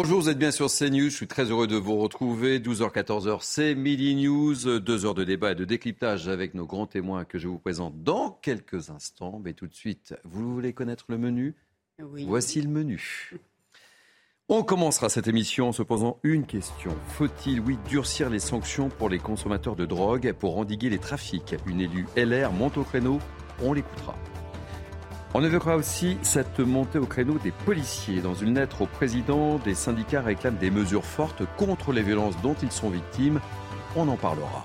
Bonjour, vous êtes bien sur CNews. Je suis très heureux de vous retrouver. 12h-14h, c'est Midi News. Deux heures de débat et de décryptage avec nos grands témoins que je vous présente dans quelques instants. Mais tout de suite, vous voulez connaître le menu? Oui. Voici le menu. On commencera cette émission en se posant une question. Faut-il, oui, durcir les sanctions pour les consommateurs de drogue pour endiguer les trafics? Une élue LR monte au créneau, on l'écoutera. On évoquera aussi cette montée au créneau des policiers. Dans une lettre au président, des syndicats réclament des mesures fortes contre les violences dont ils sont victimes. On en parlera.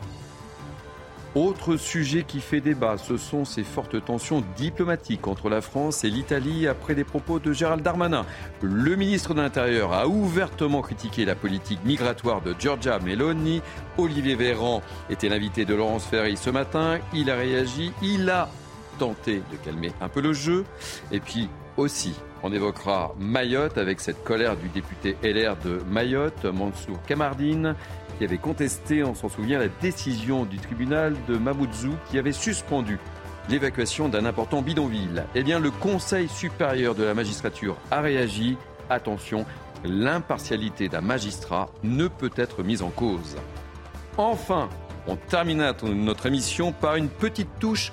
Autre sujet qui fait débat, ce sont ces fortes tensions diplomatiques entre la France et l'Italie après des propos de Gérald Darmanin. Le ministre de l'Intérieur a ouvertement critiqué la politique migratoire de Giorgia Meloni. Olivier Véran était l'invité de Laurence Ferry ce matin. Il a réagi, il a tenté de calmer un peu le jeu. Et puis aussi, on évoquera Mayotte avec cette colère du député LR de Mayotte, Mansour Kamardine, qui avait contesté, on s'en souvient, la décision du tribunal de Mamoudzou qui avait suspendu l'évacuation d'un important bidonville. Eh bien, le Conseil supérieur de la magistrature a réagi. Attention, l'impartialité d'un magistrat ne peut être mise en cause. Enfin, on terminera notre émission par une petite touche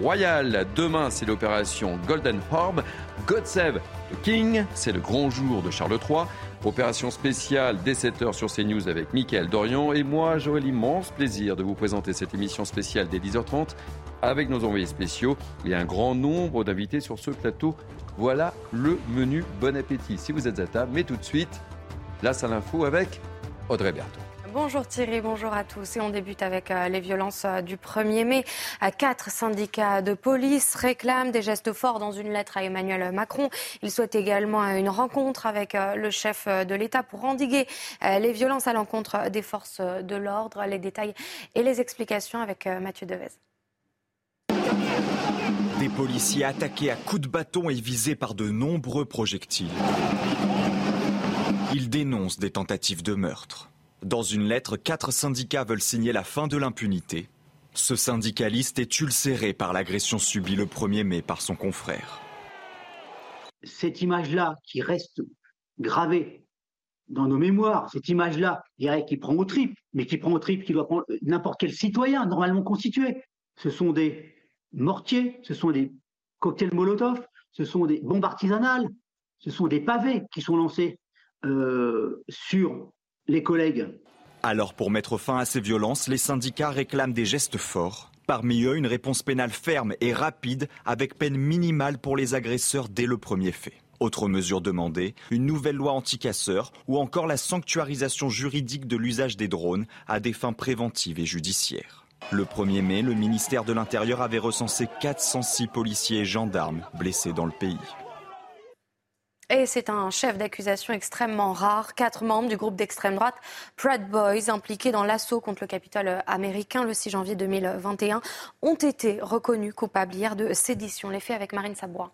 royale. Demain, c'est l'opération Golden Orb. God Save the King, c'est le grand jour de Charles III. Opération spéciale dès 7h sur CNews avec Mickaël Dorian. Et moi, j'aurai l'immense plaisir de vous présenter cette émission spéciale dès 10h30 avec nos envoyés spéciaux et un grand nombre d'invités sur ce plateau. Voilà le menu. Bon appétit si vous êtes à table. Mais tout de suite, place à l'info avec Audrey Berthaud. Bonjour Thierry, bonjour à tous. Et on débute avec euh, les violences euh, du 1er mai. Euh, Quatre syndicats de police réclament des gestes forts dans une lettre à Emmanuel Macron. Ils souhaitent également une rencontre avec le chef de l'État pour endiguer les violences à l'encontre des forces de l'ordre. Les détails et les explications avec Mathieu Devez. Des policiers attaqués à coups de bâton et visés par de nombreux projectiles. Ils dénoncent des tentatives de meurtre. Dans une lettre, quatre syndicats veulent signer la fin de l'impunité. Ce syndicaliste est ulcéré par l'agression subie le 1er mai par son confrère. cette image-là qui reste gravée dans nos mémoires, cette image-là, qui prend au tripes, mais qui prend au tripes, qui doit prendre n'importe quel citoyen normalement constitué. Ce sont des mortiers, ce sont des cocktails Molotov, ce sont des bombes artisanales, ce sont des pavés qui sont lancés euh, sur Alors pour mettre fin à ces violences, les syndicats réclament des gestes forts. Parmi eux, une réponse pénale ferme et rapide avec peine minimale pour les agresseurs dès le premier fait. Autre mesure demandée, une nouvelle loi anti-casseurs ou encore la sanctuarisation juridique de l'usage des drones à des fins préventives et judiciaires. Le 1er mai, le ministère de l'Intérieur avait recensé 406 policiers et gendarmes blessés dans le pays. Et c'est un chef d'accusation extrêmement rare. Quatre membres du groupe d'extrême droite Proud Boys, impliqués dans l'assaut contre le Capitole américain le 6 janvier 2021, ont été reconnus coupables hier de sédition. Les faits avec Marine Sabourin.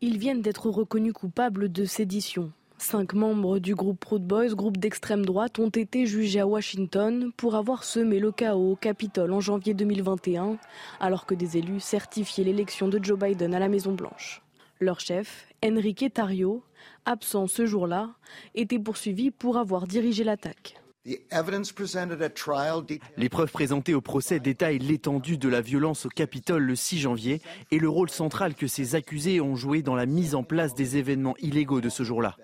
Ils viennent d'être reconnus coupables de sédition. Cinq membres du groupe Proud Boys, groupe d'extrême droite, ont été jugés à Washington pour avoir semé le chaos au Capitole en janvier 2021, alors que des élus certifiaient l'élection de Joe Biden à la Maison-Blanche. Leur chef, Enrique Tario, absent ce jour-là, était poursuivi pour avoir dirigé l'attaque. Les preuves présentées au procès détaillent l'étendue de la violence au Capitole le 6 janvier et le rôle central que ces accusés ont joué dans la mise en place des événements illégaux de ce jour-là.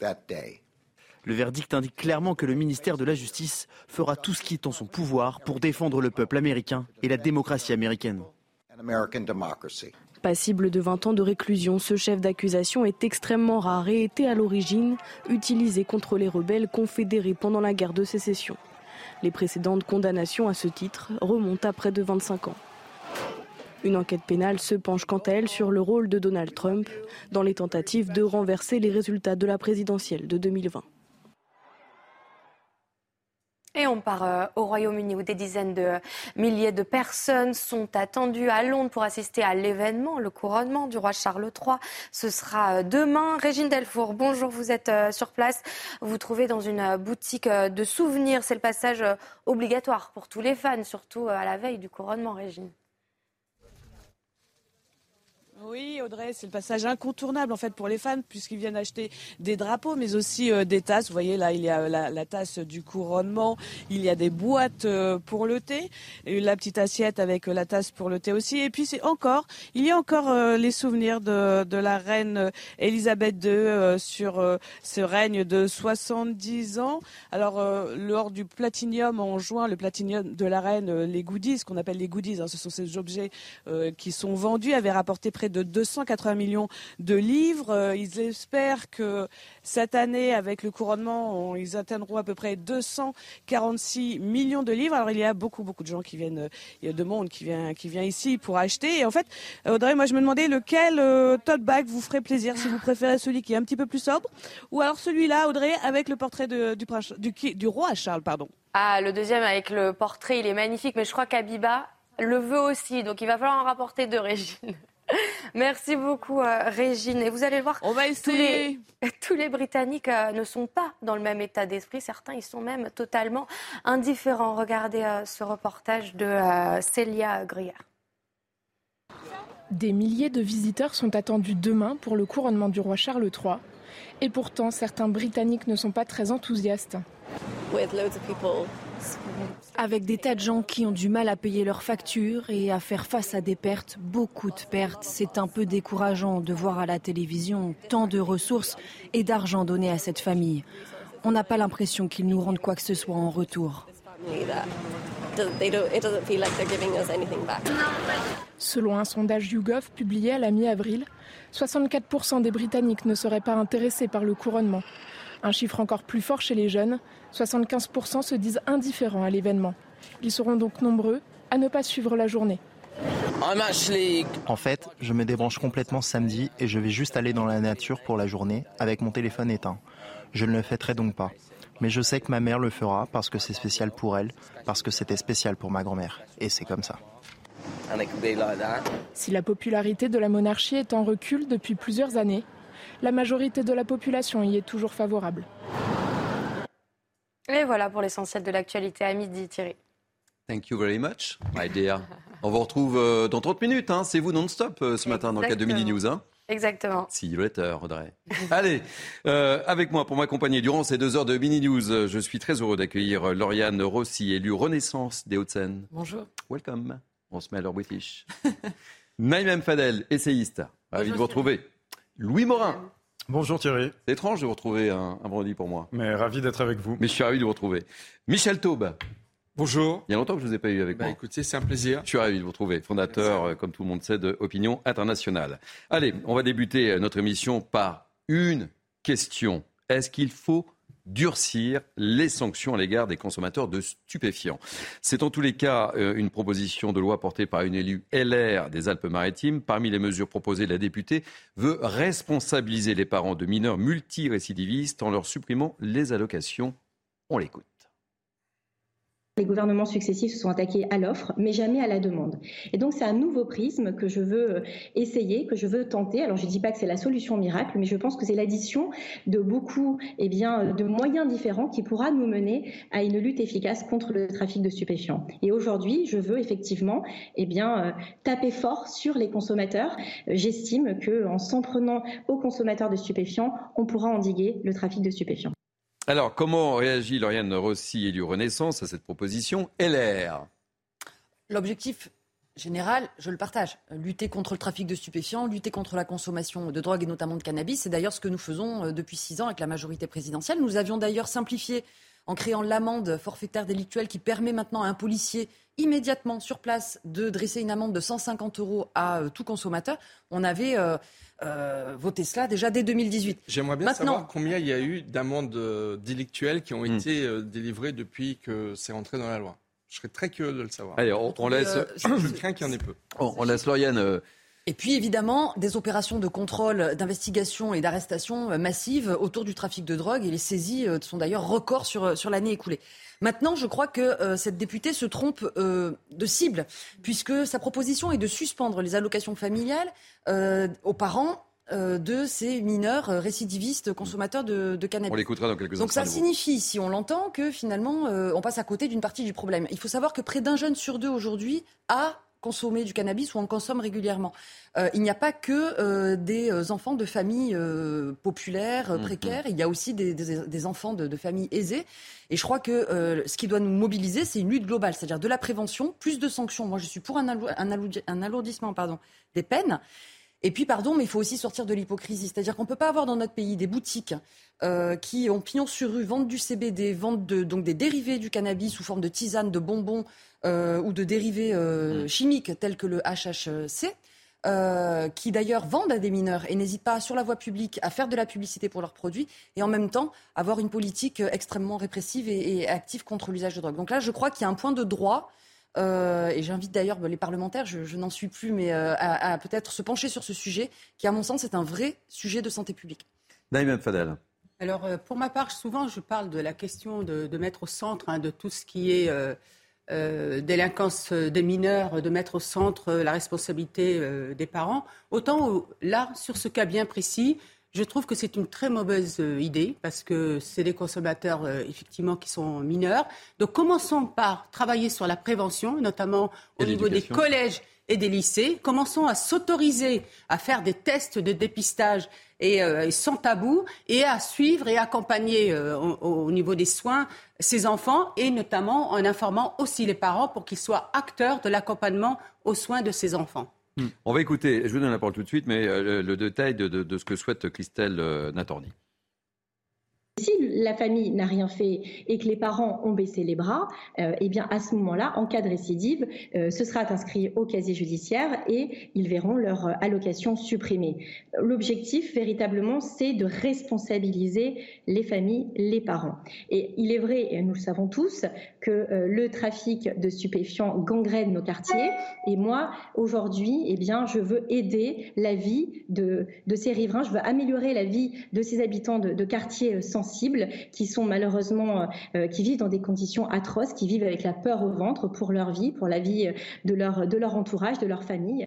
Le verdict indique clairement que le ministère de la Justice fera tout ce qui est en son pouvoir pour défendre le peuple américain et la démocratie américaine. Passible de 20 ans de réclusion, ce chef d'accusation est extrêmement rare et était à l'origine utilisé contre les rebelles confédérés pendant la guerre de sécession. Les précédentes condamnations à ce titre remontent à près de 25 ans. Une enquête pénale se penche quant à elle sur le rôle de Donald Trump dans les tentatives de renverser les résultats de la présidentielle de 2020. Et on part euh, au Royaume-Uni où des dizaines de milliers de personnes sont attendues à Londres pour assister à l'événement, le couronnement du roi Charles III. Ce sera euh, demain. Régine Delfour, bonjour, vous êtes euh, sur place. Vous vous trouvez dans une boutique de souvenirs. C'est le passage obligatoire pour tous les fans, surtout à la veille du couronnement, Régine. Oui, Audrey, c'est le passage incontournable en fait pour les fans puisqu'ils viennent acheter des drapeaux, mais aussi euh, des tasses. Vous voyez là, il y a la, tasse du couronnement, il y a des boîtes euh, pour le thé, et la petite assiette avec euh, la tasse pour le thé aussi. Et puis c'est encore, il y a encore les souvenirs de, de la reine Elisabeth II sur ce règne de 70 ans. Alors lors du platinium en juin, le platinium de la reine, les goodies, qu'on appelle les goodies, hein, ce sont ces objets qui sont vendus, avaient rapporté près de 280 millions de livres. Euh, ils espèrent que cette année, avec le couronnement, ils atteindront à peu près 246 millions de livres. Alors il y a beaucoup, beaucoup de gens qui viennent, il y a de monde qui vient, qui vient ici pour acheter. Et en fait, Audrey, moi je me demandais lequel euh, bag vous ferait plaisir, si vous préférez celui qui est un petit peu plus sobre, ou alors celui-là, Audrey, avec le portrait du, du roi Charles, pardon. Ah, le deuxième avec le portrait, il est magnifique, mais je crois qu'Abiba le veut aussi, donc il va falloir en rapporter deux, Régine. Merci beaucoup, euh, Régine. Et vous allez voir, On va tous, les, tous les Britanniques euh, ne sont pas dans le même état d'esprit. Certains, ils sont même totalement indifférents. Regardez euh, ce reportage de Célia Grier. Des milliers de visiteurs sont attendus demain pour le couronnement du roi Charles III. Et pourtant, certains Britanniques ne sont pas très enthousiastes. Avec des tas de gens qui ont du mal à payer leurs factures et à faire face à des pertes, beaucoup de pertes, c'est un peu décourageant de voir à la télévision tant de ressources et d'argent donné à cette famille. On n'a pas l'impression qu'ils nous rendent quoi que ce soit en retour. Selon un sondage YouGov publié à la mi-avril, 64% des Britanniques ne seraient pas intéressés par le couronnement. Un chiffre encore plus fort chez les jeunes, 75% se disent indifférents à l'événement. Ils seront donc nombreux à ne pas suivre la journée. En fait, je me débranche complètement samedi et je vais juste aller dans la nature pour la journée avec mon téléphone éteint. Je ne le fêterai donc pas. Mais je sais que ma mère le fera parce que c'est spécial pour elle, parce que c'était spécial pour ma grand-mère. Et c'est comme ça. Si la popularité de la monarchie est en recul depuis plusieurs années, la majorité de la population y est toujours favorable. Et voilà pour l'essentiel de l'actualité à midi, Thierry. Thank you very much, my dear. On vous retrouve euh, dans 30 minutes. Hein. C'est vous non-stop euh, ce matin dans le cadre de Mini News. Hein. Exactement. See you later, Audrey. Allez, euh, avec moi pour m'accompagner durant ces deux heures de Mini News, je suis très heureux d'accueillir Lauriane Rossi, élue Renaissance des Hauts-de-Seine. Bonjour. Welcome. On se met à leur British. Naïm Fadel, essayiste. Ravi de vous retrouver. Louis Morin. Bonjour Thierry. C'est étrange de vous retrouver un, vendredi pour moi. Mais ravi d'être avec vous. Mais je suis ravi de vous retrouver. Michel Taube. Bonjour. Il y a longtemps que je ne vous ai pas eu avec bah, moi. Écoutez, c'est un plaisir. Je suis ravi de vous retrouver. Fondateur, euh, comme tout le monde sait, de Opinion Internationale. Allez, on va débuter euh, notre émission par une question. Est-ce qu'il faut durcir les sanctions à l'égard des consommateurs de stupéfiants. C'est en tous les cas euh, une proposition de loi portée par une élue LR des Alpes-Maritimes. Parmi les mesures proposées, la députée veut responsabiliser les parents de mineurs multirécidivistes en leur supprimant les allocations. On l'écoute. Les gouvernements successifs se sont attaqués à l'offre, mais jamais à la demande. Et donc c'est un nouveau prisme que je veux euh, essayer, que je veux tenter. Alors je ne dis pas que c'est la solution miracle, mais je pense que c'est l'addition de beaucoup eh bien, de moyens différents qui pourra nous mener à une lutte efficace contre le trafic de stupéfiants. Et aujourd'hui, je veux effectivement eh bien, euh, taper fort sur les consommateurs. J'estime qu'en s'en prenant aux consommateurs de stupéfiants, on pourra endiguer le trafic de stupéfiants. Alors, comment réagit Lauriane Rossi et du Renaissance à cette proposition LR L'objectif général, je le partage. Lutter contre le trafic de stupéfiants, lutter contre la consommation de drogue et notamment de cannabis. C'est d'ailleurs ce que nous faisons euh, depuis six ans avec la majorité présidentielle. Nous avions d'ailleurs simplifié en créant l'amende forfaitaire délictuelle qui permet maintenant à un policier immédiatement sur place de dresser une amende de 150 euros à euh, tout consommateur. On avait euh, euh, voté cela déjà dès 2018. J'aimerais bien savoir combien il y a eu d'amendes délictuelles qui ont hmm. été délivrées depuis que c'est rentré dans la loi. Je serais très curieux de le savoir. Allez, on, laisse. je, crains qu'il y en ait peu. On, laisse Lauriane. Et puis évidemment, des opérations de contrôle, d'investigation et d'arrestation massives autour du trafic de drogue. Et les saisies sont d'ailleurs records sur, sur l'année écoulée. Maintenant, je crois que cette députée se trompe de cible, puisque sa proposition est de suspendre les allocations familiales aux parents euh, de ces mineurs euh, récidivistes consommateurs de, cannabis. On l'écoutera dans quelques instants. Donc ça signifie, si on l'entend, que finalement euh, on passe à côté d'une partie du problème. Il faut savoir que près d'un jeune sur deux aujourd'hui a consommé du cannabis ou en consomme régulièrement. il n'y a pas que des enfants de familles populaires, mmh, précaires, mmh. il y a aussi des, enfants de, familles aisées. Et je crois que ce qui doit nous mobiliser, c'est une lutte globale, c'est-à-dire de la prévention, plus de sanctions. Moi, je suis pour un, un alourdissement pardon, des peines. Et puis, pardon, mais il faut aussi sortir de l'hypocrisie. C'est-à-dire qu'on ne peut pas avoir dans notre pays des boutiques euh, qui ont pignon sur rue, vendent du CBD, vendent donc des dérivés du cannabis sous forme de tisane, de bonbons euh, ou de dérivés euh, mmh. chimiques tels que le HHC. qui d'ailleurs vendent à des mineurs et n'hésitent pas sur la voie publique à faire de la publicité pour leurs produits et en même temps avoir une politique extrêmement répressive et, et active contre l'usage de drogue. Donc là, je crois qu'il y a un point de droit euh, et j'invite d'ailleurs les parlementaires, je, n'en suis plus, mais euh, à, peut-être se pencher sur ce sujet, qui à mon sens est un vrai sujet de santé publique. Naïm Fadel. Alors euh, pour ma part, souvent je parle de la question de, mettre au centre hein, de tout ce qui est délinquance des mineurs, de mettre au centre la responsabilité des parents. Autant là, sur ce cas bien précis, je trouve que c'est une très mauvaise euh, idée parce que c'est des consommateurs euh, effectivement qui sont mineurs. Donc commençons par travailler sur la prévention, notamment au niveau des collèges et des lycées. Commençons à s'autoriser à faire des tests de dépistage et, euh, sans tabou et à suivre et accompagner au, niveau des soins ces enfants et notamment en informant aussi les parents pour qu'ils soient acteurs de l'accompagnement aux soins de ces enfants. Hmm. On va écouter, je vous donne la parole tout de suite, mais euh, le, détail de, ce que souhaite Christelle euh, Natorni. Si la famille n'a rien fait et que les parents ont baissé les bras, euh, eh bien à ce moment-là, en cas de récidive, euh, ce sera inscrit au casier judiciaire et ils verront leur allocation supprimée. L'objectif, véritablement, c'est de responsabiliser les familles, les parents. Et il est vrai, et nous le savons tous, que euh, le trafic de stupéfiants gangrène nos quartiers. Et moi, aujourd'hui, eh bien, je veux aider la vie de, ces riverains. Je veux améliorer la vie de ces habitants de, de quartiers sans sensibles qui sont malheureusement, euh, qui vivent dans des conditions atroces, qui vivent avec la peur au ventre pour leur vie, pour la vie euh, de leur, de leur entourage, de leur famille.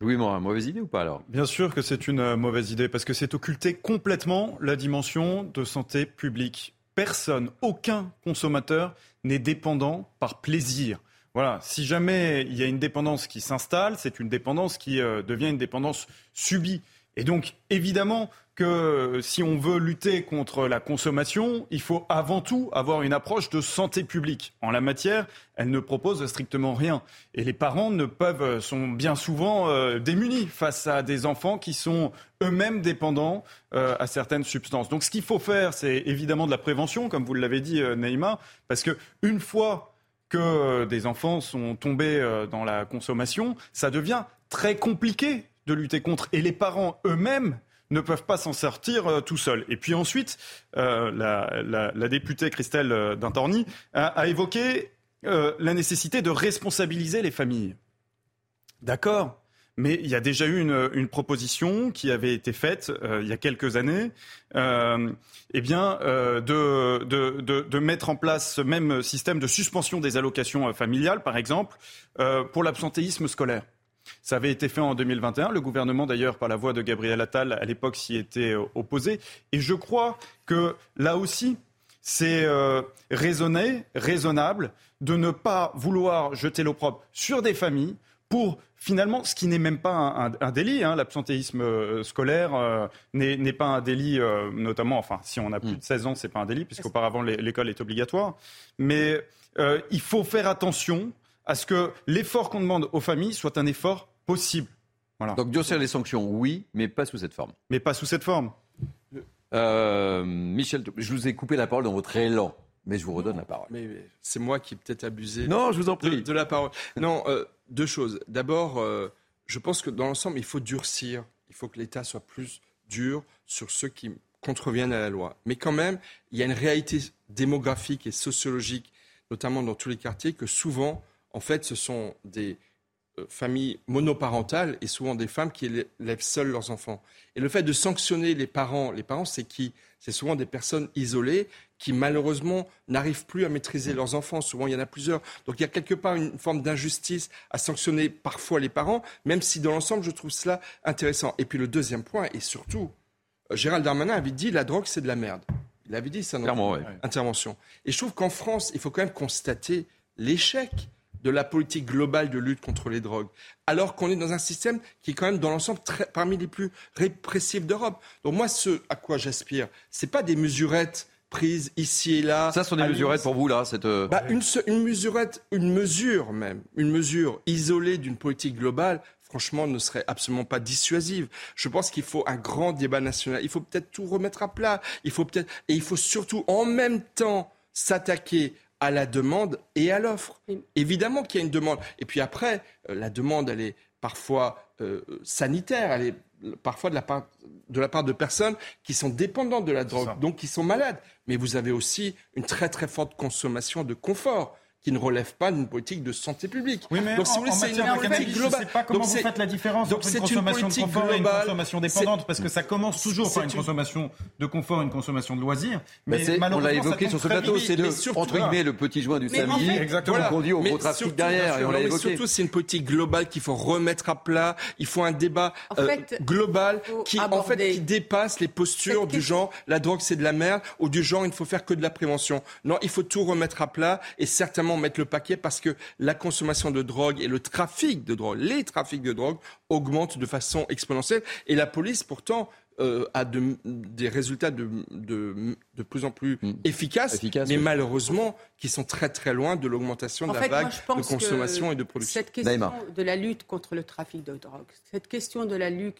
Louis Morin, mauvaise idée ou pas alors? Bien sûr que c'est une euh, mauvaise idée parce que c'est occulter complètement la dimension de santé publique. Personne, aucun consommateur n'est dépendant par plaisir. Voilà, si jamais il y a une dépendance qui s'installe, c'est une dépendance qui devient une dépendance subie. Et donc, évidemment, que si on veut lutter contre la consommation, il faut avant tout avoir une approche de santé publique. En la matière, elle ne propose strictement rien. Et les parents ne peuvent, sont bien souvent euh, démunis face à des enfants qui sont eux-mêmes dépendants euh, à certaines substances. Donc ce qu'il faut faire, c'est évidemment de la prévention, comme vous l'avez dit, euh, parce que une fois que des enfants sont tombés dans la consommation, ça devient très compliqué de lutter contre. Et les parents eux-mêmes ne peuvent pas s'en sortir euh, tout seuls. Et puis ensuite, euh, la, députée Christelle euh, Dintorni a, évoqué la nécessité de responsabiliser les familles. D'accord mais il y a déjà eu une, proposition qui avait été faite il y a quelques années, eh de, mettre en place ce même système de suspension des allocations familiales, par exemple, pour l'absentéisme scolaire. Ça avait été fait en 2021. Le gouvernement, d'ailleurs, par la voix de Gabriel Attal, à l'époque, s'y était euh, opposé. Et je crois que là aussi, c'est euh, raisonné, raisonnable de ne pas vouloir jeter l'opprobre sur des familles pour finalement, ce qui n'est même pas un, délit, hein, l'absentéisme euh, scolaire n'est pas un délit, notamment, enfin, si on a plus de 16 ans, c'est pas un délit, puisqu'auparavant l'école est obligatoire. Mais il faut faire attention à ce que l'effort qu'on demande aux familles soit un effort possible. Voilà. Donc durcir les sanctions, oui, mais pas sous cette forme. Mais pas sous cette forme. Euh, Michel, je vous ai coupé la parole dans votre élan. Mais je vous redonne la parole. Mais, c'est moi qui ai peut-être abusé non, je vous en prie. De, la parole. Non, euh, deux choses. D'abord, euh, je pense que dans l'ensemble, il faut durcir. Il faut que l'État soit plus dur sur ceux qui contreviennent à la loi. Mais quand même, il y a une réalité démographique et sociologique notamment dans tous les quartiers, que souvent, en fait, ce sont des euh, familles monoparentales et souvent des femmes qui élèvent seules leurs enfants. Et le fait de sanctionner les parents, les parents, c'est qui C'est souvent des personnes isolées qui malheureusement n'arrivent plus à maîtriser leurs enfants. Souvent, il y en a plusieurs. Donc il y a quelque part une forme d'injustice à sanctionner parfois les parents, même si dans l'ensemble, je trouve cela intéressant. Et puis le deuxième point, et surtout, euh, Gérald Darmanin avait dit la drogue, c'est de la merde. Il avait dit ça dans ouais. intervention. Et je trouve qu'en France, il faut quand même constater l'échec de la politique globale de lutte contre les drogues, alors qu'on est dans un système qui est quand même dans l'ensemble parmi les plus répressifs d'Europe. Donc moi, ce à quoi j'aspire, c'est pas des mesurettes prises ici et là. Ça sont des mesurettes pour vous là, cette. Euh, bah, une, une mesurette, une mesure même, une mesure isolée d'une politique globale franchement, ne serait absolument pas dissuasive. Je pense qu'il faut un grand débat national. Il faut peut-être tout remettre à plat. Il faut peut-être et il faut surtout en même temps s'attaquer à la demande et à l'offre. Évidemment qu'il y a une demande. Et puis après, euh, la demande, elle est parfois euh, sanitaire, elle est parfois de la, part, de la part de personnes qui sont dépendantes de la drogue, donc qui sont malades. Mais vous avez aussi une très très forte consommation de confort qui ne relève pas d'une politique de santé publique. Oui, mais donc, si en, vous voulez, c'est une politique globale. Je ne sais pas comment donc, vous faites la différence entre une consommation de confort globale, et une consommation dépendante, parce que ça commence toujours par une, consommation de confort et une consommation de loisirs. Mais, mais on l'a évoqué sur ce plateau, c'est de, entre guillemets, le petit joint du samedi exactement. conduit au gros trafic derrière, et on l'a évoqué. Surtout, c'est une politique globale qu'il faut remettre à plat. Il faut un débat euh, global qui, en fait, qui dépasse les postures du genre la drogue c'est de la merde ou du genre il ne faut faire que de la prévention. Non, il faut tout remettre à plat et certainement mettre le paquet parce que la consommation de drogue et le trafic de drogue, les trafics de drogue augmentent de façon exponentielle. Et la police, pourtant, euh, a des résultats de, de, de, plus en plus mm. efficaces, mais malheureusement qui sont très très loin de l'augmentation de la vague de consommation et de production. Cette question de la lutte contre le trafic de drogue, cette question de la lutte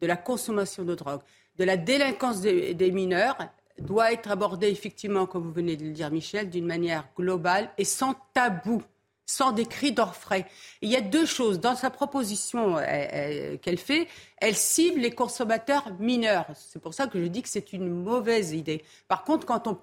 de la consommation de drogue, de la délinquance des, des mineurs, doit être abordé effectivement, comme vous venez de le dire, Michel, d'une manière globale et sans tabou, sans des cris d'orfraie. Il y a deux choses. Dans sa proposition euh, euh, qu'elle fait, elle cible les consommateurs mineurs. C'est pour ça que je dis que c'est une mauvaise idée. Par contre, quand on,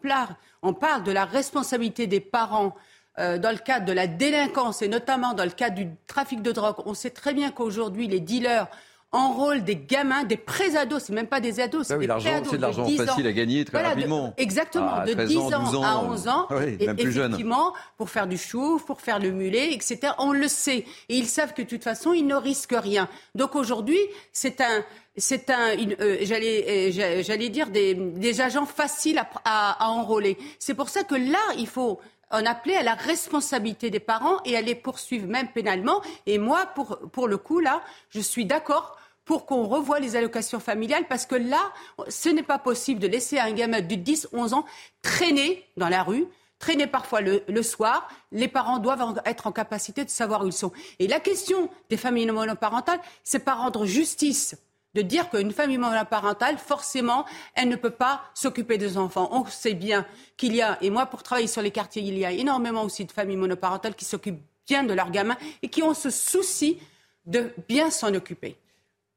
on parle de la responsabilité des parents, euh, dans le cadre de la délinquance et notamment dans le cadre du trafic de drogue, on sait très bien qu'aujourd'hui, les dealers enrôle des gamins, des pré-ados, c'est même pas des ados, c'est bah oui, C'est de l'argent facile à gagner très rapidement. exactement, ah, de 10 ans, à 11 ans, oui, et, effectivement, pour faire du chouf, pour faire le mulet, etc. On le sait. Et ils savent que de toute façon, ils ne risquent rien. Donc aujourd'hui, c'est un c'est un, euh, j'allais, euh, j'allais dire des, des, agents faciles à, à, à enrôler. C'est pour ça que là, il faut en appeler à la responsabilité des parents et à les poursuivre même pénalement. Et moi, pour, pour le coup, là, je suis d'accord pour qu'on revoie les allocations familiales, parce que là, ce n'est pas possible de laisser un gamin de 10, 11 ans traîner dans la rue, traîner parfois le, soir. Les parents doivent être en capacité de savoir où ils sont. Et la question des familles monoparentales, c'est pas rendre justice de dire qu'une famille monoparentale, forcément, elle ne peut pas s'occuper des enfants. On sait bien qu'il y a, et moi pour travailler sur les quartiers, il y a énormément aussi de familles monoparentales qui s'occupent bien de leurs gamins et qui ont ce souci de bien s'en occuper.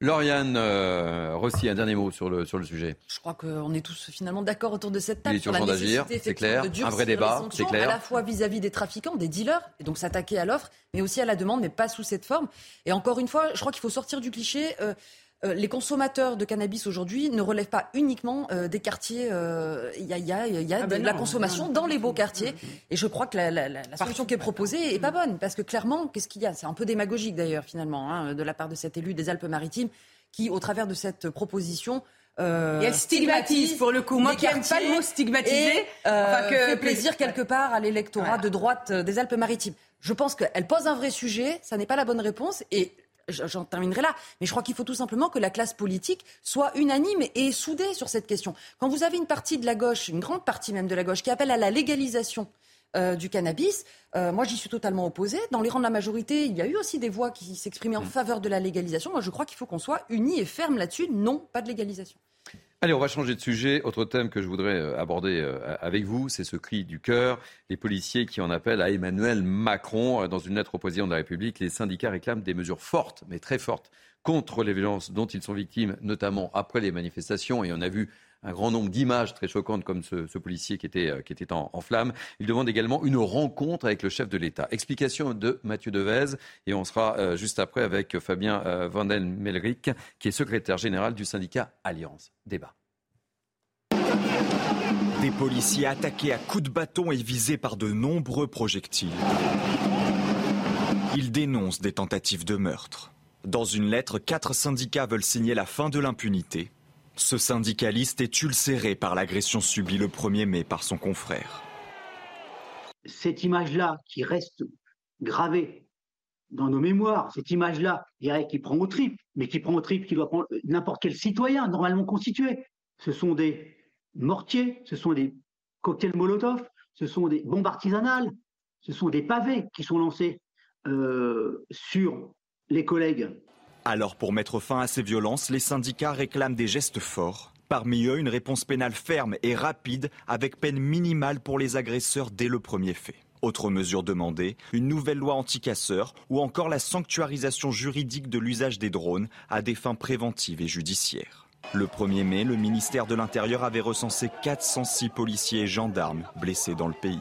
Lauriane euh, Rossi, un dernier mot sur le, sur le sujet. Je crois qu'on est tous finalement d'accord autour de cette table. Il est sur la d'agir, c'est clair. Un vrai débat, c'est clair. À la fois vis-à-vis des trafiquants, des dealers, et donc s'attaquer à l'offre, mais aussi à la demande, mais pas sous cette forme. Et encore une fois, je crois qu'il faut sortir du cliché. Euh, les consommateurs de cannabis aujourd'hui ne relèvent pas uniquement euh, des quartiers. Euh, il y a, y a, y a ah ben de la consommation dans les beaux quartiers. Et je crois que la, la, la solution qui est proposée est pas bonne. Parce que clairement, qu'est-ce qu'il y a? C'est un peu démagogique d'ailleurs, finalement, hein, de la part de cet élu des Alpes-Maritimes, qui, au travers de cette proposition, euh, et elle stigmatise pour le coup. Moi qui n'aime pas le mot stigmatiser, enfin que fait plaisir quelque part à l'électorat de droite des Alpes-Maritimes. Je pense qu'elle pose un vrai sujet, ça n'est pas la bonne réponse et j'en terminerai là, mais je crois qu'il faut tout simplement que la classe politique soit unanime et soudée sur cette question. Quand vous avez une partie de la gauche, une grande partie même de la gauche, qui appelle à la légalisation euh, du cannabis. Euh, moi, j'y suis totalement opposée. Dans les rangs de la majorité, il y a eu aussi des voix qui s'exprimaient en mm. faveur de la légalisation. Moi, je crois qu'il faut qu'on soit unis et fermes là-dessus. Non, pas de légalisation. Allez, on va changer de sujet. Autre thème que je voudrais euh, aborder euh, avec vous, c'est ce cri du cœur. Les policiers qui en appellent à Emmanuel Macron. Euh, dans une lettre au président de la République, les syndicats réclament des mesures fortes, mais très fortes, contre les violences dont ils sont victimes, notamment après les manifestations. Et on a vu un grand nombre d'images très choquantes comme ce, policier qui était, euh, qui était en, en flammes. Il demande également une rencontre avec le chef de l'État. Explication de Mathieu Devez et on sera euh, juste après avec Fabien euh, Vandel Melric qui est secrétaire général du syndicat Alliance. Débat. Des policiers attaqués à coups de bâton et visés par de nombreux projectiles. Ils dénoncent des tentatives de meurtre. Dans une lettre, quatre syndicats veulent signer la fin de l'impunité. Ce syndicaliste est ulcéré par l'agression subie le 1er mai par son confrère. Cette image-là qui reste gravée dans nos mémoires, cette image-là, qui prend au trip, mais qui prend au trip, qui doit prendre n'importe quel citoyen normalement constitué. Ce sont des mortiers, ce sont des cocktails Molotov, ce sont des bombes artisanales, ce sont des pavés qui sont lancés euh, sur les collègues. Alors pour mettre fin à ces violences, les syndicats réclament des gestes forts. Parmi eux, une réponse pénale ferme et rapide avec peine minimale pour les agresseurs dès le premier fait. Autre mesure demandée, une nouvelle loi anti-casseurs ou encore la sanctuarisation juridique de l'usage des drones à des fins préventives et judiciaires. Le 1er mai, le ministère de l'Intérieur avait recensé 406 policiers et gendarmes blessés dans le pays.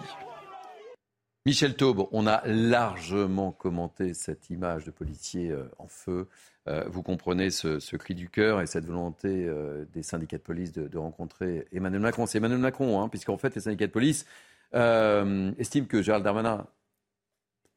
Michel Taube, on a largement commenté cette image de policier euh, en feu. Euh, vous comprenez ce, cri du cœur et cette volonté euh, des syndicats de police de, rencontrer Emmanuel Macron. C'est Emmanuel Macron, hein, puisqu'en fait, les syndicats de police estiment que Gérald Darmanin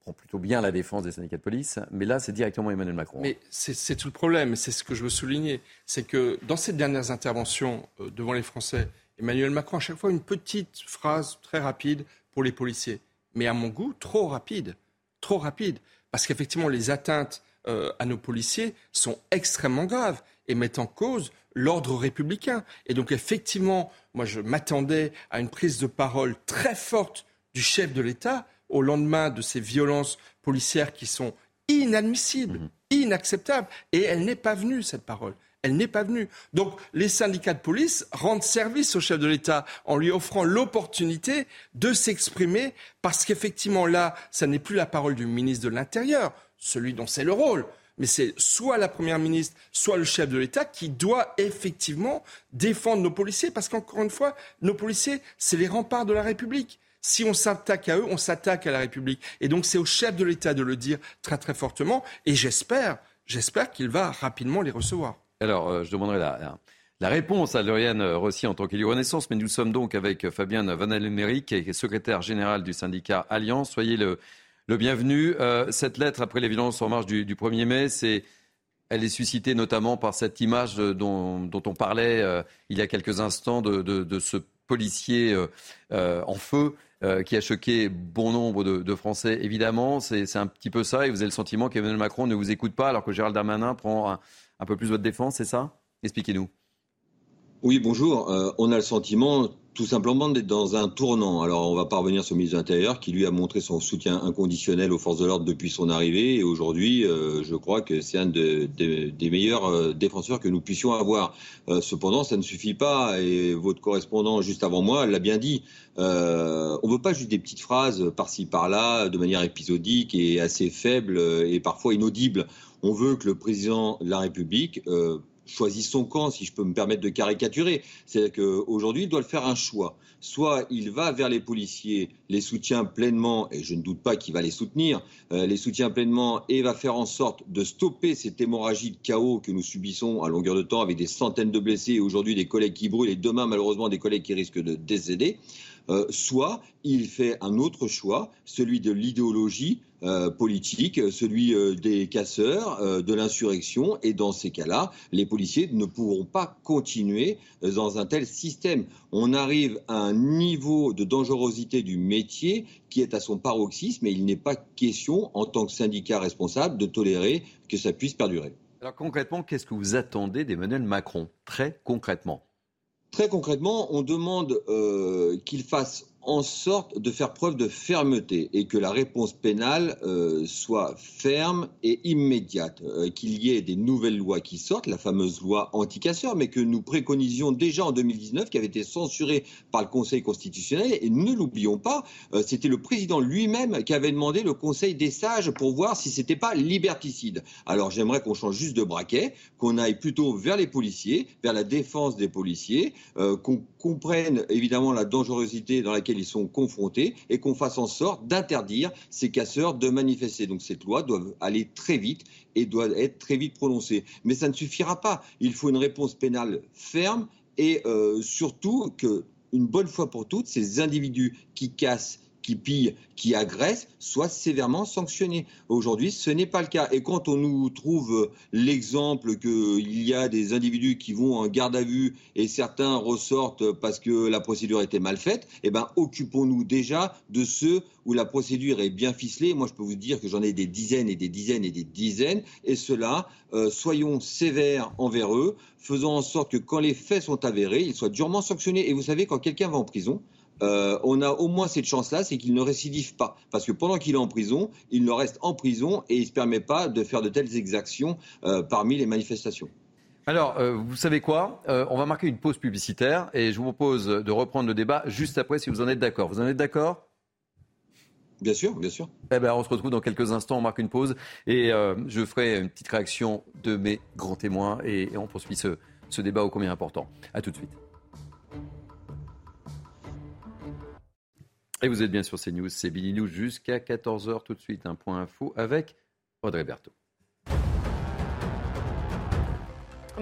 prend plutôt bien la défense des syndicats de police, mais là, c'est directement Emmanuel Macron. Mais c'est tout le problème, c'est ce que je veux souligner, c'est que dans ces dernières interventions devant les Français, Emmanuel Macron, à chaque fois, une petite phrase très rapide pour les policiers. Mais à mon goût, trop rapide. Trop rapide. Parce qu'effectivement, les atteintes euh, à nos policiers sont extrêmement graves et mettent en cause l'ordre républicain. Et donc, effectivement, moi, je m'attendais à une prise de parole très forte du chef de l'État au lendemain de ces violences policières qui sont inadmissibles, mhm. inacceptables. Et elle n'est pas venue, cette parole. Elle n'est pas venue. Donc les syndicats de police rendent service au chef de l'État en lui offrant l'opportunité de s'exprimer parce qu'effectivement là, ça n'est plus la parole du ministre de l'Intérieur, celui dont c'est le rôle, mais c'est soit la Première ministre, soit le chef de l'État qui doit effectivement défendre nos policiers parce qu'encore une fois, nos policiers, c'est les remparts de la République. Si on s'attaque à eux, on s'attaque à la République. Et donc c'est au chef de l'État de le dire très très fortement. Et j'espère, j'espère qu'il va rapidement les recevoir. Alors, euh, je demanderai la, réponse à Lauriane Rossi en tant qu'élu Renaissance, mais nous sommes donc avec Fabien Van qui est secrétaire général du syndicat Alliance. Soyez le, bienvenu. Euh, cette lettre, après les violences en marche du, 1er mai, c'est elle est suscitée notamment par cette image dont, on parlait euh, il y a quelques instants de, de ce policier en feu euh, qui a choqué bon nombre de, Français, évidemment. C'est un petit peu ça. Et vous avez le sentiment qu'Emmanuel Macron ne vous écoute pas alors que Gérald Darmanin prend un peu plus votre défense, c'est ça? Expliquez-nous. Oui, bonjour. Euh, on a le sentiment tout simplement d'être dans un tournant. Alors, on va parvenir sur le ministre de l'Intérieur qui, lui, a montré son soutien inconditionnel aux forces de l'ordre depuis son arrivée. Et aujourd'hui, euh, je crois que c'est un des meilleurs euh, défenseurs que nous puissions avoir. cependant, ça ne suffit pas. Et votre correspondant, juste avant moi, l'a bien dit. on ne veut pas juste des petites phrases par-ci, par-là, de manière épisodique et assez faible et parfois inaudible. On veut que le président de la République choisit son camp, si je peux me permettre de caricaturer. C'est-à-dire qu'aujourd'hui, il doit faire un choix. Soit il va vers les policiers, les soutient pleinement, et je ne doute pas qu'il va les soutenir, euh, les soutient pleinement et va faire en sorte de stopper cette hémorragie de chaos que nous subissons à longueur de temps avec des centaines de blessés et aujourd'hui des collègues qui brûlent et demain malheureusement des collègues qui risquent de décéder. Euh, soit il fait un autre choix, celui de l'idéologie euh, politique, celui euh, des casseurs, de l'insurrection, et dans ces cas-là, les policiers ne pourront pas continuer dans un tel système. On arrive à un niveau de dangerosité du métier qui est à son paroxysme, et il n'est pas question, en tant que syndicat responsable, de tolérer que ça puisse perdurer. Alors concrètement, qu'est-ce que vous attendez d'Emmanuel Macron? Très concrètement. Très concrètement, on demande euh, qu'il fasse en sorte de faire preuve de fermeté et que la réponse pénale euh, soit ferme et immédiate, euh, qu'il y ait des nouvelles lois qui sortent, la fameuse loi anti-casseurs, mais que nous préconisions déjà en 2019, qui avait été censurée par le Conseil constitutionnel. Et ne l'oublions pas, euh, c'était le président lui-même qui avait demandé le Conseil des sages pour voir si c'était pas liberticide. Alors j'aimerais qu'on change juste de braquet, qu'on aille plutôt vers les policiers, vers la défense des policiers, qu'on comprenne évidemment la dangerosité dans laquelle ils sont confrontés et qu'on fasse en sorte d'interdire ces casseurs de manifester. Donc cette loi doit aller très vite et doit être très vite prononcée. Mais ça ne suffira pas. Il faut une réponse pénale ferme et euh, surtout que une bonne fois pour toutes, ces individus qui cassent qui pillent, qui agressent, soient sévèrement sanctionnés. Aujourd'hui, ce n'est pas le cas. Et quand on nous trouve l'exemple qu'il y a des individus qui vont en garde à vue et certains ressortent parce que la procédure était mal faite, eh ben, occupons-nous déjà de ceux où la procédure est bien ficelée. Moi, je peux vous dire que j'en ai des dizaines et des dizaines et des dizaines. Et cela, euh, soyons sévères envers eux, faisons en sorte que quand les faits sont avérés, ils soient durement sanctionnés. Et vous savez, quand quelqu'un va en prison, euh, on a au moins cette chance-là, c'est qu'il ne récidive pas. Parce que pendant qu'il est en prison, il ne reste en prison et il ne se permet pas de faire de telles exactions euh, parmi les manifestations. Alors, euh, vous savez quoi? On va marquer une pause publicitaire et je vous propose de reprendre le débat juste après si vous en êtes d'accord. Vous en êtes d'accord? Bien sûr, bien sûr. Eh ben, on se retrouve dans quelques instants, on marque une pause et je ferai une petite réaction de mes grands témoins et, on poursuit ce, ce débat ô combien important. A tout de suite. Et vous êtes bien sur CNews, c'est Billy jusqu'à 14h tout de suite. Un point info avec Audrey Berthaud.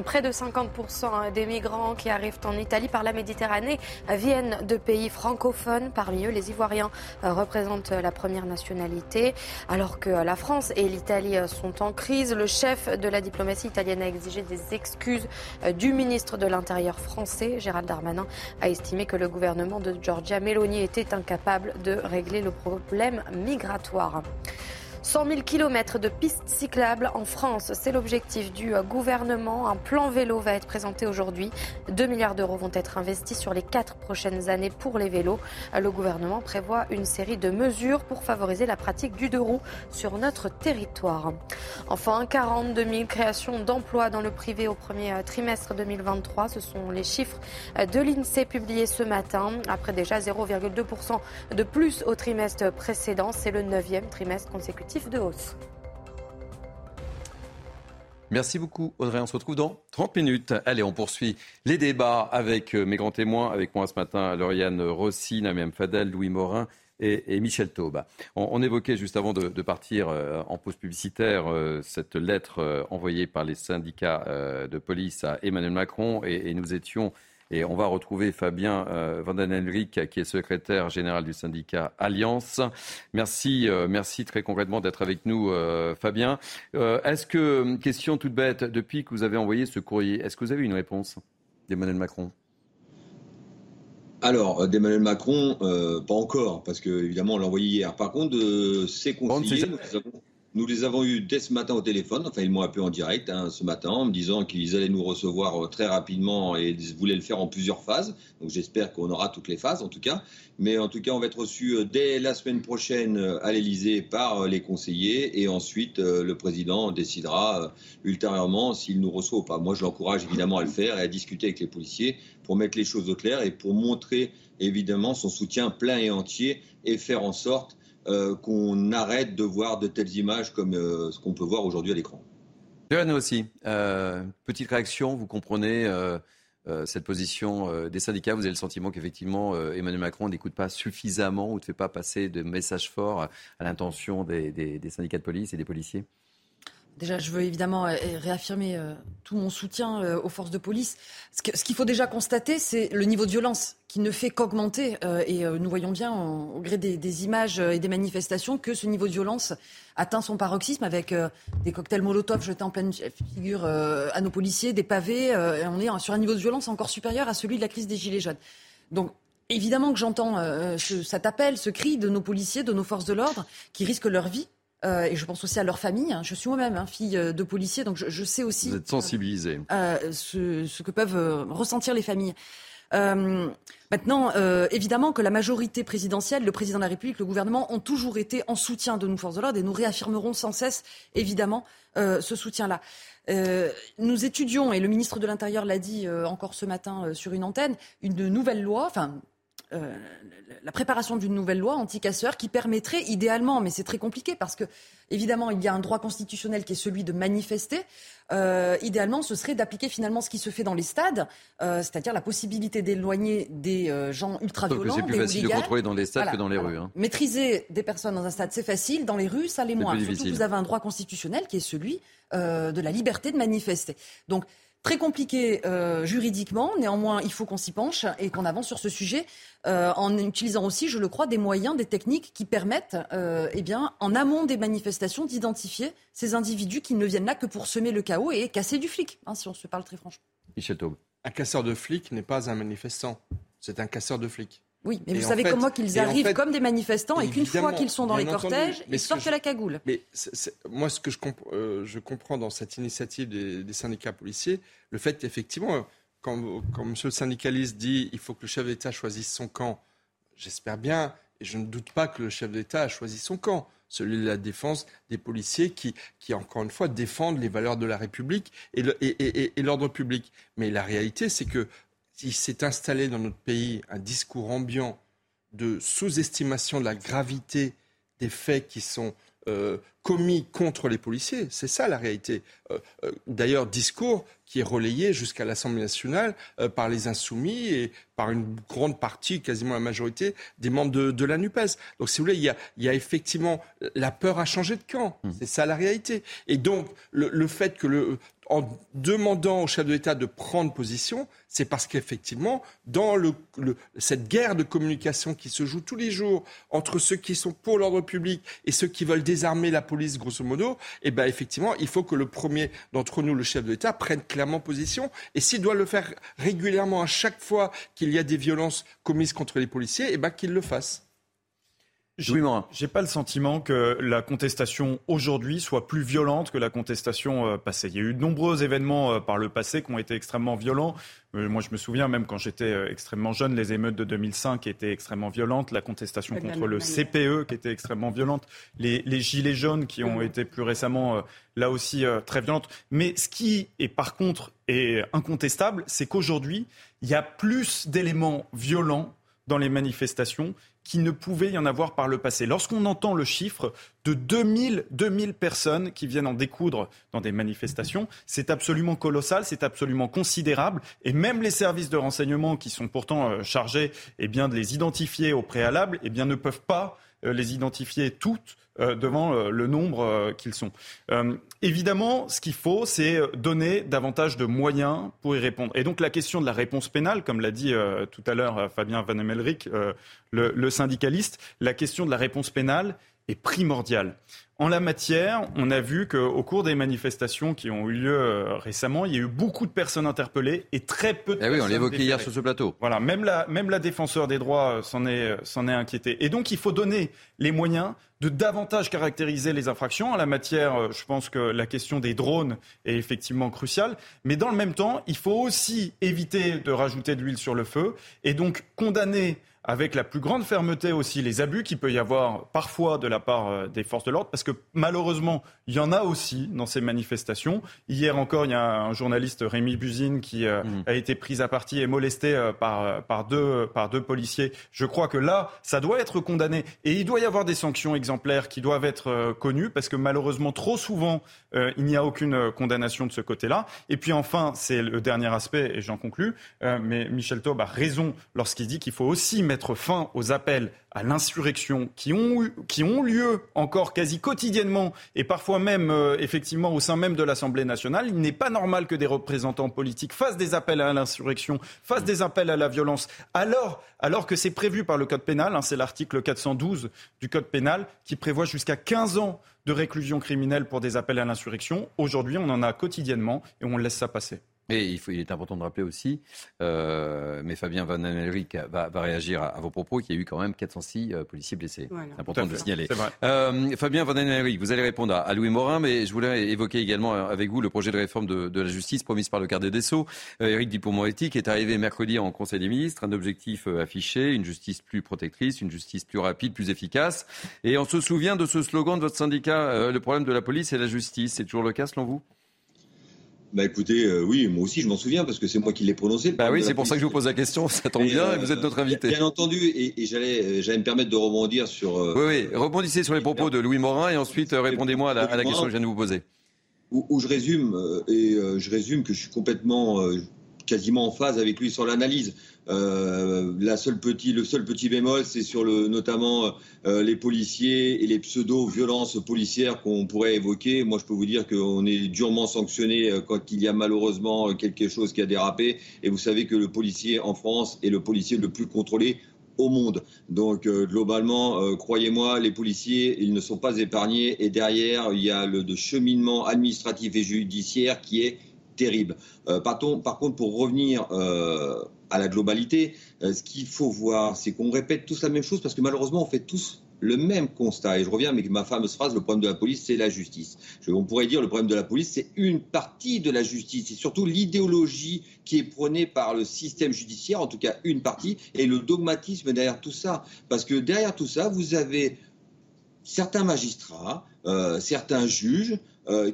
Près de 50% des migrants qui arrivent en Italie par la Méditerranée viennent de pays francophones. Parmi eux, les Ivoiriens représentent la première nationalité. Alors que la France et l'Italie sont en crise, le chef de la diplomatie italienne a exigé des excuses du ministre de l'Intérieur français. Gérald Darmanin a estimé que le gouvernement de Giorgia Meloni était incapable de régler le problème migratoire. 100 000 km de pistes cyclables en France, c'est l'objectif du gouvernement. Un plan vélo va être présenté aujourd'hui. 2 milliards d'euros vont être investis sur les quatre prochaines années pour les vélos. Le gouvernement prévoit une série de mesures pour favoriser la pratique du deux roues sur notre territoire. Enfin, 42 000 créations d'emplois dans le privé au premier trimestre 2023. Ce sont les chiffres de l'INSEE publiés ce matin. Après déjà 0,2% de plus au trimestre précédent, c'est le neuvième trimestre consécutif de hausse. Merci beaucoup Audrey, on se retrouve dans 30 minutes. Allez, on poursuit les débats avec euh, mes grands témoins, avec moi ce matin Lauriane Rossi, Namiem Fadel, Louis Morin et, Michel Taube. On, évoquait juste avant de, partir euh, en pause publicitaire euh, cette lettre envoyée par les syndicats de police à Emmanuel Macron et nous étions et on va retrouver Fabien euh, qui est secrétaire général du syndicat Alliance. Merci, euh, merci très concrètement d'être avec nous, euh, Fabien. Euh, est-ce que, question toute bête, depuis que vous avez envoyé ce courrier, est-ce que vous avez une réponse d'Emmanuel Macron? Alors, d'Emmanuel Macron, pas encore, parce que évidemment on l'a envoyé hier. Par contre, de ses conseillers, nous les avons eus dès ce matin au téléphone. Enfin, ils m'ont appelé en direct hein, ce matin en me disant qu'ils allaient nous recevoir euh, très rapidement et ils voulaient le faire en plusieurs phases. Donc, j'espère qu'on aura toutes les phases en tout cas. Mais en tout cas, on va être reçu euh, dès la semaine prochaine euh, à l'Elysée par les conseillers et ensuite le président décidera ultérieurement s'il nous reçoit ou pas. Moi, je l'encourage évidemment à le faire et à discuter avec les policiers pour mettre les choses au clair et pour montrer évidemment son soutien plein et entier et faire en sorte euh, qu'on arrête de voir de telles images comme euh, ce qu'on peut voir aujourd'hui à l'écran. Johanna aussi, euh, petite réaction, vous comprenez cette position des syndicats Vous avez le sentiment qu'effectivement Emmanuel Macron n'écoute pas suffisamment ou ne fait pas passer de messages forts à l'intention des syndicats de police et des policiers? Déjà, je veux évidemment euh, réaffirmer euh, tout mon soutien euh, aux forces de police. Ce qu'il faut déjà constater, c'est le niveau de violence qui ne fait qu'augmenter. et nous voyons bien, au gré des, images et des manifestations, que ce niveau de violence atteint son paroxysme avec des cocktails Molotov jetés en pleine figure à nos policiers, des pavés. et on est sur un niveau de violence encore supérieur à celui de la crise des Gilets jaunes. Donc, Évidemment que j'entends cet appel, ce cri de nos policiers, de nos forces de l'ordre, qui risquent leur vie euh, et je pense aussi à leur famille. Hein. Je suis moi-même hein, fille euh, de policier, donc je, sais aussi. Vous êtes sensibilisée. Euh, ce, que peuvent ressentir les familles. Maintenant, évidemment que la majorité présidentielle, le président de la République, le gouvernement ont toujours été en soutien de nos forces de l'ordre et nous réaffirmerons sans cesse, évidemment, ce soutien-là. Nous étudions, et le ministre de l'Intérieur l'a dit encore ce matin sur une antenne, une nouvelle loi, enfin euh, la préparation d'une nouvelle loi anti-casseurs qui permettrait idéalement, mais c'est très compliqué parce que évidemment il y a un droit constitutionnel qui est celui de manifester. Euh, idéalement, ce serait d'appliquer finalement ce qui se fait dans les stades, euh, c'est-à-dire la possibilité d'éloigner des gens ultra-violents. C'est plus facile de contrôler dans les stades que dans les rues. Hein. Maîtriser des personnes dans un stade, c'est facile. Dans les rues, ça l'est moins. Surtout que vous avez un droit constitutionnel qui est celui de la liberté de manifester. Donc Très compliqué euh, juridiquement, néanmoins il faut qu'on s'y penche et qu'on avance sur ce sujet euh, en utilisant aussi, je le crois, des moyens, des techniques qui permettent, euh, eh bien, en amont des manifestations, d'identifier ces individus qui ne viennent là que pour semer le chaos et casser du flic, hein, si on se parle très franchement. Michel Taube. Un casseur de flic n'est pas un manifestant, c'est un casseur de flic. Oui, mais vous savez comme moi qu'ils arrivent comme des manifestants et qu'une fois qu'ils sont dans les cortèges, ils sortent la cagoule. Mais moi, ce que je, euh, je, comprends dans cette initiative des, syndicats policiers, le fait qu'effectivement, quand, quand M. le syndicaliste dit il faut que le chef d'État choisisse son camp, j'espère bien, et je ne doute pas que le chef d'État a choisi son camp celui de la défense des policiers qui, qui, encore une fois, défendent les valeurs de la République et l'ordre public. Mais la réalité, c'est que il s'est installé dans notre pays un discours ambiant de sous-estimation de la gravité des faits qui sont euh, commis contre les policiers. C'est ça la réalité. Euh, euh, d'ailleurs, discours qui est relayé jusqu'à l'Assemblée nationale par les insoumis et par une grande partie, quasiment la majorité, des membres de, la NUPES. Donc, si vous voulez, il y a, effectivement la peur à changer de camp. Mmh. C'est ça la réalité. Et donc, le fait que le, en demandant au chef de l'État de prendre position, c'est parce qu'effectivement, dans cette guerre de communication qui se joue tous les jours entre ceux qui sont pour l'ordre public et ceux qui veulent désarmer la police, grosso modo, eh ben effectivement, il faut que le premier d'entre nous, le chef de l'État, prenne clairement position. Et s'il doit le faire régulièrement à chaque fois qu'il y a des violences commises contre les policiers, eh ben qu'il le fasse. J'ai pas le sentiment que la contestation aujourd'hui soit plus violente que la contestation euh, passée. Il y a eu de nombreux événements euh, par le passé qui ont été extrêmement violents. Euh, moi, je me souviens même quand j'étais extrêmement jeune, les émeutes de 2005 étaient extrêmement violentes, la contestation contre le CPE qui était extrêmement violente, les, les gilets jaunes qui ont été plus récemment là aussi très violentes. Mais ce qui est par contre est incontestable, c'est qu'aujourd'hui, il y a plus d'éléments violents dans les manifestations qu'il ne pouvait y en avoir par le passé. Lorsqu'on entend le chiffre de 2000, 2000 personnes qui viennent en découdre dans des manifestations, c'est absolument colossal, c'est absolument considérable. Et même les services de renseignement qui sont pourtant euh, chargés eh bien, de les identifier au préalable eh bien, ne peuvent pas les identifier toutes euh, devant euh, le nombre qu'ils sont. évidemment, ce qu'il faut, c'est donner davantage de moyens pour y répondre. Et donc la question de la réponse pénale, comme l'a dit tout à l'heure Fabien Van Emelric, le syndicaliste, la question de la réponse pénale est primordiale. En la matière, on a vu qu'au cours des manifestations qui ont eu lieu euh, récemment, il y a eu beaucoup de personnes interpellées et très peu de eh oui, on l'évoquait hier sur ce plateau. Voilà, même la, même la défenseur des droits euh, s'en est, euh, s'en est inquiétée. Et donc, il faut donner les moyens de davantage caractériser les infractions. En la matière, je pense que la question des drones est effectivement cruciale. Mais dans le même temps, il faut aussi éviter de rajouter de l'huile sur le feu et donc condamner avec la plus grande fermeté aussi les abus qu'il peut y avoir parfois de la part des forces de l'ordre, parce que malheureusement, il y en a aussi dans ces manifestations. Hier encore, il y a un journaliste, Rémi Buzine, qui euh, mmh. a été pris à partie et molesté euh, par, par, deux, par deux policiers. Je crois que là, ça doit être condamné. Et il doit y avoir des sanctions exemplaires qui doivent être connues, parce que malheureusement, trop souvent, il n'y a aucune condamnation de ce côté-là. Et puis enfin, c'est le dernier aspect, et j'en conclus, mais Michel Taube a raison lorsqu'il dit qu'il faut aussi mettre fin aux appels à l'insurrection qui ont, qui ont lieu encore quasi quotidiennement et parfois même euh, effectivement au sein même de l'Assemblée nationale. Il n'est pas normal que des représentants politiques fassent des appels à l'insurrection, fassent des appels à la violence, alors, alors que c'est prévu par le Code pénal, hein, c'est l'article 412 du Code pénal qui prévoit jusqu'à 15 ans de réclusion criminelle pour des appels à l'insurrection. Aujourd'hui, on en a quotidiennement et on laisse ça passer. Et il, faut, il est important de rappeler aussi, euh, mais Fabien Van Elric va, va, réagir à, vos propos, qu'il y a eu quand même 406 euh, policiers blessés. C'est important de le signaler. Euh, Fabien Van Elric, vous allez répondre à, Louis Morin, mais je voulais évoquer également avec vous le projet de réforme de, de la justice promise par le garde des Sceaux. Euh, Éric Dupond-Moretti, qui est arrivé mercredi en Conseil des ministres, un objectif euh, affiché, une justice plus protectrice, une justice plus rapide, plus efficace. Et on se souvient de ce slogan de votre syndicat, le problème de la police et la justice. C'est toujours le cas selon vous? Bah écoutez, euh, oui, moi aussi je m'en souviens parce que c'est moi qui l'ai prononcé. Bah oui, c'est pour ça que je vous pose la question, ça tombe bien, et vous êtes notre invité. Bien entendu, et, j'allais, euh, j'allais me permettre de rebondir sur... Euh, oui, oui, rebondissez sur les propos de Louis Morin et ensuite répondez-moi à la, à la question que je viens de vous poser. Où, où je résume, et je résume que je suis complètement quasiment en phase avec lui sur l'analyse. Euh, la seule petit, le seul petit bémol, c'est sur le, notamment euh, les policiers et les pseudo-violences policières qu'on pourrait évoquer. Moi, je peux vous dire qu'on est durement sanctionné euh, quand il y a malheureusement quelque chose qui a dérapé. Et vous savez que le policier en France est le policier le plus contrôlé au monde. Donc globalement, croyez-moi, les policiers, ils ne sont pas épargnés. Et derrière, il y a le cheminement administratif et judiciaire qui est terrible. Euh, par, contre, pour revenir à la globalité, euh, ce qu'il faut voir, c'est qu'on répète tous la même chose parce que malheureusement, on fait tous le même constat. Et je reviens avec ma fameuse phrase, le problème de la police, c'est la justice. on pourrait dire le problème de la police, c'est une partie de la justice. C'est surtout l'idéologie qui est prônée par le système judiciaire, en tout cas une partie, et le dogmatisme derrière tout ça. Parce que derrière tout ça, vous avez certains magistrats, certains juges,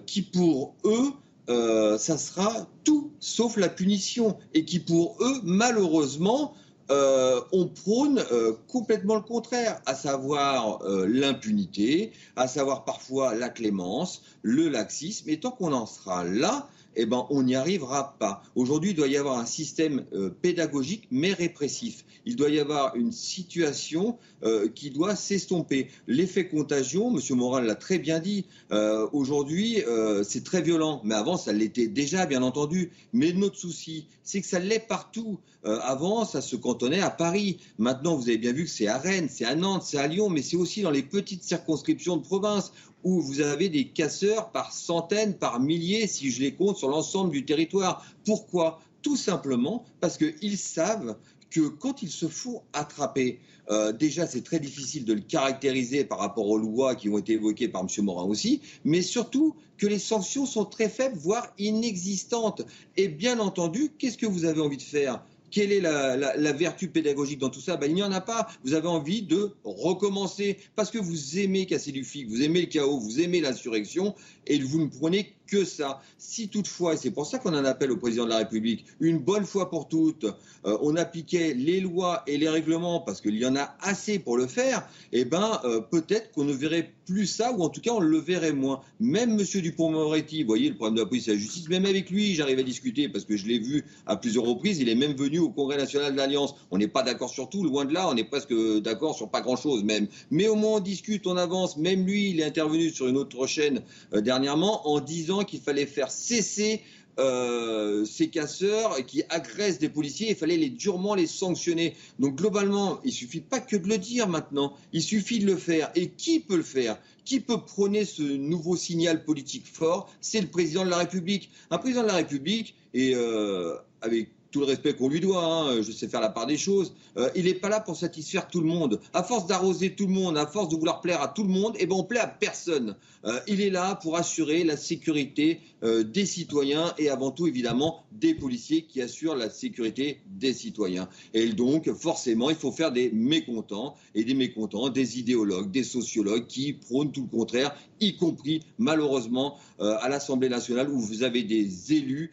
qui pour eux euh, ça sera tout sauf la punition et qui pour eux, malheureusement, euh, on prône euh, complètement le contraire, à savoir l'impunité, à savoir parfois la clémence, le laxisme. Et tant qu'on en sera là, eh ben, on n'y arrivera pas. Aujourd'hui, il doit y avoir un système euh, pédagogique mais répressif. Il doit y avoir une situation euh, qui doit s'estomper. L'effet contagion, M. Moral l'a très bien dit, euh, aujourd'hui, c'est très violent. Mais avant, ça l'était déjà, bien entendu. Mais notre souci, c'est que ça l'est partout. avant, ça se cantonnait à Paris. Maintenant, vous avez bien vu que c'est à Rennes, c'est à Nantes, c'est à Lyon, mais c'est aussi dans les petites circonscriptions de province où vous avez des casseurs par centaines, par milliers, si je les compte, sur l'ensemble du territoire. Pourquoi? Tout simplement parce qu'ils savent que quand ils se font attraper, euh, déjà c'est très difficile de le caractériser par rapport aux lois qui ont été évoquées par M. Morin aussi, mais surtout que les sanctions sont très faibles, voire inexistantes. Et bien entendu, qu'est-ce que vous avez envie de faire? Quelle est la, vertu pédagogique dans tout ça? Ben, Il n'y en a pas. Vous avez envie de recommencer parce que vous aimez casser du flic, vous aimez le chaos, vous aimez l'insurrection et vous ne prenez que ça. Si toutefois, et c'est pour ça qu'on en appelle au président de la République, une bonne fois pour toutes, euh, on appliquait les lois et les règlements parce qu'il y en a assez pour le faire, eh ben euh, peut-être qu'on ne verrait plus ça ou en tout cas on le verrait moins. Même Monsieur Dupont-Moretti, vous voyez le problème de la police et de la justice, même avec lui, j'arrive à discuter parce que je l'ai vu à plusieurs reprises. Il est même venu au Congrès national de l'Alliance. On n'est pas d'accord sur tout, loin de là, on est presque d'accord sur pas grand-chose même. Mais au moins on discute, on avance. Même lui, il est intervenu sur une autre chaîne euh, dernièrement en disant qu'il fallait faire cesser euh, ces casseurs qui agressent des policiers, il fallait les durement les sanctionner. Donc globalement, il suffit pas que de le dire maintenant, il suffit de le faire. Et qui peut le faire? Qui peut prôner ce nouveau signal politique fort? C'est le président de la République. Un président de la République, et euh, avec tout le respect qu'on lui doit, hein, je sais faire la part des choses. Euh, il n'est pas là pour satisfaire tout le monde. À force d'arroser tout le monde, à force de vouloir plaire à tout le monde, eh ben on plaît à personne. Euh, il est là pour assurer la sécurité euh, des citoyens et avant tout évidemment des policiers qui assurent la sécurité des citoyens. Et donc forcément, il faut faire des mécontents et des mécontents, des idéologues, des sociologues qui prônent tout le contraire, y compris malheureusement à l'Assemblée nationale où vous avez des élus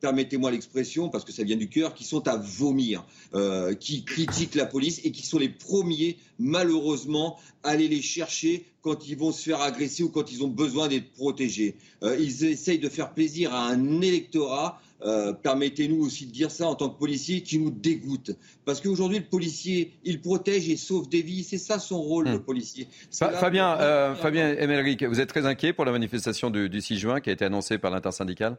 permettez-moi l'expression, parce que ça vient du cœur, qui sont à vomir, euh, qui critiquent la police et qui sont les premiers, malheureusement, à aller les chercher quand ils vont se faire agresser ou quand ils ont besoin d'être protégés. Euh, ils essayent de faire plaisir à un électorat. Euh, permettez-nous aussi de dire ça en tant que policier qui nous dégoûte. Parce qu'aujourd'hui, le policier, il protège et sauve des vies. C'est ça son rôle, le hmm. policier. Fabien, Fabien Emelric, vous êtes très inquiet pour la manifestation du, du 6 juin qui a été annoncée par l'intersyndicale?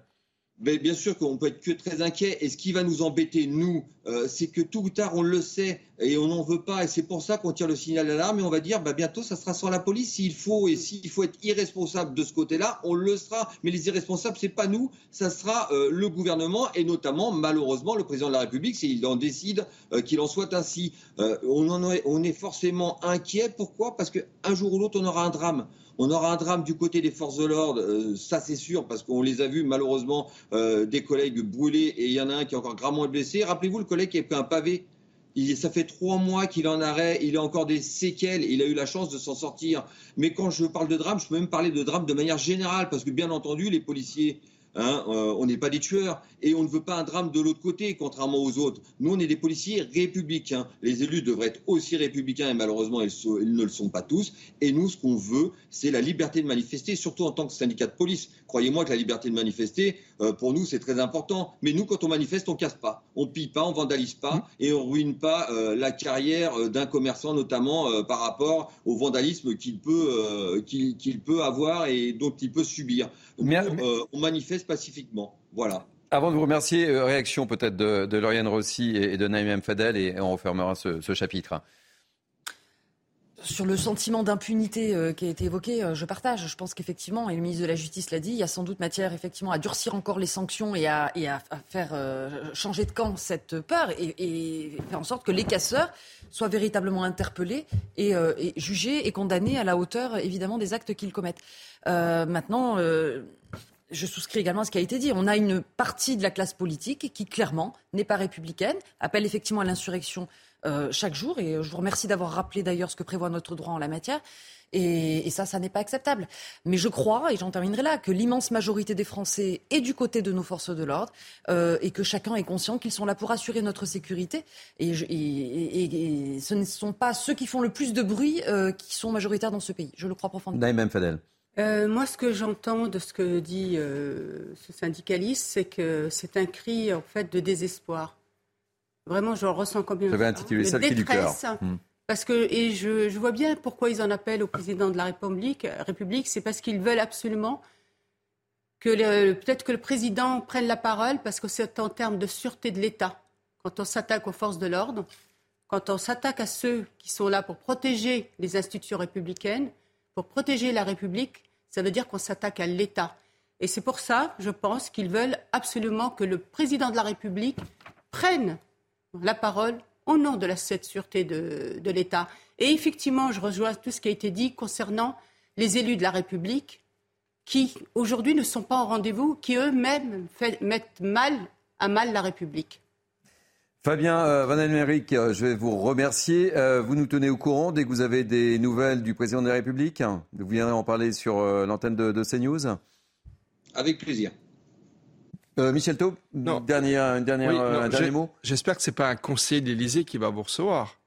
Ben, bien sûr qu'on peut être que très inquiet. Et ce qui va nous embêter, nous, euh, c'est que tôt ou tard, on le sait et on n'en veut pas. Et c'est pour ça qu'on tire le signal d'alarme et on va dire, bah, bientôt, ça sera sans la police s'il faut. Et s'il faut être irresponsable de ce côté-là, on le sera. Mais les irresponsables, c'est pas nous, ça sera euh, le gouvernement et notamment, malheureusement, le président de la République, s'il en décide euh, qu'il en soit ainsi. on, en est, on est forcément inquiet. Pourquoi? Parce qu'un jour ou l'autre, on aura un drame. On aura un drame du côté des forces de l'ordre, euh, ça c'est sûr, parce qu'on les a vus malheureusement euh, des collègues brûlés et il y en a un qui est encore gravement blessé. Rappelez-vous le collègue qui a pris un pavé. Il, ça fait trois mois qu'il en arrêt, il a encore des séquelles, il a eu la chance de s'en sortir. Mais quand je parle de drame, je peux même parler de drame de manière générale, parce que bien entendu, les policiers Hein, euh, on n'est pas des tueurs et on ne veut pas un drame de l'autre côté, contrairement aux autres. Nous, on est des policiers républicains. Les élus devraient être aussi républicains et malheureusement, ils, ne le sont pas tous. Et nous, ce qu'on veut, c'est la liberté de manifester, surtout en tant que syndicat de police. Croyez-moi que la liberté de manifester, euh, pour nous, c'est très important. Mais nous, quand on manifeste, on casse pas, on pille pas, on vandalise pas mmh. et on ruine pas euh, la carrière d'un commerçant, notamment par rapport au vandalisme qu'il peut, qu'il peut avoir et dont il peut subir. on manifeste pacifiquement. Voilà. Avant de vous remercier, euh, réaction peut-être de, de Lauriane Rossi et de Naïm Fadel et on refermera ce, chapitre. Sur le sentiment d'impunité euh, qui a été évoqué, euh, je partage. Je pense qu'effectivement, et le ministre de la Justice l'a dit, il y a sans doute matière effectivement à durcir encore les sanctions et à, faire changer de camp cette peur et, faire en sorte que les casseurs soient véritablement interpellés et, et, jugés et condamnés à la hauteur évidemment des actes qu'ils commettent. maintenant je souscris également à ce qui a été dit. On a une partie de la classe politique qui, clairement, n'est pas républicaine, appelle effectivement à l'insurrection euh, chaque jour. Et je vous remercie d'avoir rappelé d'ailleurs ce que prévoit notre droit en la matière. Et, ça, ça n'est pas acceptable. Mais je crois, et j'en terminerai là, que l'immense majorité des Français est du côté de nos forces de l'ordre euh, et que chacun est conscient qu'ils sont là pour assurer notre sécurité. Et, ce ne sont pas ceux qui font le plus de bruit euh, qui sont majoritaires dans ce pays. Je le crois profondément. Naïm Fadel. Euh, moi, ce que j'entends de ce que dit euh, ce syndicaliste, c'est que c'est un cri en fait de désespoir. Vraiment, je le ressens comme une intitulé ça du cœur. Hmm. Parce que et je, vois bien pourquoi ils en appellent au président de la République. République, c'est parce qu'ils veulent absolument que peut-être que le président prenne la parole, parce que c'est en termes de sûreté de l'État. Quand on s'attaque aux forces de l'ordre, quand on s'attaque à ceux qui sont là pour protéger les institutions républicaines, pour protéger la République, ça veut dire qu'on s'attaque à l'État. Et c'est pour ça, je pense, qu'ils veulent absolument que le président de la République prenne la parole au nom de la sûreté de, de l'État. Et effectivement, je rejoins tout ce qui a été dit concernant les élus de la République qui, aujourd'hui, ne sont pas au rendez-vous, qui eux-mêmes mettent mal à mal la République. Fabien euh, Van Elmerick, euh, je vais vous remercier. Euh, vous nous tenez au courant dès que vous avez des nouvelles du président de la République. Vous viendrez en parler sur l'antenne de, de, CNews. Avec plaisir. Michel Taub, dernier, un dernier mot J'espère que ce n'est pas un conseiller de l'Élysée qui va vous recevoir,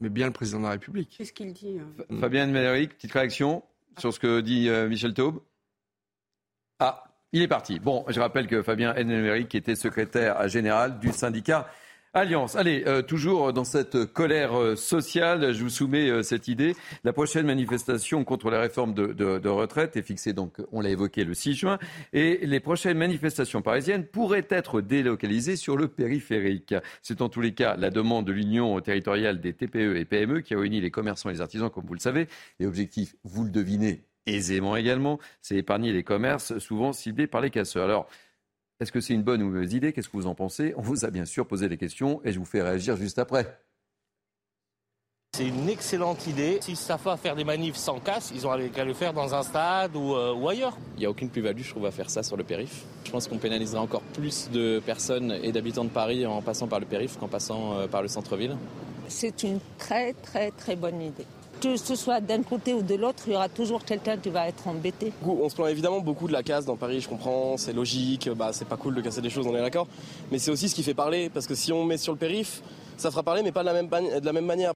mais bien le président de la République. Qu'est-ce qu'il dit hein Fabien Elmerick, petite réaction sur ce que dit Michel Taub? Ah, il est parti. Bon, je rappelle que Fabien Elmerick était secrétaire général du syndicat Alliance. Allez, euh, toujours dans cette colère euh, sociale, je vous soumets euh, cette idée. La prochaine manifestation contre la réforme de, retraite est fixée, donc, on l'a évoqué, le 6 juin. Et les prochaines manifestations parisiennes pourraient être délocalisées sur le périphérique. C'est en tous les cas la demande de l'Union territoriale des TPE et PME qui a réuni les commerçants et les artisans, comme vous le savez. Et objectif, vous le devinez aisément également, c'est épargner les commerces souvent ciblés par les casseurs. Alors, est-ce que c'est une bonne ou mauvaise idée? Qu'est-ce que vous en pensez? On vous a bien sûr posé des questions et je vous fais réagir juste après. C'est une excellente idée. Si ça va faire des manifs sans casse, ils ont qu'à le faire dans un stade ou, euh, ailleurs. Il n'y a aucune plus-value, je trouve, à faire ça sur le périph. Je pense qu'on pénaliserait encore plus de personnes et d'habitants de Paris en passant par le périph' qu'en passant euh, par le centre-ville. C'est une très très très bonne idée que ce soit d'un côté ou de l'autre, il y aura toujours quelqu'un qui va être embêté. On se plaint évidemment beaucoup de la casse dans Paris, je comprends, c'est logique, bah, c'est pas cool de casser des choses, on est d'accord. Mais c'est aussi ce qui fait parler, parce que si on met sur le périph', ça fera parler, mais pas de la même, de la même manière.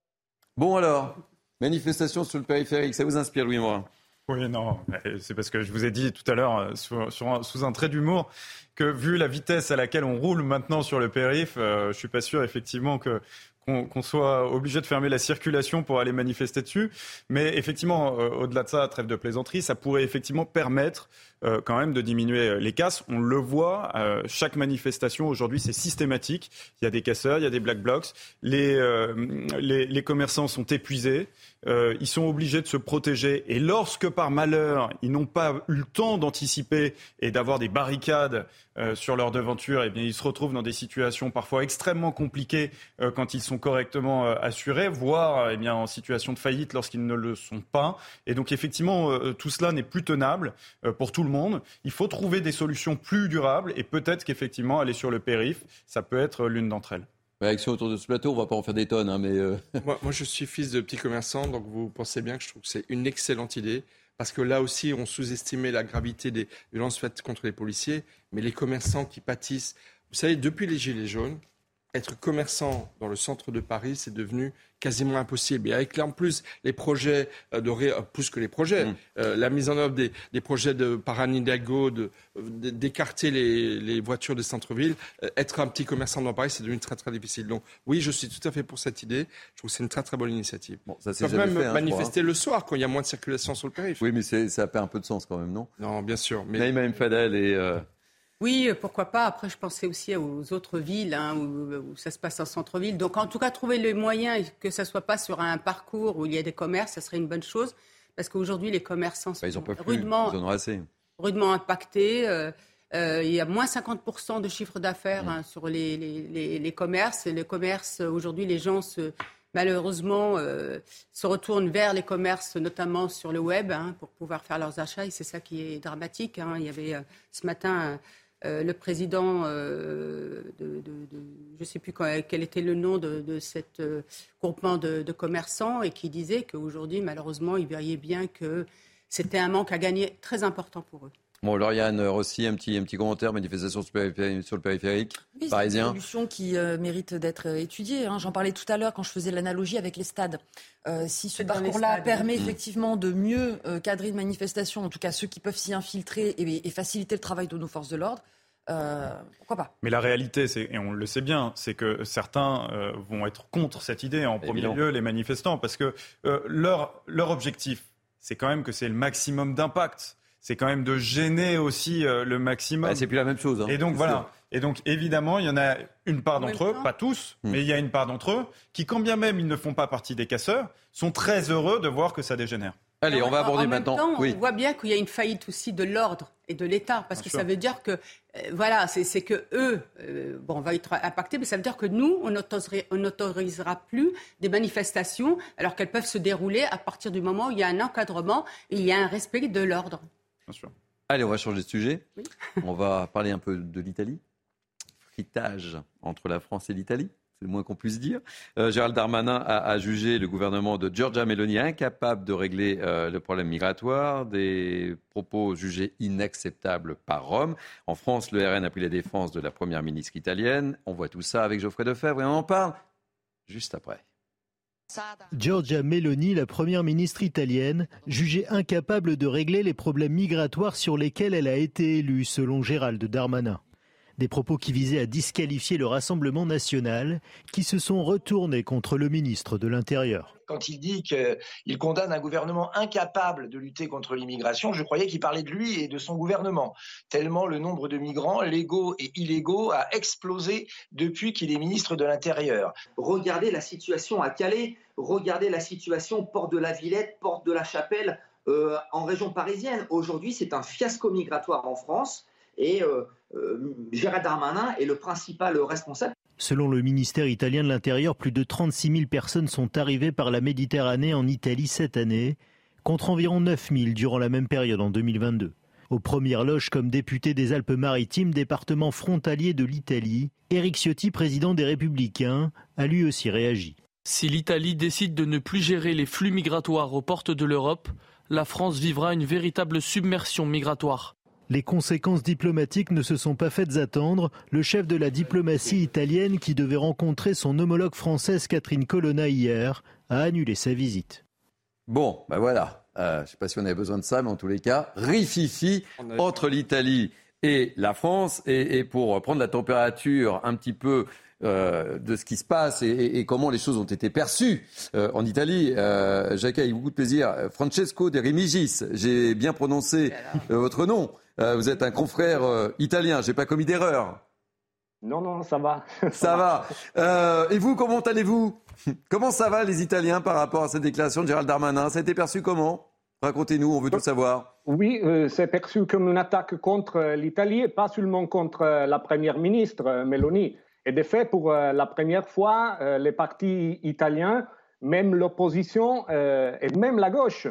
Bon alors, manifestation sur le périphérique, ça vous inspire, Louis Morin? Oui, non, c'est parce que je vous ai dit tout à l'heure, euh, sous un trait d'humour, que vu la vitesse à laquelle on roule maintenant sur le périph, je suis pas sûr effectivement que qu'on soit obligé de fermer la circulation pour aller manifester dessus. Mais effectivement, euh, au-delà de ça, trêve de plaisanterie, ça pourrait effectivement permettre euh, quand même de diminuer euh, les casses. On le voit, chaque manifestation aujourd'hui, c'est systématique. Il y a des casseurs, il y a des black blocs. Les, les, les commerçants sont épuisés. Euh, ils sont obligés de se protéger. Et lorsque, par malheur, ils n'ont pas eu le temps d'anticiper et d'avoir des barricades euh, sur leur devanture, eh bien, ils se retrouvent dans des situations parfois extrêmement compliquées euh, quand ils sont correctement assurés, voire eh bien, en situation de faillite lorsqu'ils ne le sont pas. Et donc, effectivement, tout cela n'est plus tenable pour tout le monde. Il faut trouver des solutions plus durables et peut-être qu'effectivement, aller sur le périph', ça peut être l'une d'entre elles. Réaction autour de ce plateau, on va pas en faire des tonnes, hein, mais. Euh, moi, moi, je suis fils de petit commerçant, donc vous pensez bien que je trouve que c'est une excellente idée. Parce que là aussi, on sous-estimait la gravité des violences faites contre les policiers, mais les commerçants qui pâtissent. Vous savez, depuis les Gilets jaunes, être commerçant dans le centre de Paris, c'est devenu quasiment impossible. Et avec en plus les projets euh, de euh, plus que les projets, mm. euh, la mise en œuvre des, projets de par d'écarter les, voitures des centres-villes, être un petit commerçant dans Paris, c'est devenu très très difficile. Donc oui, je suis tout à fait pour cette idée. Je trouve que c'est une très très bonne initiative. Bon, ça c'est même fait, hein, manifester hein. le soir quand il y a moins de circulation sur le périph'. Oui, mais ça a un peu de sens quand même, non? Non, bien sûr. Mais... Naïma Mfadel et oui, euh, pourquoi pas. Après, je pensais aussi aux autres villes hein, où, ça se passe en centre-ville. Donc, en tout cas, trouver le moyen que ça soit pas sur un parcours où il y a des commerces, ça serait une bonne chose. Parce qu'aujourd'hui, les commerçants sont bah, rudement, rudement impactés. Euh, euh, il y a moins 50% de chiffre d'affaires hein, sur les, les, les, commerces. Les commerces, aujourd'hui, les gens se, malheureusement se retournent vers les commerces, notamment sur le web, hein, pour pouvoir faire leurs achats. Et c'est ça qui est dramatique. Il y avait ce matin euh, le président euh, de, je ne sais plus quel était le nom de, de cet euh, groupement de, commerçants et qui disait qu'aujourd'hui, malheureusement, il voyait bien que c'était un manque à gagner très important pour eux. Bon, Lauriane aussi, un petit, un petit commentaire, manifestation sur le périphérique oui, parisien. C'est une solution qui mérite d'être étudiée. Hein. J'en parlais tout à l'heure quand je faisais l'analogie avec les stades. si ce parcours-là permet effectivement de mieux cadrer une manifestation, en tout cas ceux qui peuvent s'y infiltrer et, et faciliter le travail de nos forces de l'ordre, euh, pourquoi pas? Mais la réalité, et on le sait bien, c'est que certains euh, vont être contre cette idée, en premier lieu les manifestants, parce que euh, leur, leur objectif, c'est quand même que c'est le maximum d'impact. C'est quand même de gêner aussi le maximum. Ah, c'est plus la même chose. Hein. Et donc voilà. Et donc évidemment, il y en a une part d'entre eux, pas tous, hmm. mais il y a une part d'entre eux qui, quand bien même ils ne font pas partie des casseurs, sont très heureux de voir que ça dégénère. Allez, on va aborder maintenant. On voit bien qu'il y a une faillite aussi de l'ordre et de l'État, parce que ça veut dire que, euh, voilà, c'est que eux, euh, bon, on va être impactés, mais ça veut dire que nous, on n'autorisera plus des manifestations, alors qu'elles peuvent se dérouler à partir du moment où il y a un encadrement et il y a un respect de l'ordre. Bien sûr. Allez, on va changer de sujet. On va parler un peu de l'Italie. Fritage entre la France et l'Italie c'est le moins qu'on puisse dire. Euh, Gérald Darmanin a, jugé le gouvernement de Giorgia Meloni incapable de régler euh, le problème migratoire, des propos jugés inacceptables par Rome. En France, le RN a pris la défense de la première ministre italienne. On voit tout ça avec Geoffrey Defebvre et on en parle juste après. Giorgia Meloni, la première ministre italienne, jugée incapable de régler les problèmes migratoires sur lesquels elle a été élue, selon Gérald Darmanin. Des propos qui visaient à disqualifier le Rassemblement national, qui se sont retournés contre le ministre de l'Intérieur. Quand il dit qu'il condamne un gouvernement incapable de lutter contre l'immigration, je croyais qu'il parlait de lui et de son gouvernement, tellement le nombre de migrants, légaux et illégaux, a explosé depuis qu'il est ministre de l'Intérieur. Regardez la situation à Calais, regardez la situation Porte de la Villette, Porte de la Chapelle, euh, en région parisienne. Aujourd'hui, c'est un fiasco migratoire en France. Et euh, euh, Gérard Darmanin est le principal responsable. Selon le ministère italien de l'Intérieur, plus de 36 000 personnes sont arrivées par la Méditerranée en Italie cette année, contre environ 9 000 durant la même période en 2022. Aux premières loges comme député des Alpes-Maritimes, département frontalier de l'Italie, Éric Ciotti, président des Républicains, a lui aussi réagi. Si l'Italie décide de ne plus gérer les flux migratoires aux portes de l'Europe, la France vivra une véritable submersion migratoire. Les conséquences diplomatiques ne se sont pas faites attendre. Le chef de la diplomatie italienne, qui devait rencontrer son homologue française Catherine Colonna hier, a annulé sa visite. Bon, ben voilà. Euh, je ne sais pas si on avait besoin de ça, mais en tous les cas, rififi entre l'Italie et la France. Et, pour prendre la température un petit peu euh, de ce qui se passe et, comment les choses ont été perçues euh, en Italie. Jacques, avec beaucoup de plaisir. Francesco de Rimigis, j'ai bien prononcé votre nom. Vous êtes un confrère italien, j'ai pas commis d'erreur. Non, non, ça va. ça va. et vous, comment allez-vous? Comment ça va les Italiens par rapport à cette déclaration de Gérald Darmanin? Ça a été perçu comment? Racontez-nous, on veut tout savoir. Oui, c'est perçu comme une attaque contre l'Italie, pas seulement contre la première ministre Meloni. Et de fait, pour euh, la première fois, euh, les partis italiens, même l'opposition euh, et même la gauche,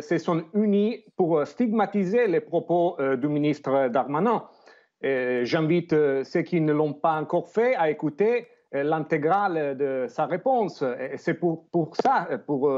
se sont unis pour stigmatiser les propos du ministre Darmanin. J'invite ceux qui ne l'ont pas encore fait à écouter l'intégrale de sa réponse. C'est pour, ça, pour,